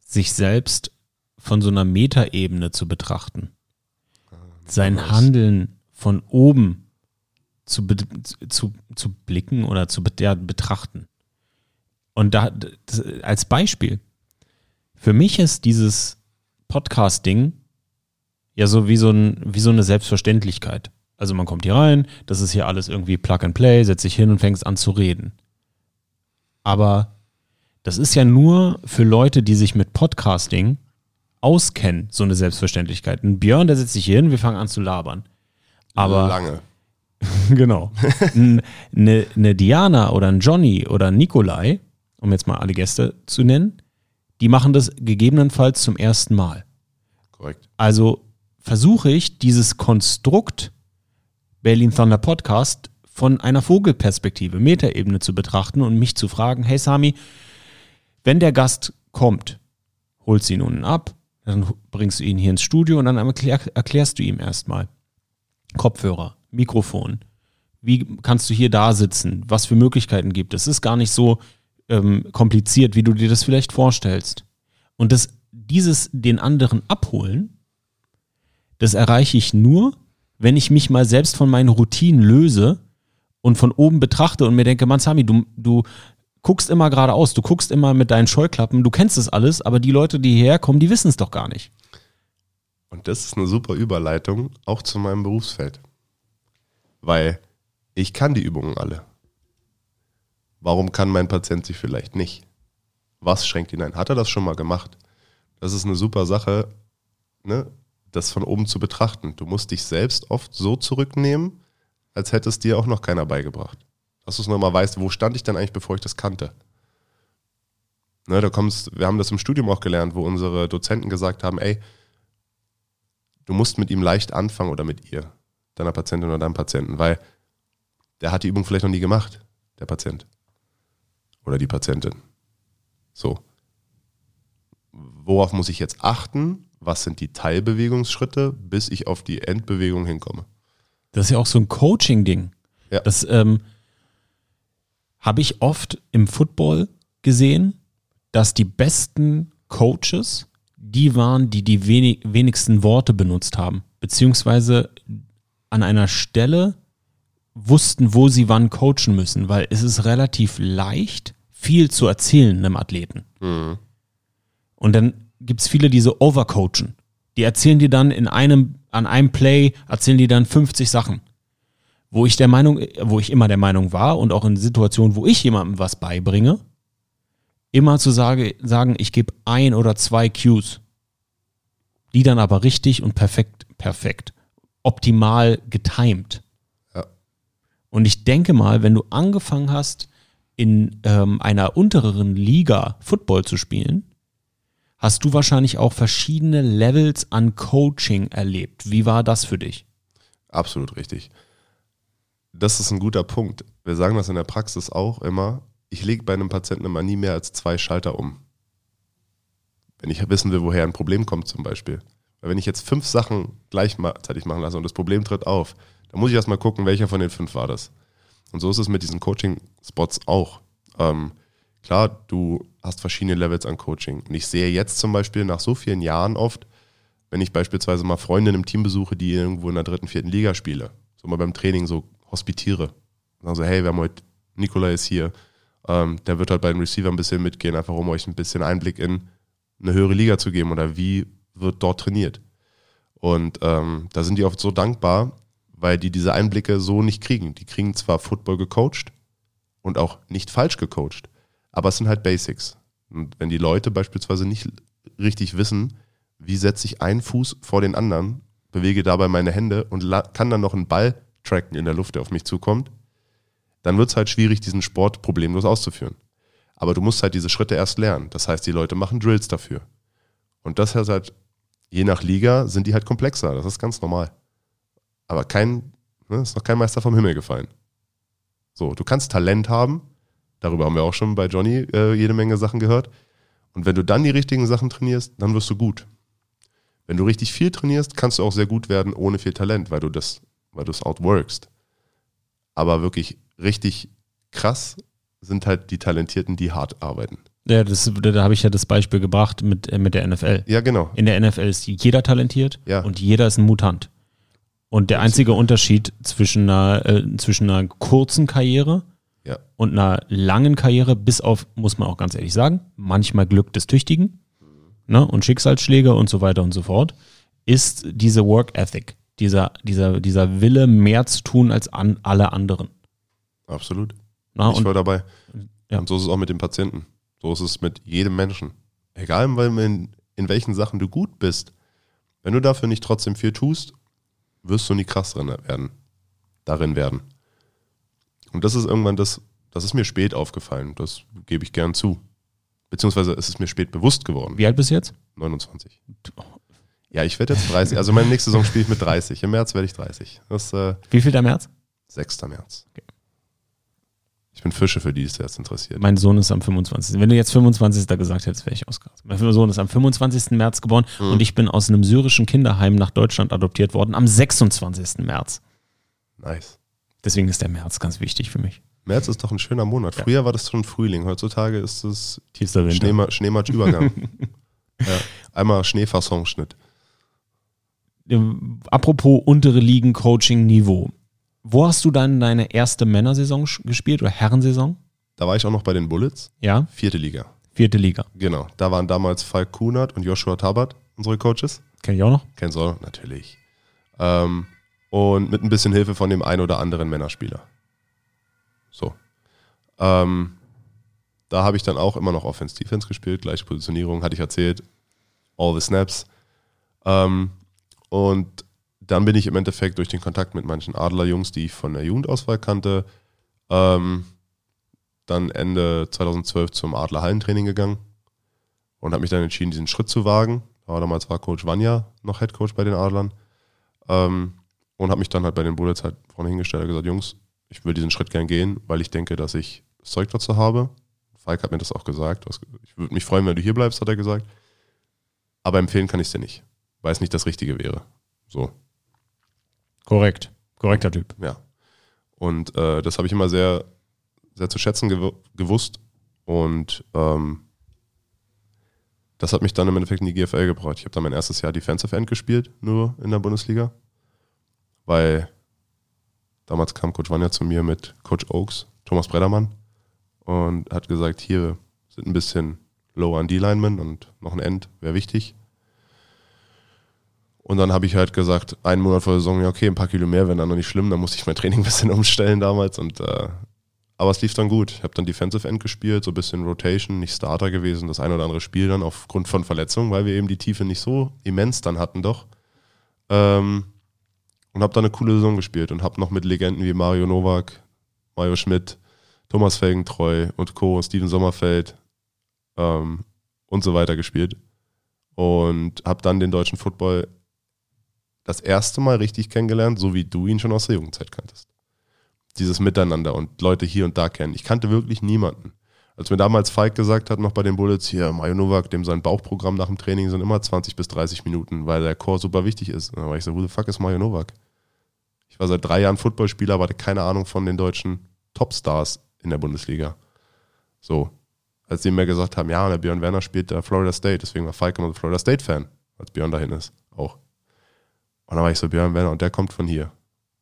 Sich selbst von so einer Metaebene zu betrachten. Sein nice. Handeln von oben zu, zu, zu blicken oder zu ja, betrachten. Und da als Beispiel, für mich ist dieses Podcast-Ding ja so wie so, ein, wie so eine Selbstverständlichkeit. Also man kommt hier rein, das ist hier alles irgendwie Plug and Play, setzt sich hin und fängst an zu reden. Aber das ist ja nur für Leute, die sich mit Podcasting auskennen, so eine Selbstverständlichkeit. Ein Björn, der setzt sich hier hin, wir fangen an zu labern. Aber lange. *laughs* genau. Eine ne Diana oder ein Johnny oder ein Nikolai, um jetzt mal alle Gäste zu nennen, die machen das gegebenenfalls zum ersten Mal. Korrekt. Also versuche ich dieses Konstrukt Berlin Thunder Podcast von einer Vogelperspektive, Metaebene zu betrachten und mich zu fragen, hey Sami, wenn der Gast kommt, holst du ihn unten ab, dann bringst du ihn hier ins Studio und dann erklär, erklärst du ihm erstmal Kopfhörer, Mikrofon, wie kannst du hier da sitzen, was für Möglichkeiten gibt es. Es ist gar nicht so ähm, kompliziert, wie du dir das vielleicht vorstellst. Und das, dieses den anderen abholen, das erreiche ich nur, wenn ich mich mal selbst von meinen Routinen löse und von oben betrachte und mir denke, Mann, Sami, du, du guckst immer geradeaus, du guckst immer mit deinen Scheuklappen, du kennst das alles, aber die Leute, die hierher kommen, die wissen es doch gar nicht. Und das ist eine super Überleitung auch zu meinem Berufsfeld. Weil ich kann die Übungen alle. Warum kann mein Patient sie vielleicht nicht? Was schränkt ihn ein? Hat er das schon mal gemacht? Das ist eine super Sache. Ne? das von oben zu betrachten. Du musst dich selbst oft so zurücknehmen, als hätte es dir auch noch keiner beigebracht. Dass du es nochmal weißt, wo stand ich denn eigentlich, bevor ich das kannte. Ne, da kommst, wir haben das im Studium auch gelernt, wo unsere Dozenten gesagt haben, ey, du musst mit ihm leicht anfangen oder mit ihr, deiner Patientin oder deinem Patienten, weil der hat die Übung vielleicht noch nie gemacht, der Patient. Oder die Patientin. So. Worauf muss ich jetzt achten? Was sind die Teilbewegungsschritte, bis ich auf die Endbewegung hinkomme? Das ist ja auch so ein Coaching-Ding. Ja. Das ähm, habe ich oft im Football gesehen, dass die besten Coaches die waren, die die wenig, wenigsten Worte benutzt haben, beziehungsweise an einer Stelle wussten, wo sie wann coachen müssen, weil es ist relativ leicht, viel zu erzählen einem Athleten. Mhm. Und dann gibt es viele, die so overcoachen. Die erzählen dir dann in einem, an einem Play, erzählen die dann 50 Sachen. Wo ich der Meinung, wo ich immer der Meinung war und auch in Situationen, wo ich jemandem was beibringe, immer zu sage, sagen, ich gebe ein oder zwei Cues. Die dann aber richtig und perfekt, perfekt, optimal getimed. Ja. Und ich denke mal, wenn du angefangen hast, in ähm, einer untereren Liga Football zu spielen, hast du wahrscheinlich auch verschiedene Levels an Coaching erlebt. Wie war das für dich? Absolut richtig. Das ist ein guter Punkt. Wir sagen das in der Praxis auch immer. Ich lege bei einem Patienten immer nie mehr als zwei Schalter um. Wenn ich wissen will, woher ein Problem kommt zum Beispiel. Weil wenn ich jetzt fünf Sachen gleichzeitig machen lasse und das Problem tritt auf, dann muss ich erstmal gucken, welcher von den fünf war das. Und so ist es mit diesen Coaching-Spots auch. Ähm, klar, du hast verschiedene Levels an Coaching. Und ich sehe jetzt zum Beispiel nach so vielen Jahren oft, wenn ich beispielsweise mal Freunde im Team besuche, die irgendwo in der dritten, vierten Liga spiele, so mal beim Training so hospitiere. Und sagen so, hey, wir haben heute, Nikola ist hier, ähm, der wird halt bei den Receiver ein bisschen mitgehen, einfach um euch ein bisschen Einblick in eine höhere Liga zu geben oder wie wird dort trainiert. Und ähm, da sind die oft so dankbar, weil die diese Einblicke so nicht kriegen. Die kriegen zwar Football gecoacht und auch nicht falsch gecoacht, aber es sind halt Basics. Und wenn die Leute beispielsweise nicht richtig wissen, wie setze ich einen Fuß vor den anderen, bewege dabei meine Hände und kann dann noch einen Ball tracken in der Luft, der auf mich zukommt, dann wird es halt schwierig, diesen Sport problemlos auszuführen. Aber du musst halt diese Schritte erst lernen. Das heißt, die Leute machen Drills dafür. Und das heißt halt, je nach Liga sind die halt komplexer. Das ist ganz normal. Aber kein, ne, ist noch kein Meister vom Himmel gefallen. So, du kannst Talent haben. Darüber haben wir auch schon bei Johnny äh, jede Menge Sachen gehört. Und wenn du dann die richtigen Sachen trainierst, dann wirst du gut. Wenn du richtig viel trainierst, kannst du auch sehr gut werden ohne viel Talent, weil du das, weil du es outworkst. Aber wirklich richtig krass sind halt die Talentierten, die hart arbeiten. Ja, das, da habe ich ja das Beispiel gebracht mit, äh, mit der NFL. Ja, genau. In der NFL ist jeder talentiert Ja. und jeder ist ein Mutant. Und der einzige Unterschied zwischen einer, äh, zwischen einer kurzen Karriere Ja. und einer langen Karriere, bis auf, muss man auch ganz ehrlich sagen, manchmal Glück des Tüchtigen ne, und Schicksalsschläge und so weiter und so fort, ist diese Work Ethic, dieser, dieser, dieser Wille, mehr zu tun als an alle anderen. Absolut. Na, ich und war dabei. Ja. Und so ist es auch mit den Patienten. So ist es mit jedem Menschen. Egal, in, in welchen Sachen du gut bist. Wenn du dafür nicht trotzdem viel tust, wirst du nie krass drin werden. Darin werden. Und das ist irgendwann das, das ist mir spät aufgefallen. Das gebe ich gern zu. Beziehungsweise es ist mir spät bewusst geworden. wie alt bist du jetzt? 29. Ja, ich werde jetzt 30. Also meine nächste Saison spiele ich mit 30. Im März werde ich 30. Das äh, Wie viel der März? 6. März. Ich bin Fische, für die es jetzt interessiert. Mein Sohn ist am 25. Wenn du jetzt 25. gesagt hättest, wäre ich ausgerastet. Mein Sohn ist am 25. März geboren Mhm. und ich bin aus einem syrischen Kinderheim nach Deutschland adoptiert worden am 26. März. Nice. Deswegen ist der März ganz wichtig für mich. März ist doch ein schöner Monat. Ja. Früher war das schon Frühling. Heutzutage ist es Tiefster Winter. Schneematsch-Übergang. *laughs* ja. Einmal Schneefassonschnitt. Ähm, Apropos untere Ligen Coaching Niveau. Wo hast du dann deine erste Männersaison gespielt oder Herrensaison? Da war ich auch noch bei den Bullets. Ja, Vierte Liga. vierte Liga. Genau. Da waren damals Falk Kunert und Joshua Tabat unsere Coaches. Kenn ich auch noch. Kennst du, natürlich. Ähm, und mit ein bisschen Hilfe von dem einen oder anderen Männerspieler. So. Ähm, da habe ich dann auch immer noch Offense-Defense gespielt, gleiche Positionierung, hatte ich erzählt. All the Snaps. Ähm, Und dann bin ich im Endeffekt durch den Kontakt mit manchen Adlerjungs, die ich von der Jugendauswahl kannte, ähm, dann Ende 2012 zum Adler Hallentraining gegangen und habe mich dann entschieden, diesen Schritt zu wagen. Damals war Coach Vanya noch Head Coach bei den Adlern. Ähm, und habe mich dann halt bei den Bullets halt vorne hingestellt und gesagt, Jungs, ich will diesen Schritt gern gehen, weil ich denke, dass ich das Zeug dazu habe. Falk hat mir das auch gesagt. Ich würde mich freuen, wenn du hier bleibst, hat er gesagt. Aber empfehlen kann ich es dir nicht, weil es nicht das Richtige wäre. So. Korrekt. Korrekter Typ. Ja. Und äh, das habe ich immer sehr, sehr zu schätzen gew gewusst. Und ähm, das hat mich dann im Endeffekt in die GFL gebracht. Ich habe dann mein erstes Jahr Defensive End gespielt, nur in der Bundesliga. Weil damals kam Coach Wanja zu mir mit Coach Oaks, Thomas Breddermann, und hat gesagt, hier sind ein bisschen low an D-Linemen und noch ein End wäre wichtig. Und dann habe ich halt gesagt, einen Monat vor der Saison, ja okay, ein paar Kilo mehr wären dann noch nicht schlimm, dann musste ich mein *laughs* Training ein bisschen umstellen damals. Und, äh, aber es lief dann gut. Ich habe dann Defensive End gespielt, so ein bisschen Rotation, nicht Starter gewesen, das ein oder andere Spiel dann aufgrund von Verletzungen, weil wir eben die Tiefe nicht so immens dann hatten doch. Ähm, und habe dann eine coole Saison gespielt und habe noch mit Legenden wie Mario Nowak, Mario Schmidt, Thomas Felgentreu und Co., Steven Sommerfeld ähm, und so weiter gespielt. Und habe dann den deutschen Football das erste Mal richtig kennengelernt, so wie du ihn schon aus der Jugendzeit kanntest. Dieses Miteinander und Leute hier und da kennen. Ich kannte wirklich niemanden. Als mir damals Falk gesagt hat, noch bei den Bullets, hier, Mario Novak, dem sein Bauchprogramm nach dem Training sind immer 20 bis 30 Minuten, weil der Chor super wichtig ist. dann war ich so, who the fuck ist Mario Novak? Ich war seit drei Jahren Footballspieler, aber hatte keine Ahnung von den deutschen Topstars in der Bundesliga. So. Als die mir gesagt haben, ja, der Björn Werner spielt da Florida State, deswegen war Falk immer Florida State-Fan, als Björn dahin ist. Auch. Und dann war ich so, Björn Werner, und der kommt von hier.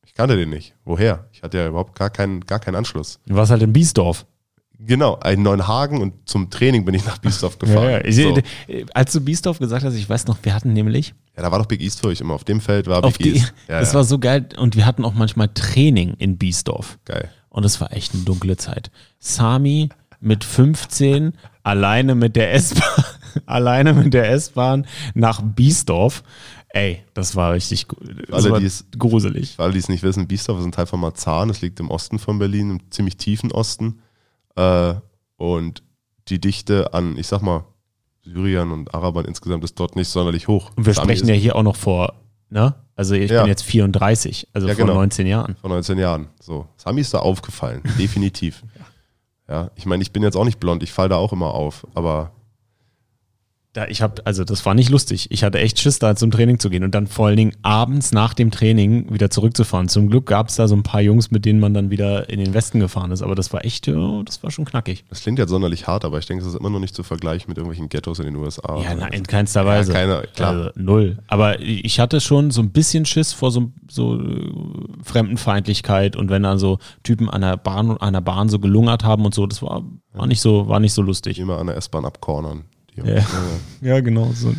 Ich kannte den nicht. Woher? Ich hatte ja überhaupt gar keinen, gar keinen Anschluss. Du warst halt in Biesdorf. Genau, ein Neuenhagen und zum Training bin ich nach Biesdorf gefahren. Ja, so. Als du Biesdorf gesagt hast, ich weiß noch, wir hatten nämlich. Ja, da war doch Big East für euch immer. Auf dem Feld war Big die, East. Ja, *laughs* das ja. war so geil. Und wir hatten auch manchmal Training in Biesdorf. Geil. Und es war echt eine dunkle Zeit. Sami mit 15 alleine mit der S-Bahn, *laughs* alleine mit der S-Bahn nach Biesdorf. Ey, das war richtig das alle, war gruselig. Für alle, die es nicht wissen, Biesdorf ist ein Teil von Marzahn. Das liegt im Osten von Berlin, im ziemlich tiefen Osten. Äh, und die Dichte an, ich sag mal, Syrern und Arabern insgesamt ist dort nicht sonderlich hoch. Und wir Sami sprechen ja hier auch noch vor, ne? Also ich ja. bin jetzt 34, also ja, vor genau. 19 Jahren. Vor 19 Jahren. So. Sami ist da aufgefallen, definitiv. *laughs* ja. ja, ich meine, ich bin jetzt auch nicht blond, ich falle da auch immer auf, aber da, ich habe, also das war nicht lustig. Ich hatte echt Schiss, da zum Training zu gehen und dann vor allen Dingen abends nach dem Training wieder zurückzufahren. Zum Glück gab es da so ein paar Jungs, mit denen man dann wieder in den Westen gefahren ist. Aber das war echt, oh, das war schon knackig. Das klingt jetzt sonderlich hart, aber ich denke, es ist immer noch nicht zu vergleichen mit irgendwelchen Ghettos in den USA. Ja, nein, in keinster Weise. Ja, keine, klar. Also, null. Aber ich hatte schon so ein bisschen Schiss vor so, so äh, Fremdenfeindlichkeit und wenn dann so Typen an der Bahn, an der Bahn so gelungert haben und so, das war, war nicht so, war nicht so lustig. Immer an der S-Bahn abcornern. Ja. ja, genau. So.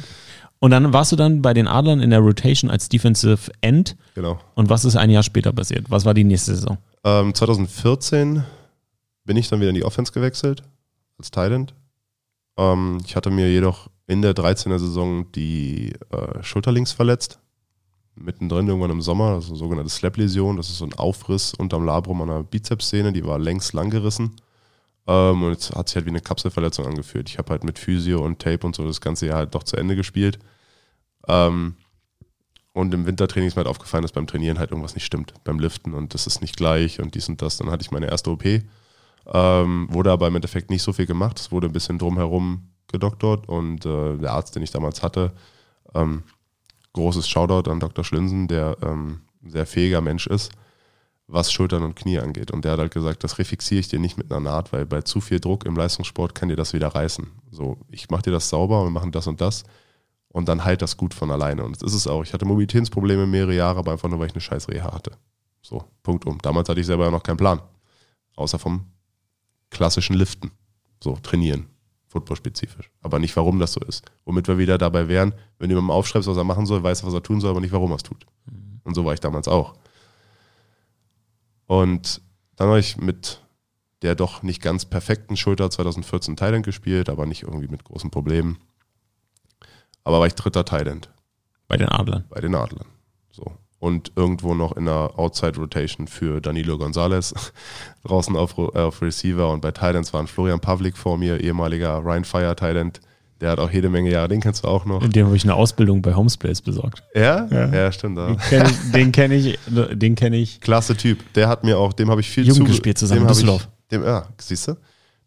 Und dann warst du dann bei den Adlern in der Rotation als Defensive End. Genau. Und was ist ein Jahr später passiert? Was war die nächste Saison? Ähm, 2014 bin ich dann wieder in die Offense gewechselt als Thailand. Ähm, ich hatte mir jedoch in der 13er Saison die äh, Schulterlinks verletzt. Mittendrin irgendwann im Sommer, das ist eine sogenannte Slap-Läsion. Das ist so ein Aufriss unterm Labrum an der Bizepssehne, die war längs lang gerissen. Ähm, und es hat sich halt wie eine Kapselverletzung angefühlt. Ich habe halt mit Physio und Tape und so das ganze Jahr halt doch zu Ende gespielt. Ähm, und im Wintertraining ist mir halt aufgefallen, dass beim Trainieren halt irgendwas nicht stimmt, beim Liften und das ist nicht gleich und dies und das. Dann hatte ich meine erste OP, ähm, wurde aber im Endeffekt nicht so viel gemacht. Es wurde ein bisschen drumherum gedoktert und äh, der Arzt, den ich damals hatte, ähm, großes Shoutout an Dr. Schlinsen, der ähm, sehr fähiger Mensch ist, was Schultern und Knie angeht. Und der hat halt gesagt, das refixiere ich dir nicht mit einer Naht, weil bei zu viel Druck im Leistungssport kann dir das wieder reißen. So, ich mache dir das sauber und wir machen das und das und dann halt das gut von alleine. Und das ist es auch. Ich hatte Mobilitätsprobleme mehrere Jahre, aber einfach nur, weil ich eine scheiß Reha hatte. So, Punkt um. Damals hatte ich selber ja noch keinen Plan. Außer vom klassischen Liften. So, trainieren. Football-spezifisch. Aber nicht, warum das so ist. Womit wir wieder dabei wären, wenn du jemandem aufschreibst, was er machen soll, weiß, was er tun soll, aber nicht, warum er es tut. Mhm. Und so war ich damals auch. Und dann habe ich mit der doch nicht ganz perfekten Schulter 2014 Thailand gespielt, aber nicht irgendwie mit großen Problemen. Aber war ich dritter Thailand Bei den Adlern. bei den Adlern. So. Und irgendwo noch in der Outside Rotation für Danilo Gonzalez *laughs* draußen auf, auf Receiver und bei Titans waren Florian Pavlik vor mir, ehemaliger Ryan Fire Titan. Der hat auch jede Menge Jahre, den kennst du auch noch. In dem habe ich eine Ausbildung bei Homesplace besorgt. Ja? Ja. Ja, stimmt. Ja. Den kenne ich, den kenne ich. Klasse Typ. Der hat mir auch, dem habe ich viel Jugend gespielt zusammen dem in hab ich- Düsseldorf. Dem, ja, siehst du?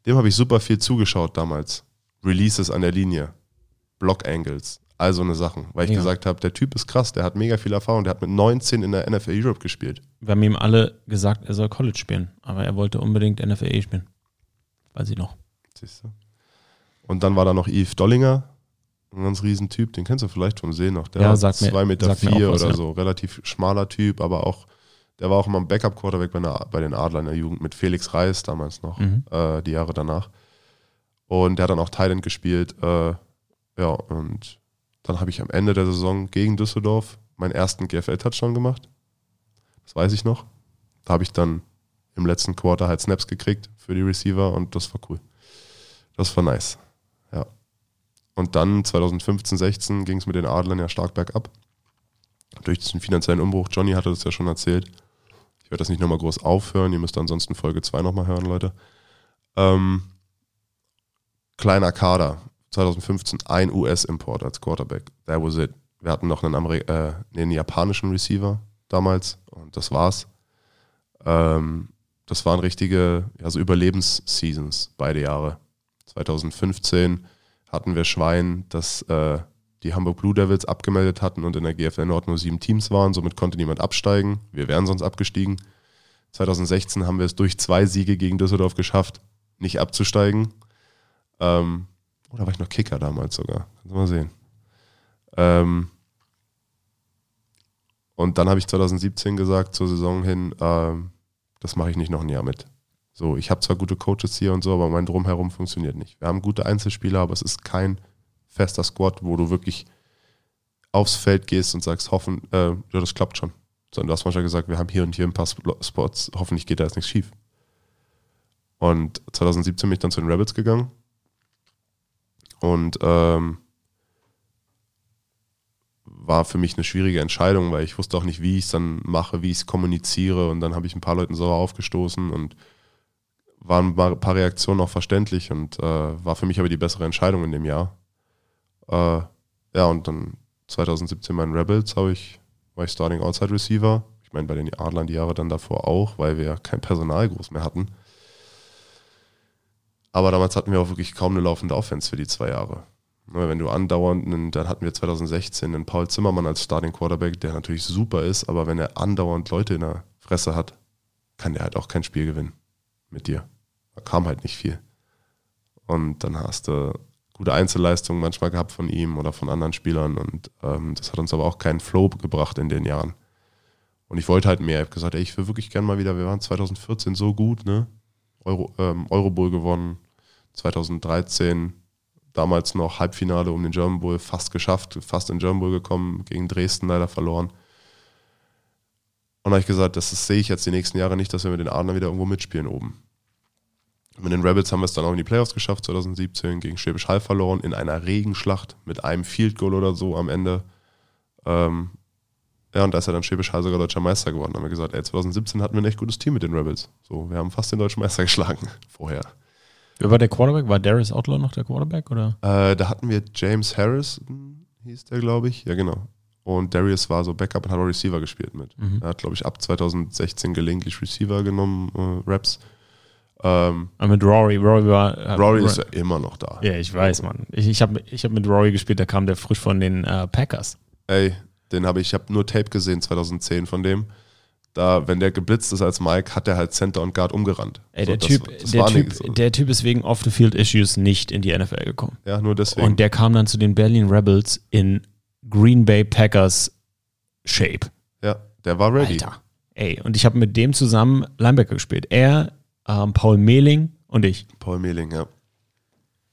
Dem habe ich super viel zugeschaut damals. Releases an der Linie, Block Angles, all so eine Sachen. Weil ich Ja. gesagt habe, der Typ ist krass, der hat mega viel Erfahrung, der hat mit 19 in der NFL Europe gespielt. Wir haben ihm alle gesagt, er soll College spielen. Aber er wollte unbedingt NFA spielen. Weiß ich noch. Siehst du? Und dann war da noch Yves Dollinger, ein ganz riesen Typ, den kennst du vielleicht vom Sehen noch. Der Ja, sagt mir- 2 Meter vier was, oder ja. so, relativ schmaler Typ, aber auch, der war auch immer ein Backup-Quarterback bei, einer- bei den Adlern in der Jugend mit Felix Reis damals noch, Mhm. äh, die Jahre danach. Und der hat dann auch Thailand gespielt. Äh, ja, und dann habe ich am Ende der Saison gegen Düsseldorf meinen ersten GFL-Touchdown gemacht. Das weiß ich noch. Da habe ich dann im letzten Quarter halt Snaps gekriegt für die Receiver und das war cool. Das war nice. Ja. Und dann 2015, 16 ging es mit den Adlern ja stark bergab. Durch den finanziellen Umbruch. Johnny hatte das ja schon erzählt. Ich werde das nicht nochmal groß aufhören. Ihr müsst ansonsten Folge 2 nochmal hören, Leute. Ähm, kleiner Kader. 2015 ein US-Import als Quarterback. That was it. Wir hatten noch einen, Ameri äh, einen japanischen Receiver damals und das war's. Ähm, das waren richtige also Überlebensseasons, beide Jahre. 2015 hatten wir Schwein, dass äh, die Hamburg Blue Devils abgemeldet hatten und in der GFL Nord nur sieben Teams waren, somit konnte niemand absteigen. Wir wären sonst abgestiegen. 2016 haben wir es durch zwei Siege gegen Düsseldorf geschafft, nicht abzusteigen. Ähm, oder war ich noch Kicker damals sogar? Kannst du mal sehen. Ähm, und dann habe ich 2017 gesagt, zur Saison hin, ähm, das mache ich nicht noch ein Jahr mit. So, ich habe zwar gute Coaches hier und so, aber mein Drumherum funktioniert nicht. Wir haben gute Einzelspieler, aber es ist kein fester Squad, wo du wirklich aufs Feld gehst und sagst, hoffen, äh, ja, das klappt schon. Sondern du hast manchmal gesagt, wir haben hier und hier ein paar Sp- Spots, hoffentlich geht da jetzt nichts schief. Und 2017 bin ich dann zu den Rebels gegangen. Und ähm, war für mich eine schwierige Entscheidung, weil ich wusste auch nicht, wie ich es dann mache, wie ich es kommuniziere. Und dann habe ich ein paar Leuten sauer aufgestoßen und waren ein paar Reaktionen auch verständlich und äh, war für mich aber die bessere Entscheidung in dem Jahr. Äh, ja, und dann 2017 bei den Rebels habe ich, war ich Starting Outside Receiver. Ich meine, bei den Adlern die Jahre dann davor auch, weil wir kein Personal groß mehr hatten. Aber damals hatten wir auch wirklich kaum eine laufende Offense für die zwei Jahre. Ne, Wenn du andauernd, dann hatten wir 2016 einen Paul Zimmermann als Starting Quarterback, der natürlich super ist, aber wenn er andauernd Leute in der Fresse hat, kann der halt auch kein Spiel gewinnen mit dir. Da kam halt nicht viel. Und dann hast du gute Einzelleistungen manchmal gehabt von ihm oder von anderen Spielern und ähm, das hat uns aber auch keinen Flow gebracht in den Jahren. Und ich wollte halt mehr. Ich habe gesagt, ey, ich will wirklich gerne mal wieder, wir waren 2014 so gut, ne? Euro, ähm, Eurobowl gewonnen, 2013 damals noch Halbfinale um den German Bowl fast geschafft, fast in German Bowl gekommen, gegen Dresden leider verloren. Und da habe ich gesagt, das sehe ich jetzt die nächsten Jahre nicht, dass wir mit den Adlern wieder irgendwo mitspielen oben. Mit den Rebels haben wir es dann auch in die Playoffs geschafft, 2017, gegen Schwäbisch Hall verloren, in einer Regenschlacht mit einem Field Goal oder so am Ende. Ähm, ja, und da ist ja dann Schwäbisch Hall sogar deutscher Meister geworden. Da haben wir gesagt, ey, 2017 hatten wir ein echt gutes Team mit den Rebels. So, wir haben fast den deutschen Meister *laughs* geschlagen vorher. Wer war der Quarterback? War Darius Outlaw noch der Quarterback? Oder? Äh, da hatten wir James Harris, hieß der, glaube ich. Ja, genau. Und Darius war so Backup und hat auch Receiver gespielt mit. Mhm. Er hat, glaube ich, ab 2016 gelegentlich Receiver genommen, äh, Raps. Ähm, Ah, mit Rory. Rory war. äh, Rory ist ja immer noch da. Ja, ich weiß, Mann. Ich, ich habe ich hab mit Rory gespielt, da kam der frisch von den äh, Packers. Ey, den habe ich, ich habe nur Tape gesehen 2010 von dem. Da, wenn der geblitzt ist als Mike, hat er halt Center und Guard umgerannt. Ey, So, der, das- typ, das der, war typ, nix. der Typ ist wegen Off-the-Field-Issues nicht in die NFL gekommen. Ja, nur deswegen. Und der kam dann zu den Berlin Rebels in Green Bay Packers Shape. ja, der war ready. Alter. Ey, und ich habe mit dem zusammen Linebacker gespielt. Er, ähm, Paul Mehling und ich. Paul Mehling, ja.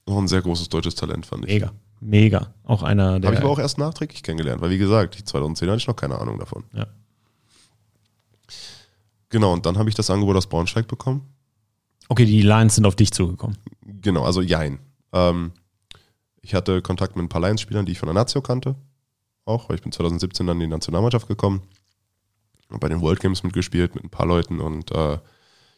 Noch ein sehr großes deutsches Talent, fand ich. Mega. Mega. Auch einer der. Habe ich aber auch erst nachträglich kennengelernt, weil wie gesagt, 2010 hatte ich noch keine Ahnung davon. Ja. Genau, und dann habe ich das Angebot aus Braunschweig bekommen. Okay, die Lions sind auf dich zugekommen. Genau, also jein. Ähm, ich hatte Kontakt mit ein paar Lions-Spielern, die ich von der Nazio kannte. auch, weil ich bin 2017 dann in die Nationalmannschaft gekommen und bei den World Games mitgespielt mit ein paar Leuten und äh,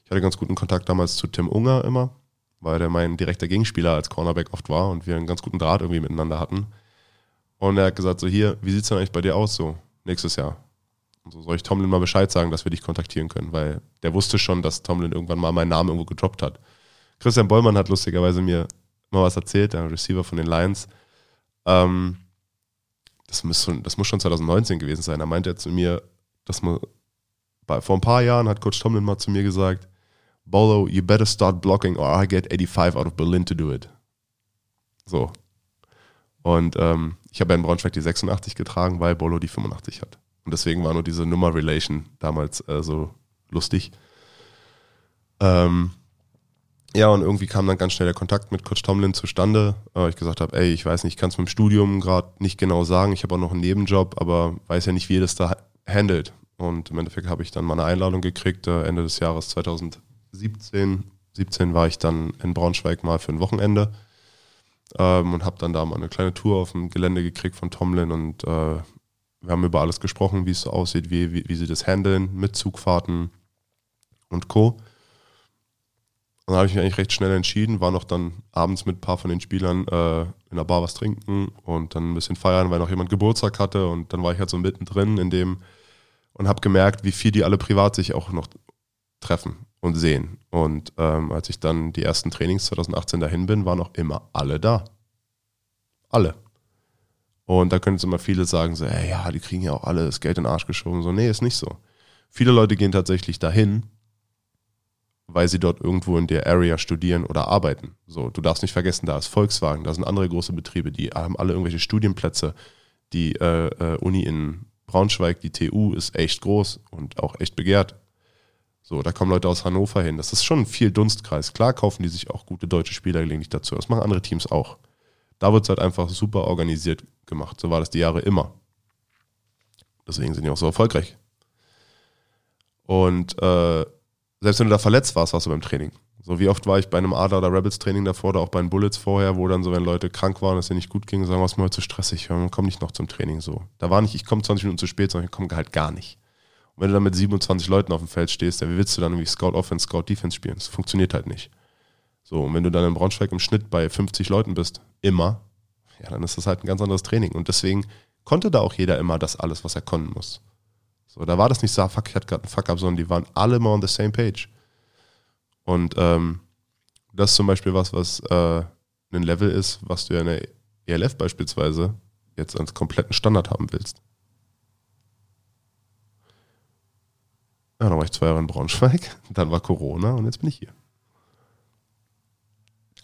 ich hatte ganz guten Kontakt damals zu Tim Unger immer, weil der mein direkter Gegenspieler als Cornerback oft war und wir einen ganz guten Draht irgendwie miteinander hatten. Und er hat gesagt, so hier, wie sieht es denn eigentlich bei dir aus so nächstes Jahr? Und so soll ich Tomlin mal Bescheid sagen, dass wir dich kontaktieren können, weil der wusste schon, dass Tomlin irgendwann mal meinen Namen irgendwo gedroppt hat. Christian Bollmann hat lustigerweise mir mal was erzählt, der Receiver von den Lions. Ähm, das, muss schon, das muss schon 2019 gewesen sein. Da meinte er zu mir, dass man bei, vor ein paar Jahren hat Coach Tomlin mal zu mir gesagt, Bolo, you better start blocking or I get 85 out of Berlin to do it. So. Und ähm, ich habe ja in Braunschweig die 86 getragen, weil Bolo die 85 hat. Und deswegen war nur diese Nummer-Relation damals äh, so lustig. Ähm, ja, und irgendwie kam dann ganz schnell der Kontakt mit Coach Tomlin zustande. Äh, ich gesagt habe, ey, ich weiß nicht, ich kann es mit dem Studium gerade nicht genau sagen. Ich habe auch noch einen Nebenjob, aber weiß ja nicht, wie ihr das da handelt. Und im Endeffekt habe ich dann mal eine Einladung gekriegt, äh, Ende des Jahres 2017. 17 war ich dann in Braunschweig mal für ein Wochenende ähm, und habe dann da mal eine kleine Tour auf dem Gelände gekriegt von Tomlin und äh, wir haben über alles gesprochen, wie es so aussieht, wie, wie, wie sie das handeln mit Zugfahrten und Co. Und dann habe ich mich eigentlich recht schnell entschieden, war noch dann abends mit ein paar von den Spielern äh, in der Bar was trinken und dann ein bisschen feiern, weil noch jemand Geburtstag hatte und dann war ich halt so mittendrin in dem und habe gemerkt, wie viel die alle privat sich auch noch treffen und sehen. Und ähm, als ich dann die ersten Trainings 2018 dahin bin, waren auch immer alle da. Alle. Und da können jetzt immer viele sagen, so, ey, ja, die kriegen ja auch alle das Geld in den Arsch geschoben. So, nee, ist nicht so. Viele Leute gehen tatsächlich dahin, weil sie dort irgendwo in der Area studieren oder arbeiten. So, du darfst nicht vergessen, da ist Volkswagen, da sind andere große Betriebe, die haben alle irgendwelche Studienplätze. Die äh, äh, Uni in Braunschweig, die TU, ist echt groß und auch echt begehrt. So, da kommen Leute aus Hannover hin. Das ist schon viel Dunstkreis. Klar kaufen die sich auch gute deutsche Spieler gelegentlich dazu. Das machen andere Teams auch. Da wird es halt einfach super organisiert gemacht. So war das die Jahre immer. Deswegen sind die auch so erfolgreich. Und äh, selbst wenn du da verletzt warst, warst du beim Training. So wie oft war ich bei einem Adler oder Rebels Training davor oder auch bei den Bullets vorher, wo dann so, wenn Leute krank waren, es dir nicht gut ging, sagen, was mir heute zu stressig, man kommt nicht noch zum Training so. Da war nicht, ich komme 20 Minuten zu spät, sondern ich komme halt gar nicht. Und wenn du dann mit 27 Leuten auf dem Feld stehst, dann wie willst du dann irgendwie Scout Offense, Scout Defense spielen? Das funktioniert halt nicht. So, und wenn du dann in Braunschweig im Schnitt bei 50 Leuten bist, immer, ja, dann ist das halt ein ganz anderes Training. Und deswegen konnte da auch jeder immer das alles, was er können muss. So, da war das nicht so, ah, fuck, ich hatte gerade einen Fuck-up, sondern die waren alle immer on the same page. Und ähm, das ist zum Beispiel was, was äh, ein Level ist, was du ja in der ELF beispielsweise jetzt als kompletten Standard haben willst. Ja, dann war ich zwei Jahre in Braunschweig, *laughs* dann war Corona und jetzt bin ich hier.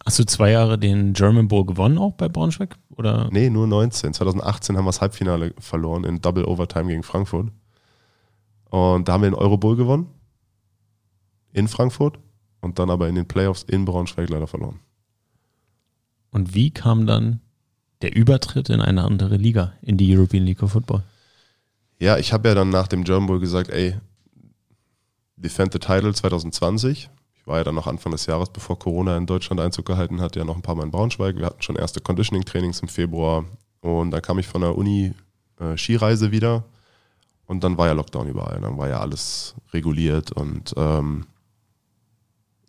Hast du zwei Jahre den German Bowl gewonnen auch bei Braunschweig? Oder? Nee, nur 19. 2018 haben wir das Halbfinale verloren in Double Overtime gegen Frankfurt. Und da haben wir den Euro Bowl gewonnen. In Frankfurt. Und dann aber in den Playoffs in Braunschweig leider verloren. Und wie kam dann der Übertritt in eine andere Liga, in die European League of Football? Ja, ich habe ja dann nach dem German Bowl gesagt, ey, defend the title 2020 war ja dann noch Anfang des Jahres, bevor Corona in Deutschland Einzug gehalten hat, ja noch ein paar Mal in Braunschweig. Wir hatten schon erste Conditioning-Trainings im Februar und dann kam ich von der Uni äh, Skireise wieder und dann war ja Lockdown überall. Dann war ja alles reguliert und ähm,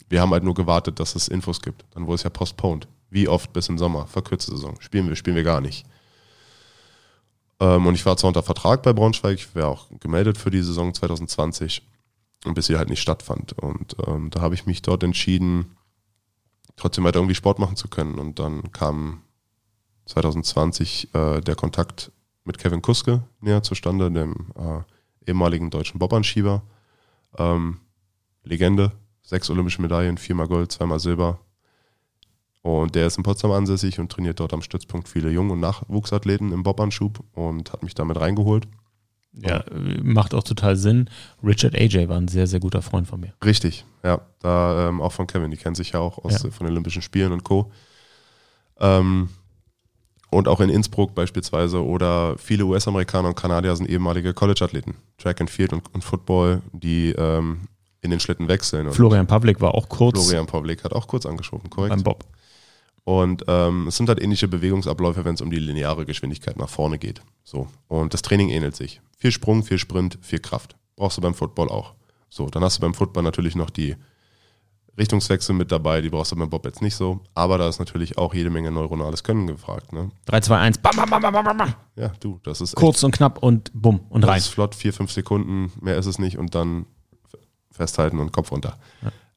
wir haben halt nur gewartet, dass es Infos gibt. Dann wurde es ja postponed. Wie oft bis im Sommer, verkürzte Saison. Spielen wir, spielen wir gar nicht. Ähm, und ich war zwar unter Vertrag bei Braunschweig, ich wäre auch gemeldet für die Saison 2020 und bis sie halt nicht stattfand. Und ähm, da habe ich mich dort entschieden, trotzdem weiter irgendwie Sport machen zu können. Und dann kam 2020 äh, der Kontakt mit Kevin Kuske näher zustande, dem äh, ehemaligen deutschen Bobanschieber. Ähm, Legende, sechs olympische Medaillen, viermal Gold, zweimal Silber. Und der ist in Potsdam ansässig und trainiert dort am Stützpunkt viele Jung- und Nachwuchsathleten im Bobanschub und hat mich damit reingeholt. Ja, macht auch total Sinn. Richard AJ war ein sehr, sehr guter Freund von mir. Richtig, ja. Da ähm, auch von Kevin, die kennt sich ja auch aus, ja. von den Olympischen Spielen und Co. Ähm, und auch in Innsbruck beispielsweise oder viele US-Amerikaner und Kanadier sind ehemalige College-Athleten. Track and Field und, und Football, die ähm, in den Schlitten wechseln. Florian Pavlik war auch kurz. Florian Pavlik hat auch kurz angeschoben, korrekt. Beim Bob. Und ähm, es sind halt ähnliche Bewegungsabläufe, wenn es um die lineare Geschwindigkeit nach vorne geht. So. Und das Training ähnelt sich. Viel Sprung, viel Sprint, viel Kraft. Brauchst du beim Football auch. So, dann hast du beim Football natürlich noch die Richtungswechsel mit dabei, die brauchst du beim Bob jetzt nicht so. Aber da ist natürlich auch jede Menge neuronales Können gefragt. Ne? 3, 2, 1, bam, bam, bam, bam, bam, bam. Ja, du, das ist Kurz und knapp und bumm und das rein. ist flott, vier, fünf Sekunden, mehr ist es nicht und dann festhalten und Kopf runter.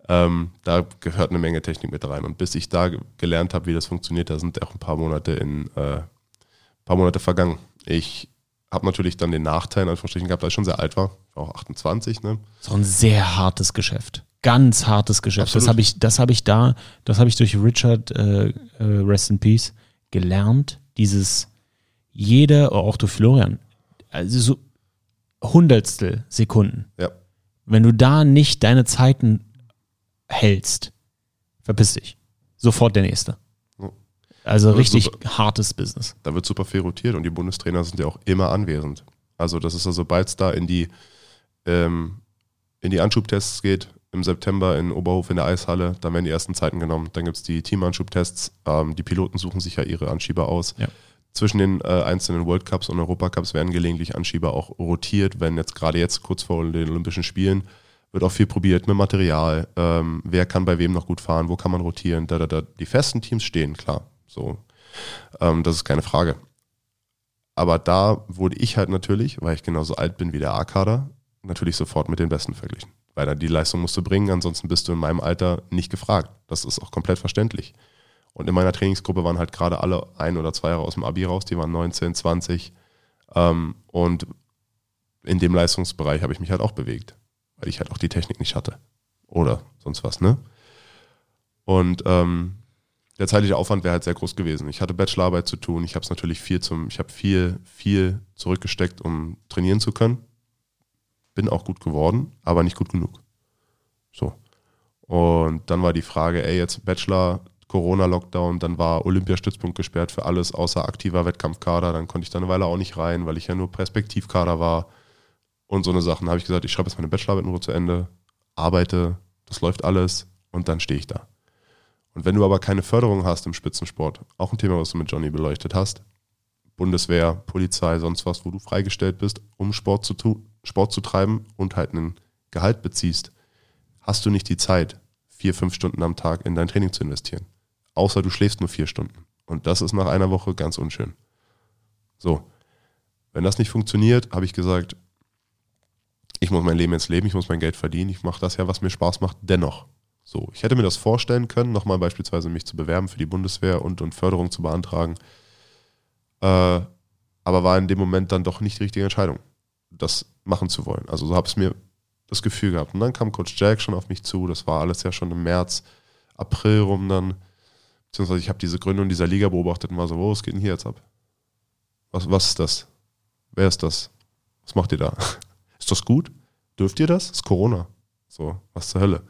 Ähm, da gehört eine Menge Technik mit rein. Und bis ich da ge- gelernt habe, wie das funktioniert, da sind auch ein paar Monate in äh, paar Monate vergangen. Ich habe natürlich dann den Nachteil in Anführungsstrichen gehabt, dass ich schon sehr alt war, auch 28, ne? So ein sehr hartes Geschäft. Ganz hartes Geschäft. Das Absolut. habe ich, das habe ich da, das habe ich durch Richard, äh, äh, Rest in Peace, gelernt. Dieses jede, auch durch Florian, also so Hundertstel Sekunden. Ja. Wenn du da nicht deine Zeiten hältst, verpiss dich. Sofort der nächste. Also Aber richtig super. hartes Business. Da wird super viel rotiert und die Bundestrainer sind ja auch immer anwesend. Also das ist ja, sobald es da in die, ähm, in die Anschubtests geht, im September in Oberhof in der Eishalle, dann werden die ersten Zeiten genommen. Dann gibt es die Teamanschubtests. Ähm, die Piloten suchen sich ja ihre Anschieber aus. Ja. Zwischen den äh, einzelnen World Cups und Europacups werden gelegentlich Anschieber auch rotiert, wenn jetzt gerade jetzt kurz vor den Olympischen Spielen wird auch viel probiert mit Material. Ähm, wer kann bei wem noch gut fahren? Wo kann man rotieren? Da, da, da. Die festen Teams stehen, klar. So, ähm, das ist keine Frage. Aber da wurde ich halt natürlich, weil ich genauso alt bin wie der A-Kader, natürlich sofort mit den Besten verglichen. Weil da die Leistung musst du bringen, ansonsten bist du in meinem Alter nicht gefragt. Das ist auch komplett verständlich. Und in meiner Trainingsgruppe waren halt gerade alle ein oder zwei Jahre aus dem Abi raus, die waren 19, 20. Ähm, und in dem Leistungsbereich habe ich mich halt auch bewegt, weil ich halt auch die Technik nicht hatte. Oder sonst was, ne? Und ähm, der zeitliche Aufwand wäre halt sehr groß gewesen. Ich hatte Bachelorarbeit zu tun, ich habe es natürlich viel zum, ich habe viel, viel zurückgesteckt, um trainieren zu können. Bin auch gut geworden, aber nicht gut genug. So. Und dann war die Frage, ey, jetzt Bachelor, Corona-Lockdown, dann war Olympiastützpunkt gesperrt für alles außer aktiver Wettkampfkader. Dann konnte ich da eine Weile auch nicht rein, weil ich ja nur Perspektivkader war und so eine Sachen. Da habe ich gesagt, ich schreibe jetzt meine Bachelorarbeit nur zu Ende, arbeite, das läuft alles und dann stehe ich da. Und wenn du aber keine Förderung hast im Spitzensport, auch ein Thema, was du mit Johnny beleuchtet hast, Bundeswehr, Polizei, sonst was, wo du freigestellt bist, um Sport zu, tu Sport zu treiben und halt einen Gehalt beziehst, hast du nicht die Zeit, vier, fünf Stunden am Tag in dein Training zu investieren. Außer du schläfst nur vier Stunden. Und das ist nach einer Woche ganz unschön. So. Wenn das nicht funktioniert, habe ich gesagt, ich muss mein Leben jetzt leben, ich muss mein Geld verdienen, ich mache das ja, was mir Spaß macht, dennoch. So, ich hätte mir das vorstellen können, nochmal beispielsweise mich zu bewerben für die Bundeswehr und, und Förderung zu beantragen. Äh, aber war in dem Moment dann doch nicht die richtige Entscheidung, das machen zu wollen. Also so habe ich mir das Gefühl gehabt. Und dann kam Coach Jack schon auf mich zu, das war alles ja schon im März, April rum dann. Beziehungsweise ich habe diese Gründung dieser Liga beobachtet und war so, wo, was geht denn hier jetzt ab? Was, was ist das? Wer ist das? Was macht ihr da? Ist das gut? Dürft ihr das? Ist Corona. So, was zur Hölle?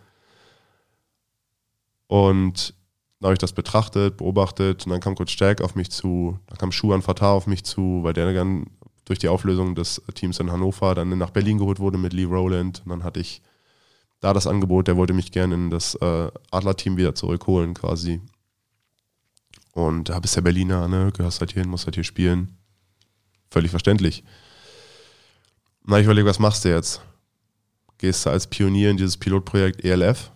Und dann habe ich das betrachtet, beobachtet und dann kam Coach Jack auf mich zu, dann kam Schuhan Fatah auf mich zu, weil der dann durch die Auflösung des Teams in Hannover dann nach Berlin geholt wurde mit Lee Rowland. Und dann hatte ich da das Angebot, der wollte mich gerne in das äh, Adler-Team wieder zurückholen quasi. Und da bist ja Berliner, ne? gehörst halt hierhin, musst halt hier spielen. Völlig verständlich. Na, ich überlege, was machst du jetzt? Gehst du als Pionier in dieses Pilotprojekt ELF?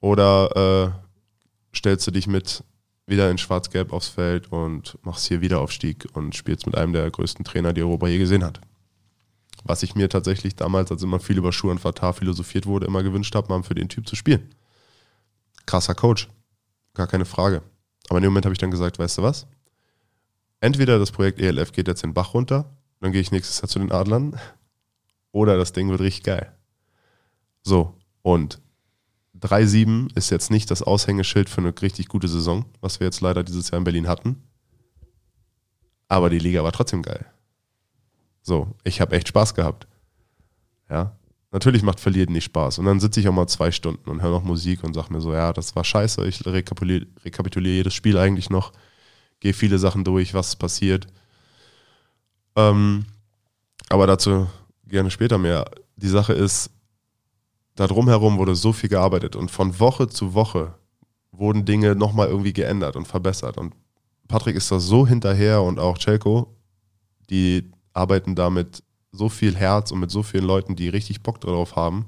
Oder äh, stellst du dich mit wieder in Schwarz-Gelb aufs Feld und machst hier Wiederaufstieg und spielst mit einem der größten Trainer, die Europa je gesehen hat? Was ich mir tatsächlich damals, als immer viel über Schuh und Fatah philosophiert wurde, immer gewünscht habe, mal für den Typ zu spielen. Krasser Coach. Gar keine Frage. Aber in dem Moment habe ich dann gesagt, weißt du was? Entweder das Projekt ELF geht jetzt den Bach runter, dann gehe ich nächstes Jahr zu den Adlern, oder das Ding wird richtig geil. So, und 3-7 ist jetzt nicht das Aushängeschild für eine richtig gute Saison, was wir jetzt leider dieses Jahr in Berlin hatten. Aber die Liga war trotzdem geil. So, ich habe echt Spaß gehabt. Ja, natürlich macht Verlieren nicht Spaß. Und dann sitze ich auch mal zwei Stunden und höre noch Musik und sage mir so, ja, das war scheiße. Ich rekapituliere, rekapituliere jedes Spiel eigentlich noch, gehe viele Sachen durch, was passiert. Ähm, aber dazu gerne später mehr. Die Sache ist, da drumherum wurde so viel gearbeitet und von Woche zu Woche wurden Dinge nochmal irgendwie geändert und verbessert. Und Patrick ist da so hinterher und auch Celko, die arbeiten da mit so viel Herz und mit so vielen Leuten, die richtig Bock drauf haben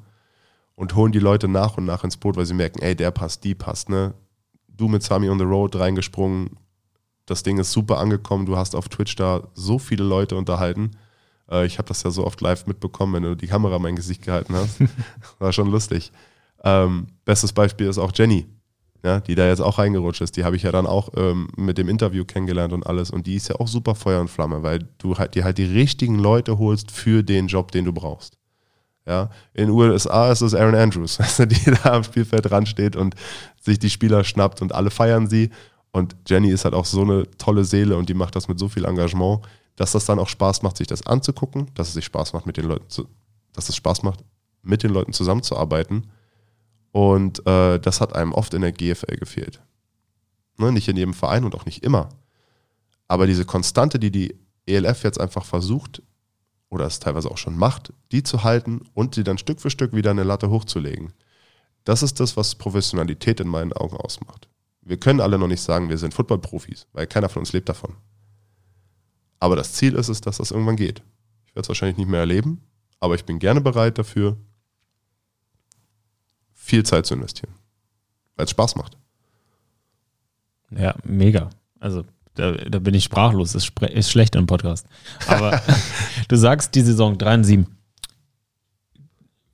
und holen die Leute nach und nach ins Boot, weil sie merken, ey, der passt, die passt, ne? Du mit Sami on the Road reingesprungen, das Ding ist super angekommen, du hast auf Twitch da so viele Leute unterhalten. Äh, ich habe das ja so oft live mitbekommen, wenn du die Kamera in mein Gesicht gehalten hast. *laughs* War schon lustig. Ähm, bestes Beispiel ist auch Jenny, ja, die da jetzt auch reingerutscht ist. Die habe ich ja dann auch ähm, mit dem Interview kennengelernt und alles. Und die ist ja auch super Feuer und Flamme, weil du halt dir halt die richtigen Leute holst für den Job, den du brauchst. Ja, in den USA ist es Aaron Andrews, *laughs* die da am Spielfeld dran steht und sich die Spieler schnappt und alle feiern sie. Und Jenny ist halt auch so eine tolle Seele und die macht das mit so viel Engagement, dass das dann auch Spaß macht, sich das anzugucken, dass es sich Spaß macht, mit den Leuten zu, dass es Spaß macht, mit den Leuten zusammenzuarbeiten und äh, das hat einem oft in der GFL gefehlt. Ne, nicht in jedem Verein und auch nicht immer. Aber diese Konstante, die die ELF jetzt einfach versucht oder es teilweise auch schon macht, die zu halten und sie dann Stück für Stück wieder eine Latte hochzulegen, das ist das, was Professionalität in meinen Augen ausmacht. Wir können alle noch nicht sagen, wir sind Footballprofis, weil keiner von uns lebt davon. Aber das Ziel ist es, dass das irgendwann geht. Ich werde es wahrscheinlich nicht mehr erleben, aber ich bin gerne bereit dafür, viel Zeit zu investieren. Weil es Spaß macht. Ja, mega. Also da, da bin ich sprachlos. Ist, ist schlecht im Podcast. Aber *laughs* du sagst die Saison 3 und 7.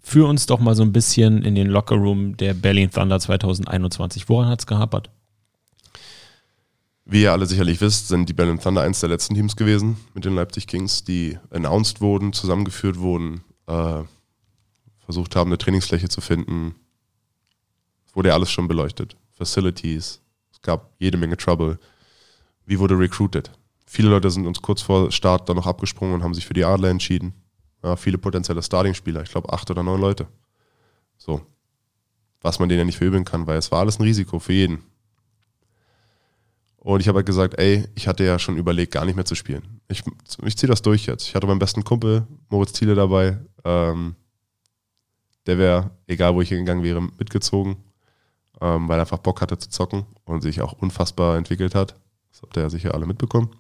Führ uns doch mal so ein bisschen in den Lockerroom der Berlin Thunder 2021. Woran hat es gehapert? Wie ihr alle sicherlich wisst, sind die Berlin Thunder eins der letzten Teams gewesen mit den Leipzig Kings, die announced wurden, zusammengeführt wurden, äh, versucht haben, eine Trainingsfläche zu finden, wurde ja alles schon beleuchtet. Facilities, es gab jede Menge Trouble. Wie wurde recruited? Viele Leute sind uns kurz vor Start dann noch abgesprungen und haben sich für die Adler entschieden. Ja, viele potenzielle Starting-Spieler, ich glaube acht oder neun Leute. So. Was man denen ja nicht verübeln kann, weil es war alles ein Risiko für jeden. Und ich habe halt gesagt, ey, ich hatte ja schon überlegt, gar nicht mehr zu spielen. Ich, ich ziehe das durch jetzt. Ich hatte meinen besten Kumpel, Moritz Thiele, dabei. Ähm, der wäre, egal wo ich hingegangen wäre, mitgezogen ähm, weil er einfach Bock hatte zu zocken und sich auch unfassbar entwickelt hat. Das habt ihr ja sicher alle mitbekommen.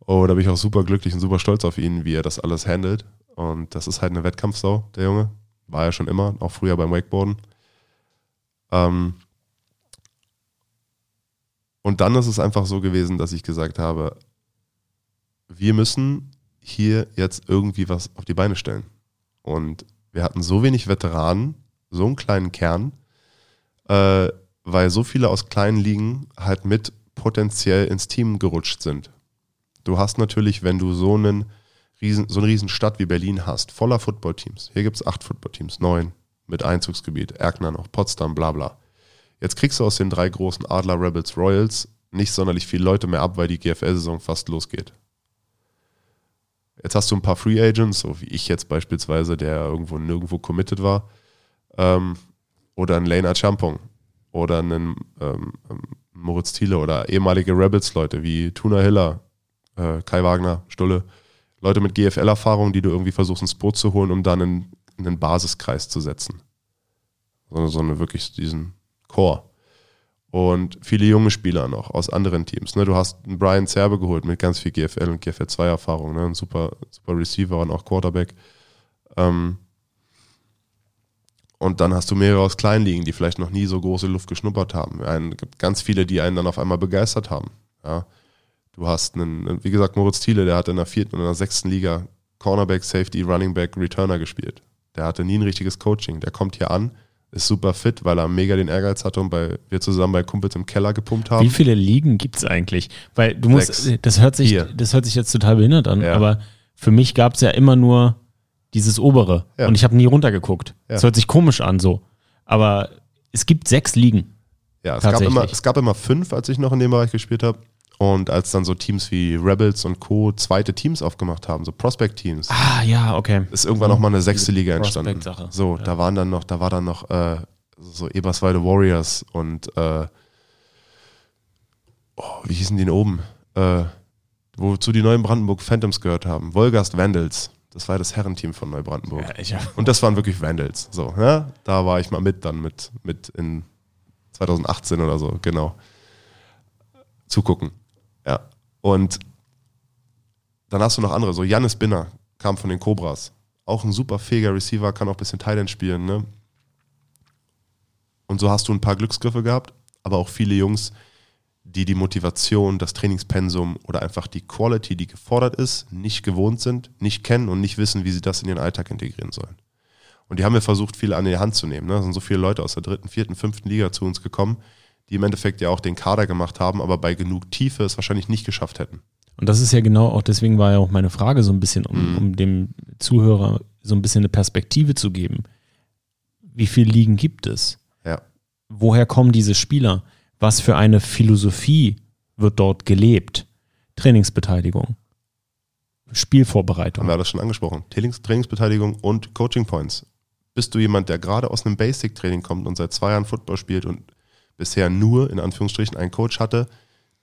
Und da bin ich auch super glücklich und super stolz auf ihn, wie er das alles handelt. Und das ist halt eine Wettkampfsau, der Junge. War er schon immer, auch früher beim Wakeboarden. Ähm und dann ist es einfach so gewesen, dass ich gesagt habe, wir müssen hier jetzt irgendwie was auf die Beine stellen. Und wir hatten so wenig Veteranen, so einen kleinen Kern, äh, weil so viele aus kleinen Ligen halt mit potenziell ins Team gerutscht sind. Du hast natürlich, wenn du so, einen riesen, so eine riesen Stadt wie Berlin hast, voller Footballteams. Hier gibt es acht Footballteams, neun mit Einzugsgebiet, Erkner noch, Potsdam, bla bla. Jetzt kriegst du aus den drei großen Adler Rebels Royals nicht sonderlich viele Leute mehr ab, weil die GFL-Saison fast losgeht. Jetzt hast du ein paar Free Agents, so wie ich jetzt beispielsweise, der irgendwo nirgendwo committed war. Ähm, oder ein Lena Champong oder einen ähm, ähm, Moritz Thiele oder ehemalige Rebels-Leute wie Tuna Hiller, äh, Kai Wagner, Stulle. Leute mit GFL-Erfahrung, die du irgendwie versuchst ins Boot zu holen, um dann in, in einen Basiskreis zu setzen. So, so eine wirklich diesen Core. Und viele junge Spieler noch aus anderen Teams. Ne? Du hast einen Brian Zerbe geholt mit ganz viel GFL und GFL 2 Erfahrung, ne? ein super, super Receiver und auch Quarterback. Ähm, und dann hast du mehrere aus Kleinligen, die vielleicht noch nie so große Luft geschnuppert haben. Es gibt ganz viele, die einen dann auf einmal begeistert haben. Ja. Du hast einen, wie gesagt, Moritz Thiele, der hat in der vierten und in der sechsten Liga Cornerback, Safety, Running Back, Returner gespielt. Der hatte nie ein richtiges Coaching. Der kommt hier an, ist super fit, weil er mega den Ehrgeiz hatte und bei, wir zusammen bei Kumpels im Keller gepumpt haben. Wie viele Ligen gibt es eigentlich? Weil du musst, Sechs. das hört sich, das hört sich jetzt total behindert an, ja. aber für mich gab es ja immer nur dieses obere. Ja. Und ich habe nie runtergeguckt. Es ja. hört sich komisch an so. Aber es gibt sechs Ligen. Ja, es gab, immer, es gab immer fünf, als ich noch in dem Bereich gespielt habe. Und als dann so Teams wie Rebels und Co. zweite Teams aufgemacht haben, so Prospect-Teams. Ah, ja, okay. Ist irgendwann mhm. noch mal eine sechste Liga entstanden. So, ja. da waren dann noch, da war dann noch äh, so Eberswalde Warriors und äh, oh, wie hießen die denn oben? Äh, wozu die neuen Brandenburg Phantoms gehört haben. Wolgast Vandals. Das war das Herrenteam von Neubrandenburg. Ja, ich, ja. Und das waren wirklich Vandals. So, ja? Da war ich mal mit dann mit, mit in 2018 oder so, genau. Zugucken. Ja. Und dann hast du noch andere, so Jannis Binner kam von den Cobras. Auch ein super fähiger Receiver, kann auch ein bisschen Thailand spielen, ne? Und so hast du ein paar Glücksgriffe gehabt, aber auch viele Jungs, die die Motivation, das Trainingspensum oder einfach die Quality, die gefordert ist, nicht gewohnt sind, nicht kennen und nicht wissen, wie sie das in ihren Alltag integrieren sollen. Und die haben wir versucht, viele an die Hand zu nehmen. Ne? Es sind so viele Leute aus der dritten, vierten, fünften Liga zu uns gekommen, die im Endeffekt ja auch den Kader gemacht haben, aber bei genug Tiefe es wahrscheinlich nicht geschafft hätten. Und das ist ja genau auch, deswegen war ja auch meine Frage so ein bisschen, um, mhm. um dem Zuhörer so ein bisschen eine Perspektive zu geben. Wie viele Ligen gibt es? Ja. Woher kommen diese Spieler? Was für eine Philosophie wird dort gelebt? Trainingsbeteiligung, Spielvorbereitung. Haben wir das schon angesprochen. Trainings, Trainingsbeteiligung und Coaching Points. Bist du jemand, der gerade aus einem Basic-Training kommt und seit zwei Jahren Football spielt und bisher nur, in Anführungsstrichen, einen Coach hatte,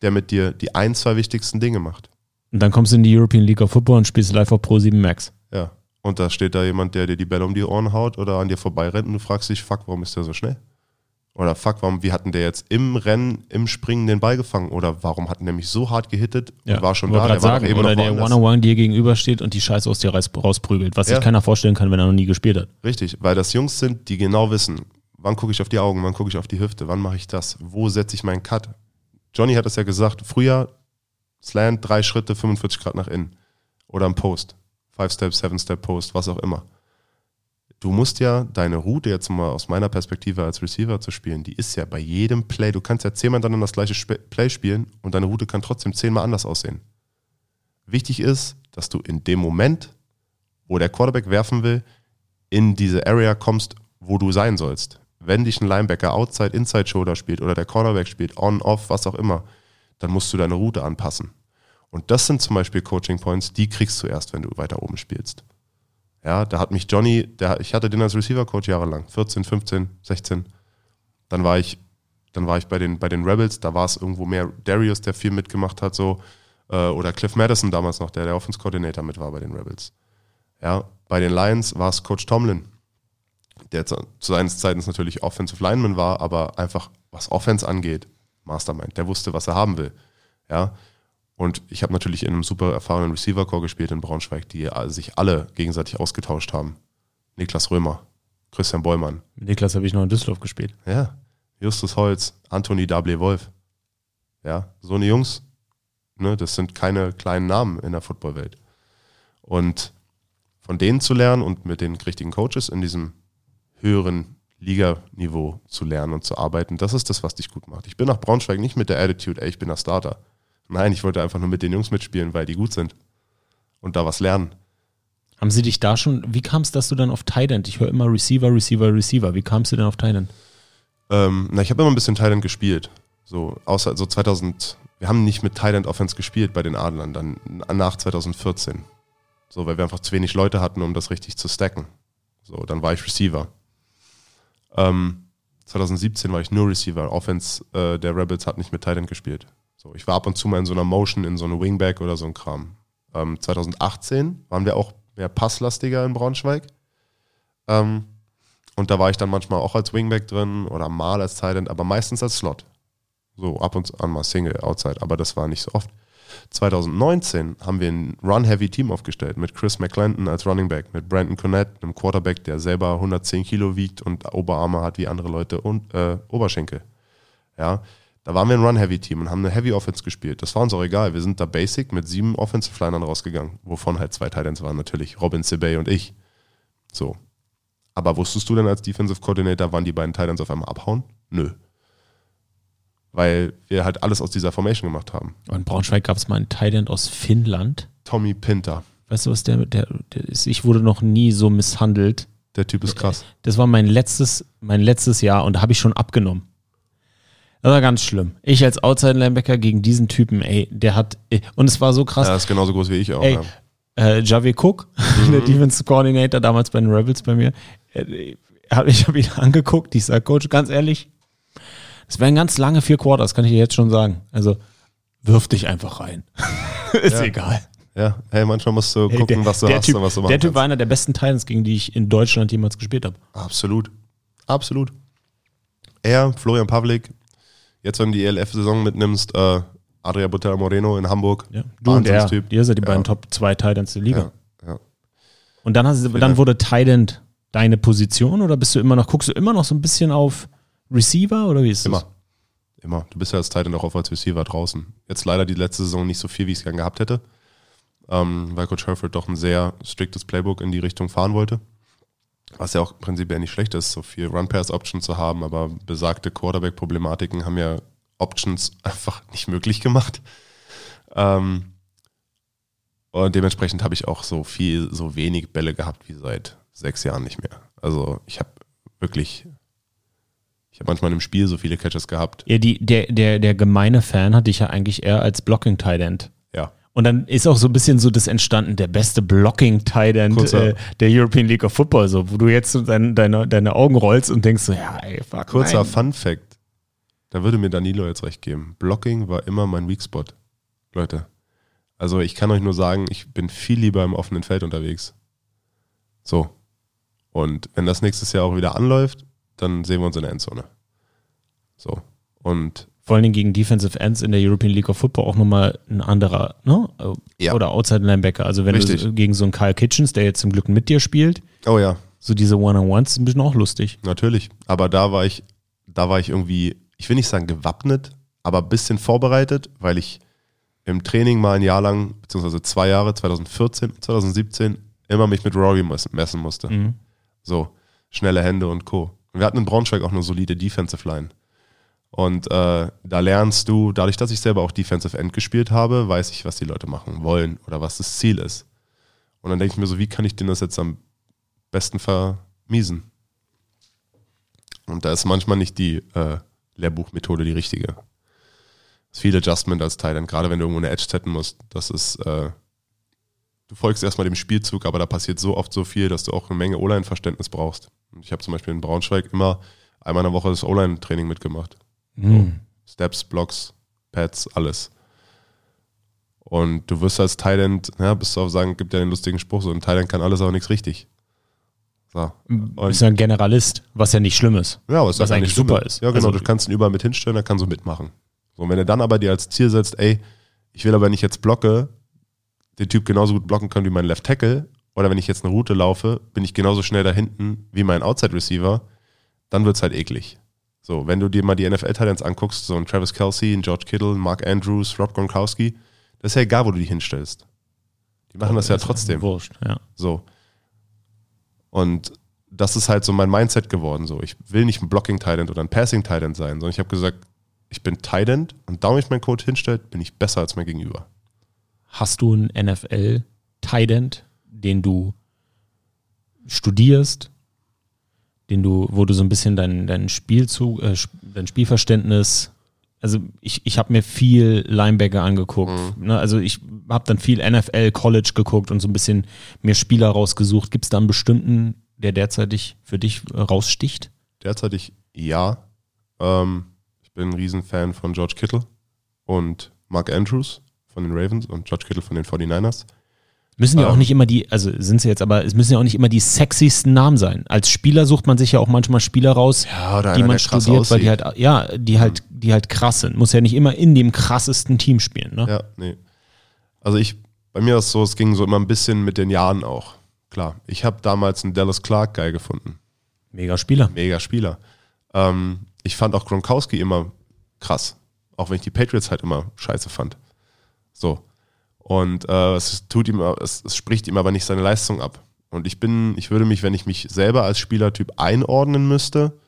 der mit dir die ein, zwei wichtigsten Dinge macht? Und dann kommst du in die European League of Football und spielst live auf Pro 7 Max. Ja. Und da steht da jemand, der dir die Bälle um die Ohren haut oder an dir vorbeirennt und du fragst dich, fuck, warum ist der so schnell? Oder fuck, warum, wie hatten der jetzt im Rennen, im Springen den Ball gefangen? Oder warum hatten der mich so hart gehittet und ja, war schon da? Der sagen, war eben oder der One-on-One dir gegenübersteht und die Scheiße aus dir rausprügelt, was ja. sich keiner vorstellen kann, wenn er noch nie gespielt hat. Richtig, weil das Jungs sind, die genau wissen, wann gucke ich auf die Augen, wann gucke ich auf die Hüfte, wann mache ich das, wo setze ich meinen Cut. Johnny hat das ja gesagt, früher Slant, drei Schritte, 45 Grad nach innen. Oder ein Post. Five Step, Seven Step Post, was auch immer du musst ja deine Route jetzt mal aus meiner Perspektive als Receiver zu spielen, die ist ja bei jedem Play, du kannst ja zehnmal dann das gleiche Play spielen und deine Route kann trotzdem zehnmal anders aussehen. Wichtig ist, dass du in dem Moment, wo der Quarterback werfen will, in diese Area kommst, wo du sein sollst. Wenn dich ein Linebacker Outside, Inside Shoulder spielt oder der Cornerback spielt, On, Off, was auch immer, dann musst du deine Route anpassen. Und das sind zum Beispiel Coaching Points, die kriegst du erst, wenn du weiter oben spielst. Ja, da hat mich Johnny, der, ich hatte den als Receiver-Coach jahrelang, 14, 15, 16. Dann war ich, dann war ich bei den, bei den Rebels, da war es irgendwo mehr Darius, der viel mitgemacht hat, so, äh, oder Cliff Madison damals noch, der der Offense-Coordinator mit war bei den Rebels. Ja, bei den Lions war es Coach Tomlin, der zu, zu seines Zeitens natürlich Offensive Lineman war, aber einfach, was Offense angeht, Mastermind, der wusste, was er haben will. Ja, und ich habe natürlich in einem super erfahrenen Receiver-Core gespielt in Braunschweig, die sich alle gegenseitig ausgetauscht haben. Niklas Römer, Christian Bollmann. Niklas habe ich noch in Düsseldorf gespielt. Ja. Justus Holz, Anthony Dable Wolf. Ja, so eine Jungs, ne, das sind keine kleinen Namen in der Footballwelt. Und von denen zu lernen und mit den richtigen Coaches in diesem höheren Liganiveau zu lernen und zu arbeiten, das ist das, was dich gut macht. Ich bin nach Braunschweig nicht mit der Attitude, ey, ich bin der Starter. Nein, ich wollte einfach nur mit den Jungs mitspielen, weil die gut sind und da was lernen. Haben sie dich da schon, wie kam es, dass du dann auf Thailand, ich höre immer Receiver, Receiver, Receiver, wie kamst du denn auf Thailand? Ähm, na, ich habe immer ein bisschen Thailand gespielt. So, außer so 2000, wir haben nicht mit Thailand Offense gespielt bei den Adlern, dann nach 2014. So, weil wir einfach zu wenig Leute hatten, um das richtig zu stacken. So, dann war ich Receiver. Ähm, 2017 war ich nur Receiver. Offense äh, der Rebels hat nicht mit Thailand gespielt. So, ich war ab und zu mal in so einer Motion, in so einer Wingback oder so ein Kram. Ähm, 2018 waren wir auch mehr passlastiger in Braunschweig. Ähm, und da war ich dann manchmal auch als Wingback drin oder mal als Tight aber meistens als Slot. So ab und an mal Single, Outside, aber das war nicht so oft. 2019 haben wir ein Run-Heavy-Team aufgestellt mit Chris McClendon als Running Back, mit Brandon Connett, einem Quarterback, der selber 110 Kilo wiegt und Oberarme hat wie andere Leute und äh, Oberschenkel. Ja, da waren wir ein Run-Heavy-Team und haben eine Heavy-Offense gespielt. Das war uns auch egal. Wir sind da basic mit sieben Offensive-Linern rausgegangen, wovon halt zwei Titans waren natürlich, Robin Sebey und ich. So. Aber wusstest du denn als Defensive Coordinator, wann die beiden Titans auf einmal abhauen? Nö. Weil wir halt alles aus dieser Formation gemacht haben. in Braunschweig gab es mal einen Titan aus Finnland. Tommy Pinter. Weißt du, was der, der, der ist? Ich wurde noch nie so misshandelt. Der Typ ist krass. Das war mein letztes, mein letztes Jahr und da habe ich schon abgenommen. Das war ganz schlimm. Ich als Outside-Linebacker gegen diesen Typen, ey, der hat, und es war so krass. Er ist genauso groß wie ich auch. Ey, ja. äh, Javi Cook, *laughs* mhm. der Defense Coordinator damals bei den Rebels bei mir, äh, ich habe ihn angeguckt, ich sage, Coach, ganz ehrlich, es wären ganz lange vier Quarters, kann ich dir jetzt schon sagen. Also, wirf dich einfach rein. *laughs* ist ja. egal. Ja, hey, manchmal musst du gucken, der, was du hast typ, und was du machst. Der Typ war einer der besten Titans, gegen die ich in Deutschland jemals gespielt habe. Absolut. Absolut er, Florian Pavlik, jetzt wenn du die ELF-Saison mitnimmst, äh, Adria Butera Moreno in Hamburg. Ja. Du und er, Wahnsinnstyp. ihr seid die Ja. beiden Top 2 Titans der Liga. Ja. Und dann, hast, du- dann wurde Titan deine Position oder bist du immer noch, guckst du immer noch so ein bisschen auf Receiver oder wie ist das? Immer. Immer. Du bist ja als Titan auch auf als Receiver draußen. Jetzt leider die letzte Saison nicht so viel, wie ich es gern gehabt hätte. Ähm, weil Coach Herford doch ein sehr striktes Playbook in die Richtung fahren wollte. Was ja auch im Prinzip ja nicht schlecht ist, so viel Run-Pass-Option zu haben, aber besagte Quarterback-Problematiken haben ja Options *laughs* einfach nicht möglich gemacht. Ähm, und dementsprechend habe ich auch so viel, so wenig Bälle gehabt wie seit sechs Jahren nicht mehr. Also ich habe wirklich, ich habe manchmal im Spiel so viele Catches gehabt. Ja, die, der, der, der gemeine Fan hat dich ja eigentlich eher als blocking tight end Ja, Und dann ist auch so ein bisschen so das entstanden, der beste blocking tight end äh, der European League of Football, so, wo du jetzt so dein, deine, deine Augen rollst und denkst so, ja, ey, fuck. kurzer nein. Fun Fact. Da würde mir Danilo jetzt recht geben. Blocking war immer mein Weak Spot. Leute. Also ich kann euch nur sagen, ich bin viel lieber im offenen Feld unterwegs. So. Und wenn das nächstes Jahr auch wieder anläuft, dann sehen wir uns in der Endzone. So. Und Vor allen Dingen gegen Defensive Ends in der European League of Football auch nochmal ein anderer, ne? Ja. Oder Outside Linebacker. Also wenn Richtig. du gegen so einen Kyle Kitchens, der jetzt zum Glück mit dir spielt, oh ja, so diese One-on-Ones sind ein bisschen auch lustig. Natürlich. Aber da war ich, da war ich irgendwie, ich will nicht sagen gewappnet, aber ein bisschen vorbereitet, weil ich im Training mal ein Jahr lang, beziehungsweise zwei Jahre, 2014 und 2017, immer mich mit Rory messen musste. Mhm. So, schnelle Hände und Co. Wir hatten in Braunschweig auch eine solide Defensive Line. Und äh, da lernst du, dadurch, dass ich selber auch Defensive End gespielt habe, weiß ich, was die Leute machen wollen oder was das Ziel ist. Und dann denke ich mir so, wie kann ich denen das jetzt am besten vermiesen? Und da ist manchmal nicht die äh, Lehrbuchmethode die richtige. Es ist viel Adjustment als Teil, gerade wenn du irgendwo eine Edge setzen musst. Das ist, äh, du folgst erstmal dem Spielzug, aber da passiert so oft so viel, dass du auch eine Menge O-Line-Verständnis brauchst. Und ich habe zum Beispiel in Braunschweig immer einmal in der Woche das O-Line-Training mitgemacht. Mhm. Steps, Blocks, Pads, alles. Und du wirst als Thailand, ja, bist du auch sagen, gibt ja den lustigen Spruch, so ein Thailand kann alles, aber nichts richtig. So. Du bist ja ein Generalist, was ja nicht schlimm ist. Ja, was, Was eigentlich nicht super ist. Ja, genau, Also- du kannst ihn überall mit hinstellen, dann kannst du mitmachen. So, und wenn er dann aber dir als Ziel setzt, ey, ich will aber, wenn ich jetzt blocke, den Typ genauso gut blocken können wie mein Left Tackle, oder wenn ich jetzt eine Route laufe, bin ich genauso schnell da hinten wie mein Outside Receiver, dann wird's halt eklig. So, wenn du dir mal die NFL-Talents anguckst, so ein Travis Kelsey, ein George Kittle, ein Mark Andrews, Rob Gronkowski, das ist ja egal, wo du die hinstellst. Die machen das ja trotzdem. Wurscht, ja. So. Und das ist halt so mein Mindset geworden. So, ich will nicht ein Blocking Titan oder ein Passing Titan sein, sondern ich habe gesagt, ich bin Titan und da, wo ich meinen Code hinstellt, bin ich besser als mein Gegenüber. Hast du einen NFL Tight End, den du studierst, den du, wo du so ein bisschen dein, dein Spielzug, äh, dein Spielverständnis, also ich, ich habe mir viel Linebacker angeguckt. Ne? Also ich habe dann viel NFL College geguckt und so ein bisschen mir Spieler rausgesucht. Gibt es da einen bestimmten, der derzeitig für dich raussticht? Derzeitig ja. Ähm, ich bin ein Riesenfan von George Kittle und Mark Andrews von den Ravens und George Kittle von den 49ers. Müssen ja auch Ähm. nicht immer die, also sind sie jetzt, aber es müssen ja auch nicht immer die sexiesten Namen sein. Als Spieler sucht man sich ja auch manchmal Spieler raus, Ja, die man studiert, weil die aussieht. halt, ja, die halt, die halt krass sind. Muss ja nicht immer in dem krassesten Team spielen, ne? Ja, nee. Also ich, bei mir ist es so, es ging so immer ein bisschen mit den Jahren auch. Klar, ich habe damals einen Dallas Clark geil gefunden. Mega Spieler. Mega Spieler. Ähm, ich fand auch Gronkowski immer krass. Auch wenn ich die Patriots halt immer scheiße fand. So. Und äh, es tut ihm, es, es spricht ihm aber nicht seine Leistung ab. Und ich bin, ich würde mich, wenn ich mich selber als Spielertyp einordnen müsste,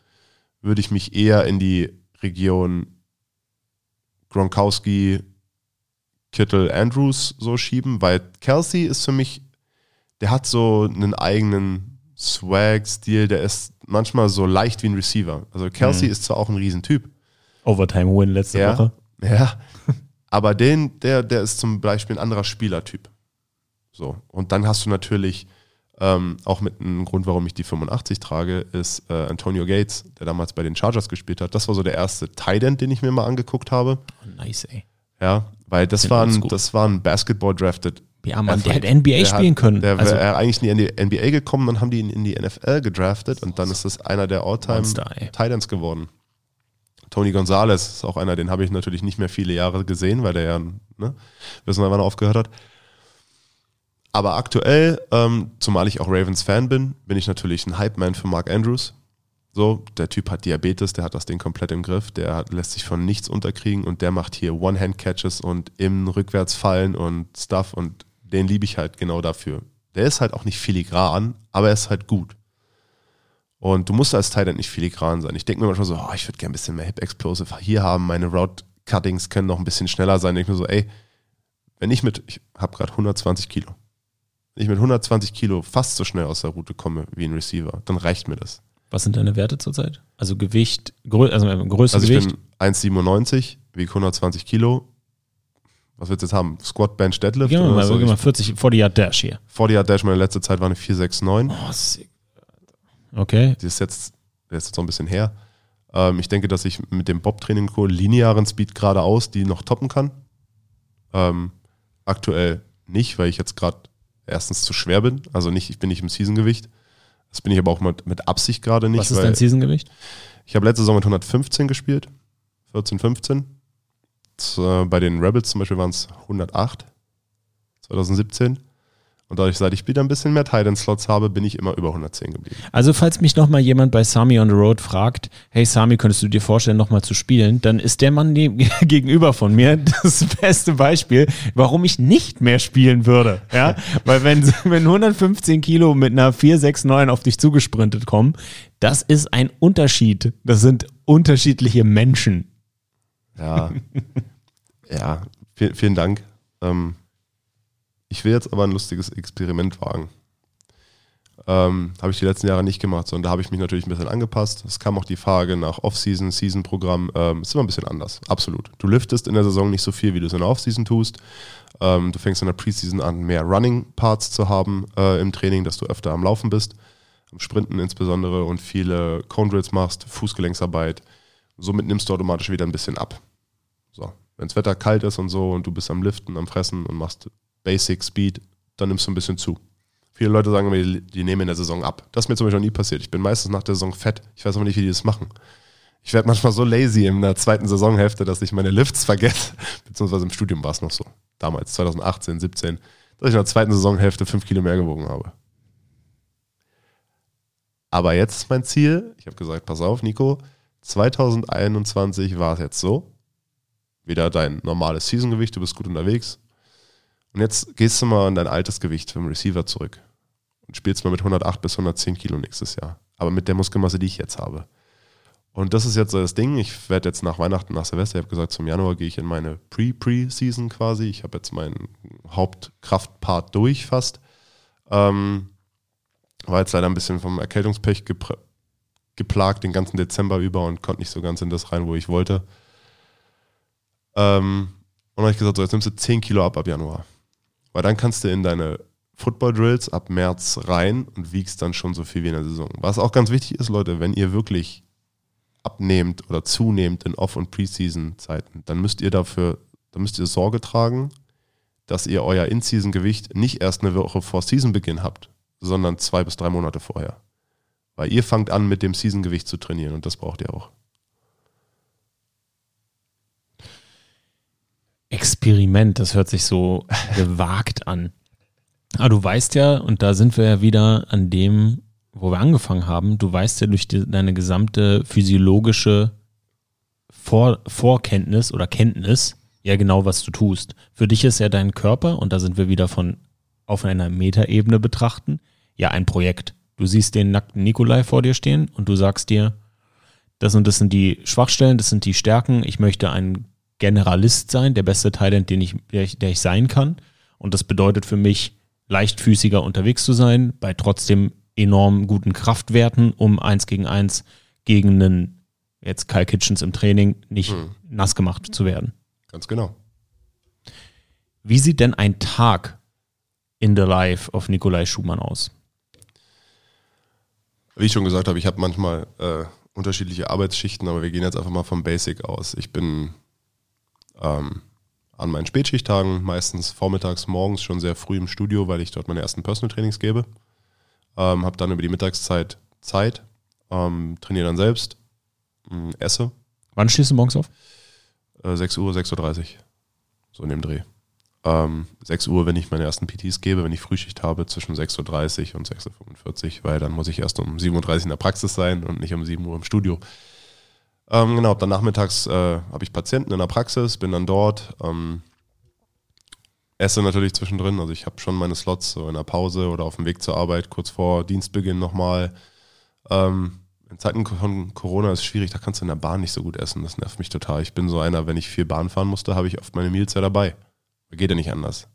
würde ich mich eher in die Region Gronkowski, Kittle, Andrews so schieben, weil Kelsey ist für mich, der hat so einen eigenen Swag-Stil, der ist manchmal so leicht wie ein Receiver. Also Kelsey ist zwar auch ein Riesentyp, Overtime-Win letzte ja, Woche. ja, *laughs* aber den, der, der ist zum Beispiel ein anderer Spielertyp. So, und dann hast du natürlich ähm, auch mit einem Grund, warum ich die 85 trage, ist äh, Antonio Gates, der damals bei den Chargers gespielt hat. Das war so der erste Tight End, den ich mir mal angeguckt habe. Oh, nice, ey. Ja, weil das war ein, das war ein Basketball-drafted. Ja, Mann, der hätte NBA Der spielen hat, können. Der also, wäre eigentlich in die NBA gekommen, dann haben die ihn in die NFL gedraftet und dann ist das einer der All-Time. Titans geworden. Tony Gonzalez ist auch einer, den habe ich natürlich nicht mehr viele Jahre gesehen, weil der ja, ne, wissen wir, wann er aufgehört hat. Aber aktuell, ähm, zumal ich auch Ravens Fan bin, bin ich natürlich ein Hype-Man für Mark Andrews. So, der Typ hat Diabetes, der hat das Ding komplett im Griff, der hat, lässt sich von nichts unterkriegen und der macht hier One-Hand-Catches und im Rückwärtsfallen und Stuff und den liebe ich halt genau dafür. Der ist halt auch nicht filigran, aber er ist halt gut. Und du musst als Tight nicht filigran sein. Ich denke mir manchmal so, oh, ich würde gerne ein bisschen mehr Hip Explosive hier haben. Meine Route Cuttings können noch ein bisschen schneller sein. Ich denke mir so, ey, wenn ich mit, ich habe gerade 120 Kilo, wenn ich mit 120 Kilo fast so schnell aus der Route komme wie ein Receiver, dann reicht mir das. Was sind deine Werte zurzeit? Also Gewicht, grö also Größe, also ich Gewicht? bin 1,97, wiege 120 Kilo. Was willst du jetzt haben? Squat, Bench, Deadlift? Gehen wir mal, mal 40, 40 Yard Dash hier. 40 Yard Dash, meine letzte Zeit war eine 469. Oh, sick. Okay. Die ist jetzt, der ist jetzt noch ein bisschen her. Ähm, ich denke, dass ich mit dem Bob-Training linearen Speed geradeaus die noch toppen kann. Ähm, aktuell nicht, weil ich jetzt gerade erstens zu schwer bin. Also nicht, ich bin nicht im Season-Gewicht. Das bin ich aber auch mit, mit Absicht gerade nicht. Was ist dein Season-Gewicht? Ich habe letzte Saison mit 115 gespielt. 14, 15. Das, äh, bei den Rebels zum Beispiel waren es 108. 2017. Und dadurch, seit ich wieder ein bisschen mehr Titan-Slots habe, bin ich immer über 110 geblieben. Also, falls mich nochmal jemand bei Sami on the Road fragt, hey Sami, könntest du dir vorstellen, nochmal zu spielen, dann ist der Mann *laughs* gegenüber von mir das beste Beispiel, warum ich nicht mehr spielen würde. Ja, *laughs* weil wenn, wenn 115 Kilo mit einer 469 auf dich zugesprintet kommen, das ist ein Unterschied. Das sind unterschiedliche Menschen. Ja, *laughs* ja, vielen, vielen Dank. Ähm, ich will jetzt aber ein lustiges Experiment wagen. Ähm, habe ich die letzten Jahre nicht gemacht, sondern da habe ich mich natürlich ein bisschen angepasst. Es kam auch die Frage nach Off-Season, Season-Programm. Ähm, ist immer ein bisschen anders, absolut. Du liftest in der Saison nicht so viel, wie du es in der Off-Season tust. Ähm, du fängst in der Preseason an, mehr Running-Parts zu haben äh, im Training, dass du öfter am Laufen bist, am Sprinten insbesondere und viele Cone Drills machst, Fußgelenksarbeit. Somit nimmst du automatisch wieder ein bisschen ab. So, wenn das Wetter kalt ist und so und du bist am Liften, am Fressen und machst Basic Speed, dann nimmst du ein bisschen zu. Viele Leute sagen mir, die nehmen in der Saison ab. Das ist mir zum Beispiel noch nie passiert. Ich bin meistens nach der Saison fett. Ich weiß aber nicht, wie die das machen. Ich werde manchmal so lazy in der zweiten Saisonhälfte, dass ich meine Lifts vergesse. *laughs* Beziehungsweise im Studium war es noch so. Damals, 2018, 17. Dass ich in der zweiten Saisonhälfte fünf Kilo mehr gewogen habe. Aber jetzt ist mein Ziel, ich habe gesagt, pass auf, Nico, 2021 war es jetzt so. Wieder dein normales Seasongewicht, du bist gut unterwegs, und jetzt gehst du mal an dein altes Gewicht vom Receiver zurück und spielst mal mit 108 bis 110 Kilo nächstes Jahr. Aber mit der Muskelmasse, die ich jetzt habe. Und das ist jetzt so das Ding. Ich werde jetzt nach Weihnachten, nach Silvester, ich habe gesagt, zum Januar gehe ich in meine Pre-Pre-Season quasi. Ich habe jetzt meinen Hauptkraftpart durch fast. Ähm, war jetzt leider ein bisschen vom Erkältungspech geplagt den ganzen Dezember über und konnte nicht so ganz in das rein, wo ich wollte. Ähm, und dann habe ich gesagt, so jetzt nimmst du 10 Kilo ab ab Januar. Weil dann kannst du in deine Football Drills ab März rein und wiegst dann schon so viel wie in der Saison. Was auch ganz wichtig ist, Leute, wenn ihr wirklich abnehmt oder zunehmt in Off- und Preseason-Zeiten, dann müsst ihr dafür, dann müsst ihr Sorge tragen, dass ihr euer In-Season-Gewicht nicht erst eine Woche vor Season-Beginn habt, sondern zwei bis drei Monate vorher. Weil ihr fangt an, mit dem Season-Gewicht zu trainieren und das braucht ihr auch. Experiment, das hört sich so *laughs* gewagt an. Aber du weißt ja, und da sind wir ja wieder an dem, wo wir angefangen haben, du weißt ja durch die, deine gesamte physiologische Vor Vorkenntnis oder Kenntnis ja genau, was du tust. Für dich ist ja dein Körper, und da sind wir wieder von auf einer Metaebene betrachten, ja ein Projekt. Du siehst den nackten Nikolai vor dir stehen und du sagst dir, das und das sind die Schwachstellen, das sind die Stärken, ich möchte einen Generalist sein, der beste Talent, den ich, der ich, der ich sein kann. Und das bedeutet für mich, leichtfüßiger unterwegs zu sein, bei trotzdem enorm guten Kraftwerten, um eins gegen eins gegen einen, jetzt Kyle Kitchens im Training, nicht hm. nass gemacht zu werden. Ganz genau. Wie sieht denn ein Tag in the life of Nikolai Schumann aus? Wie ich schon gesagt habe, ich habe manchmal äh, unterschiedliche Arbeitsschichten, aber wir gehen jetzt einfach mal vom Basic aus. Ich bin ähm, an meinen Spätschichttagen, meistens vormittags, morgens schon sehr früh im Studio, weil ich dort meine ersten Personal Trainings gebe. Ähm, habe dann über die Mittagszeit Zeit, ähm, trainiere dann selbst, äh, esse Wann stehst du morgens auf? Äh, 6 Uhr, 6.30 Uhr. So in dem Dreh. Ähm, 6 Uhr, wenn ich meine ersten PTs gebe, wenn ich Frühschicht habe, zwischen 6.30 Uhr und 6.45 Uhr, weil dann muss ich erst um 7.30 Uhr in der Praxis sein und nicht um 7 Uhr im Studio. Ähm, genau, dann nachmittags äh, habe ich Patienten in der Praxis, bin dann dort, ähm, esse natürlich zwischendrin, also ich habe schon meine Slots so in der Pause oder auf dem Weg zur Arbeit, kurz vor Dienstbeginn nochmal. Ähm, in Zeiten von Corona ist es schwierig, da kannst du in der Bahn nicht so gut essen, das nervt mich total. Ich bin so einer, wenn ich viel Bahn fahren musste, habe ich oft meine Meals ja dabei. Geht ja nicht anders.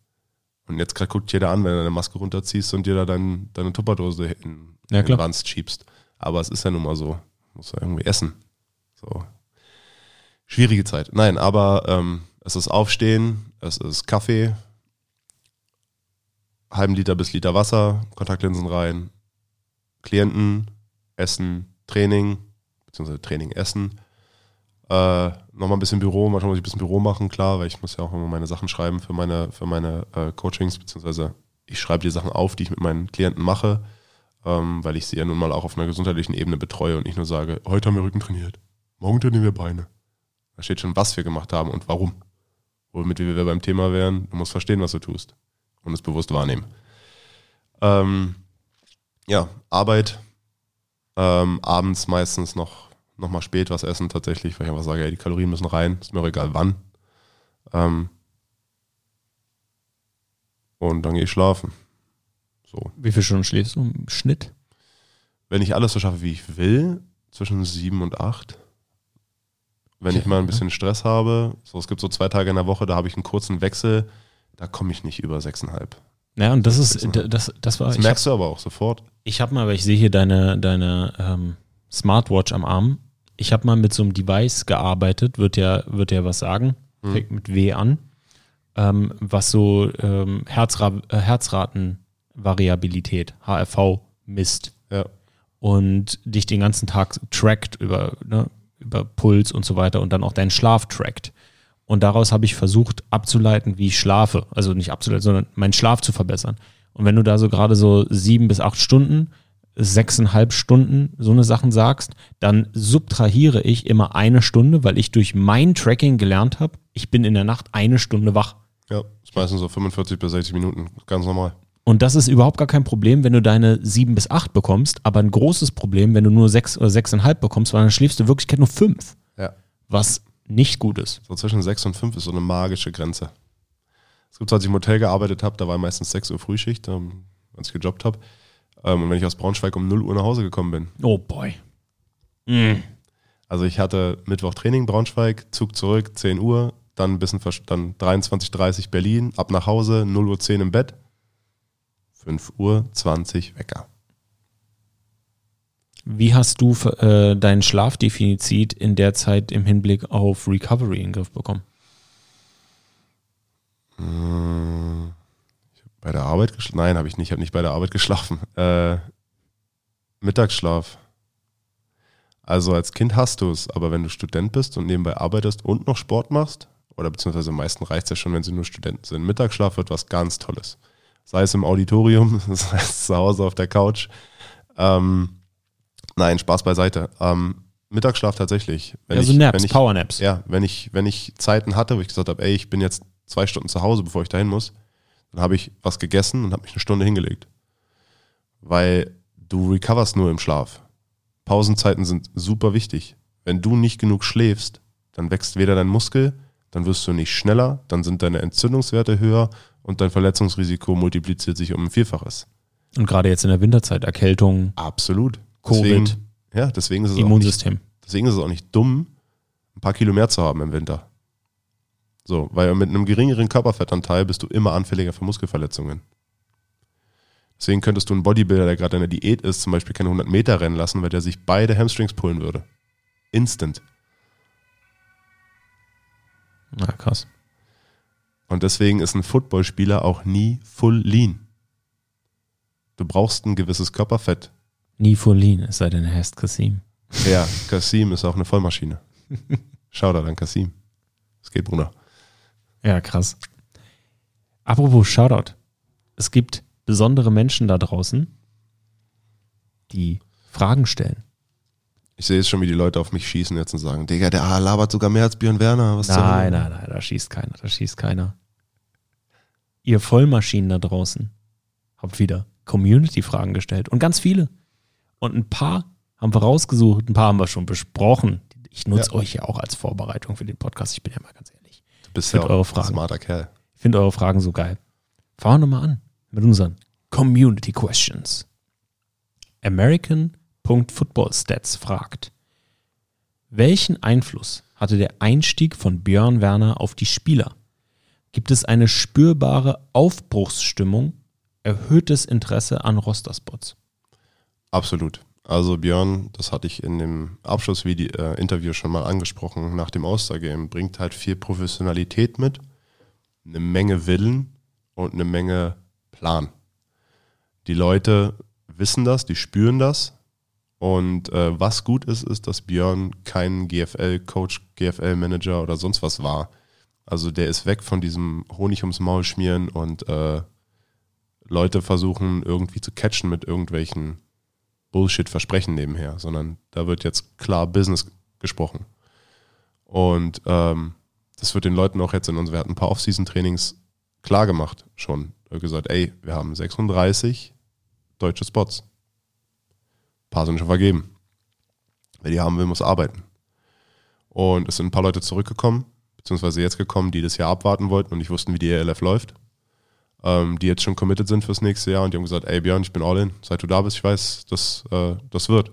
Und jetzt gerade guckt jeder an, wenn du deine Maske runterziehst und dir da dein, deine Tupperdose in, Ja, in den. Ranz schiebst. Aber es ist ja nun mal so. Muss ja irgendwie essen. So. Schwierige Zeit. Nein, aber ähm, es ist Aufstehen, es ist Kaffee, halben Liter bis Liter Wasser, Kontaktlinsen rein, Klienten, Essen, Training, beziehungsweise Training, Essen. Äh, nochmal ein bisschen Büro, manchmal muss ich ein bisschen Büro machen, klar, weil ich muss ja auch immer meine Sachen schreiben für meine, für meine äh, Coachings, beziehungsweise ich schreibe die Sachen auf, die ich mit meinen Klienten mache, ähm, weil ich sie ja nun mal auch auf einer gesundheitlichen Ebene betreue und nicht nur sage, heute haben wir Rücken trainiert, morgen trainieren wir Beine. Da steht schon, was wir gemacht haben und warum. Womit wir beim Thema wären, du musst verstehen, was du tust und es bewusst wahrnehmen. Ähm, ja, Arbeit, ähm, abends meistens noch, noch mal spät was essen tatsächlich, weil ich einfach sage, ey, die Kalorien müssen rein, ist mir auch egal wann. Ähm, und dann gehe ich schlafen. So. Wie viele Stunden schläfst du im Schnitt? Wenn ich alles so schaffe, wie ich will, zwischen sieben und acht. Wenn ich mal ein bisschen Stress habe, so es gibt so zwei Tage in der Woche, da habe ich einen kurzen Wechsel, da komme ich nicht über sechseinhalb. Ja, und das ist, das, das war, Das habe merkst du aber auch sofort. ich hab mal, weil ich sehe hier deine, deine ähm, Smartwatch am Arm. Ich habe mal mit so einem Device gearbeitet, wird ja, wird ja was sagen, Hm. fängt mit W an, ähm, was so ähm, Herzra äh, Herzratenvariabilität, HRV, misst Ja. und dich den ganzen Tag trackt über, ne, über Puls und so weiter und dann auch deinen Schlaf trackt. Und daraus habe ich versucht abzuleiten, wie ich schlafe. Also nicht abzuleiten, sondern meinen Schlaf zu verbessern. Und wenn du da so gerade so sieben bis acht Stunden, sechseinhalb Stunden so eine Sachen sagst, dann subtrahiere ich immer eine Stunde, weil ich durch mein Tracking gelernt habe, ich bin in der Nacht eine Stunde wach. Ja, ist meistens so 45 bis 60 Minuten, ganz normal. Und das ist überhaupt gar kein Problem, wenn du deine sieben bis acht bekommst, aber ein großes Problem, wenn du nur sechs oder sechseinhalb bekommst, weil dann schläfst du in Wirklichkeit nur fünf, Ja. was nicht gut ist. So zwischen 6 und 5 ist so eine magische Grenze. Es gibt als ich im Hotel gearbeitet habe, da war meistens 6 Uhr Frühschicht, ähm, als ich gejobbt habe. Ähm, und wenn ich aus Braunschweig um 0 Uhr nach Hause gekommen bin. Oh boy. Mm. Also ich hatte Mittwoch Training Braunschweig, Zug zurück, 10 Uhr, dann ein bisschen dann 23.30 Berlin, ab nach Hause, 0 Uhr 10 im Bett, 5 Uhr 20 Wecker. Wie hast du äh, dein Schlafdefizit in der Zeit im Hinblick auf Recovery in den Griff bekommen? Äh, ich bei der Arbeit geschlafen? Nein, habe ich nicht. Ich habe nicht bei der Arbeit geschlafen. *laughs* Äh, Mittagsschlaf. Also als Kind hast du es, aber wenn du Student bist und nebenbei arbeitest und noch Sport machst, oder beziehungsweise am meisten reicht es ja schon, wenn sie nur Studenten sind. Mittagsschlaf wird was ganz Tolles. Sei es im Auditorium, *laughs* sei es zu Hause auf der Couch. Ähm, nein, Spaß beiseite. Ähm, Mittagsschlaf tatsächlich. Wenn also ich, Naps, wenn ich, Powernaps. ja, wenn ich, wenn ich Zeiten hatte, wo ich gesagt habe, ey, ich bin jetzt zwei Stunden zu Hause, bevor ich dahin muss, dann habe ich was gegessen und habe mich eine Stunde hingelegt. Weil du recoverst nur im Schlaf. Pausenzeiten sind super wichtig. Wenn du nicht genug schläfst, dann wächst weder dein Muskel, dann wirst du nicht schneller, dann sind deine Entzündungswerte höher und dein Verletzungsrisiko multipliziert sich um ein Vielfaches. Und gerade jetzt in der Winterzeit, Erkältung, Absolut. Covid. Deswegen, ja, deswegen ist, es auch nicht, Immunsystem. deswegen ist es auch nicht dumm, ein paar Kilo mehr zu haben im Winter. So, weil mit einem geringeren Körperfettanteil bist du immer anfälliger für Muskelverletzungen. Deswegen könntest du einen Bodybuilder, der gerade in der Diät ist, zum Beispiel keine 100 Meter rennen lassen, weil der sich beide Hamstrings pullen würde. Instant. Na krass. Und deswegen ist ein Footballspieler auch nie full lean. Du brauchst ein gewisses Körperfett. Nie Folin, es sei denn, er heißt Kasim. Ja, Kasim ist auch eine Vollmaschine. *laughs* Shoutout an Kasim. Es geht, Bruder. Ja, krass. Apropos Shoutout. Es gibt besondere Menschen da draußen, die Fragen stellen. Ich sehe jetzt schon, wie die Leute auf mich schießen jetzt und sagen, Digga, der labert sogar mehr als Björn Werner. Was nein, nein, nein, da schießt keiner, da schießt keiner. Ihr Vollmaschinen da draußen habt wieder Community-Fragen gestellt und ganz viele. Und ein paar haben wir rausgesucht, ein paar haben wir schon besprochen. Ich nutze ja. euch ja auch als Vorbereitung für den Podcast, ich bin ja mal ganz ehrlich. Du bist ja auch eure Fragen. ein smarter Kerl. Ich finde eure Fragen so geil. Fangen wir nochmal an mit unseren Community Questions. American.footballstats fragt, welchen Einfluss hatte der Einstieg von Björn Werner auf die Spieler? Gibt es eine spürbare Aufbruchsstimmung, erhöhtes Interesse an Rosterspots? Absolut. Also Björn, das hatte ich in dem Abschlussinterview äh, schon mal angesprochen, nach dem All-Star-Game, bringt halt viel Professionalität mit, eine Menge Willen und eine Menge Plan. Die Leute wissen das, die spüren das. Und äh, was gut ist, ist, dass Björn kein GFL-Coach, GFL-Manager oder sonst was war. Also der ist weg von diesem Honig ums Maul schmieren und äh, Leute versuchen irgendwie zu catchen mit irgendwelchen Bullshit-Versprechen nebenher, sondern da wird jetzt klar Business gesprochen. Und ähm, das wird den Leuten auch jetzt in uns, wir hatten ein paar Off-Season-Trainings klar gemacht schon. Gesagt, ey, wir haben 36 deutsche Spots. Ein paar sind schon vergeben. Wer die haben will, muss arbeiten. Und es sind ein paar Leute zurückgekommen, beziehungsweise jetzt gekommen, die das Jahr abwarten wollten und nicht wussten, wie die ELF läuft. Ähm, die jetzt schon committed sind fürs nächste Jahr und die haben gesagt, ey Björn, ich bin all in. Seit du da bist, ich weiß, dass äh, das wird.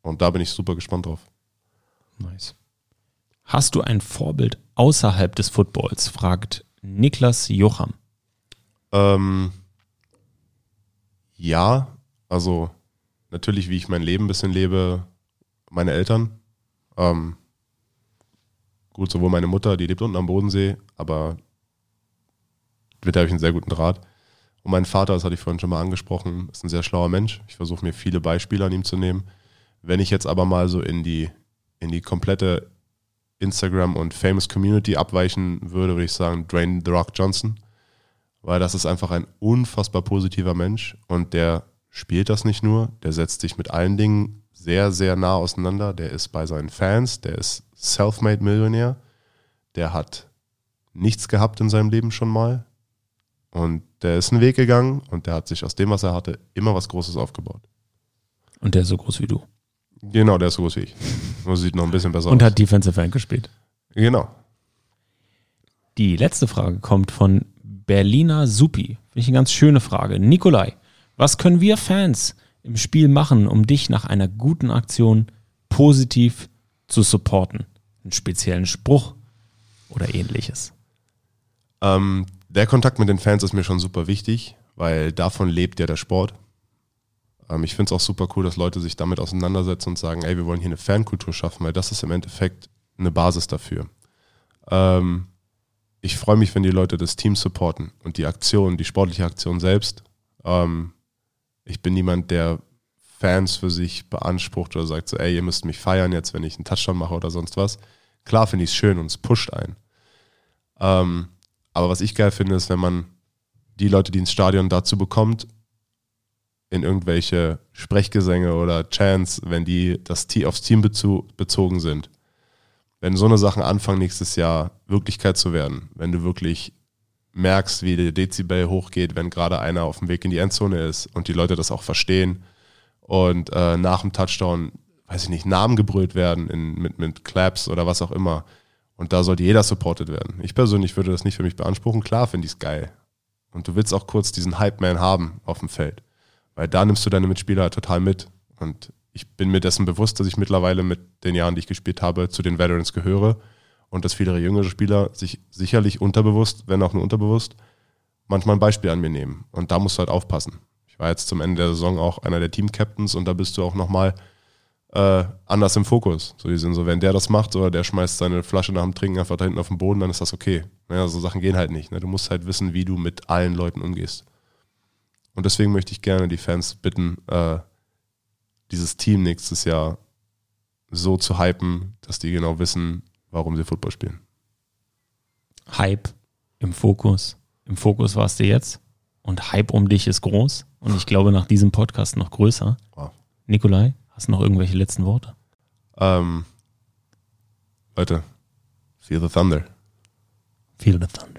Und da bin ich super gespannt drauf. Nice. Hast du ein Vorbild außerhalb des Footballs? fragt Niklas Jocham. Ähm, ja, also natürlich, wie ich mein Leben ein bisschen lebe, meine Eltern. Ähm, gut, sowohl meine Mutter, die lebt unten am Bodensee, aber mit der habe ich einen sehr guten Draht. Und mein Vater, das hatte ich vorhin schon mal angesprochen, ist ein sehr schlauer Mensch. Ich versuche mir viele Beispiele an ihm zu nehmen. Wenn ich jetzt aber mal so in die, in die komplette Instagram und Famous Community abweichen würde, würde ich sagen Dwayne The Rock Johnson weil das ist einfach ein unfassbar positiver Mensch und der spielt das nicht nur, der setzt sich mit allen Dingen sehr, sehr nah auseinander. Der ist bei seinen Fans, der ist self-made Millionär, der hat nichts gehabt in seinem Leben schon mal und der ist einen Weg gegangen und der hat sich aus dem, was er hatte, immer was Großes aufgebaut. Und der ist so groß wie du. Genau, der ist so groß wie ich. Nur sieht noch ein bisschen besser und aus. Und hat Defensive End gespielt. Genau. Die letzte Frage kommt von Berliner Supi. Finde ich eine ganz schöne Frage. Nikolai, was können wir Fans im Spiel machen, um dich nach einer guten Aktion positiv zu supporten? Einen speziellen Spruch oder ähnliches? Ähm, der Kontakt mit den Fans ist mir schon super wichtig, weil davon lebt ja der Sport. Ähm, ich finde es auch super cool, dass Leute sich damit auseinandersetzen und sagen, ey, wir wollen hier eine Fankultur schaffen, weil das ist im Endeffekt eine Basis dafür. Ähm, ich freue mich, wenn die Leute das Team supporten und die Aktion, die sportliche Aktion selbst. Ähm, ich bin niemand, der Fans für sich beansprucht oder sagt so, ey, ihr müsst mich feiern jetzt, wenn ich einen Touchdown mache oder sonst was. Klar finde ich es schön und es pusht ein. Ähm, aber was ich geil finde, ist, wenn man die Leute, die ins Stadion dazu bekommt, in irgendwelche Sprechgesänge oder Chants, wenn die das aufs Team bezogen sind, wenn so eine Sachen anfangen nächstes Jahr Wirklichkeit zu werden, wenn du wirklich merkst, wie der Dezibel hochgeht, wenn gerade einer auf dem Weg in die Endzone ist und die Leute das auch verstehen und äh, nach dem Touchdown, weiß ich nicht, Namen gebrüllt werden in, mit, mit Claps oder was auch immer. Und da sollte jeder supported werden. Ich persönlich würde das nicht für mich beanspruchen. Klar finde ich es geil. Und du willst auch kurz diesen Hype-Man haben auf dem Feld. Weil da nimmst du deine Mitspieler total mit. Und ich bin mir dessen bewusst, dass ich mittlerweile mit den Jahren, die ich gespielt habe, zu den Veterans gehöre und dass viele jüngere Spieler sich sicherlich unterbewusst, wenn auch nur unterbewusst, manchmal ein Beispiel an mir nehmen. Und da musst du halt aufpassen. Ich war jetzt zum Ende der Saison auch einer der Team-Captains und da bist du auch nochmal äh, anders im Fokus. So, die sind so, wenn der das macht oder der schmeißt seine Flasche nach dem Trinken einfach da hinten auf den Boden, dann ist das okay. Naja, so Sachen gehen halt nicht. Ne? Du musst halt wissen, wie du mit allen Leuten umgehst. Und deswegen möchte ich gerne die Fans bitten, äh, dieses Team nächstes Jahr so zu hypen, dass die genau wissen, warum sie Football spielen. Hype im Fokus. Im Fokus warst du jetzt und Hype um dich ist groß und ich glaube nach diesem Podcast noch größer. Wow. Nikolai, hast du noch irgendwelche letzten Worte? Ähm, Leute, feel the thunder. Feel the thunder.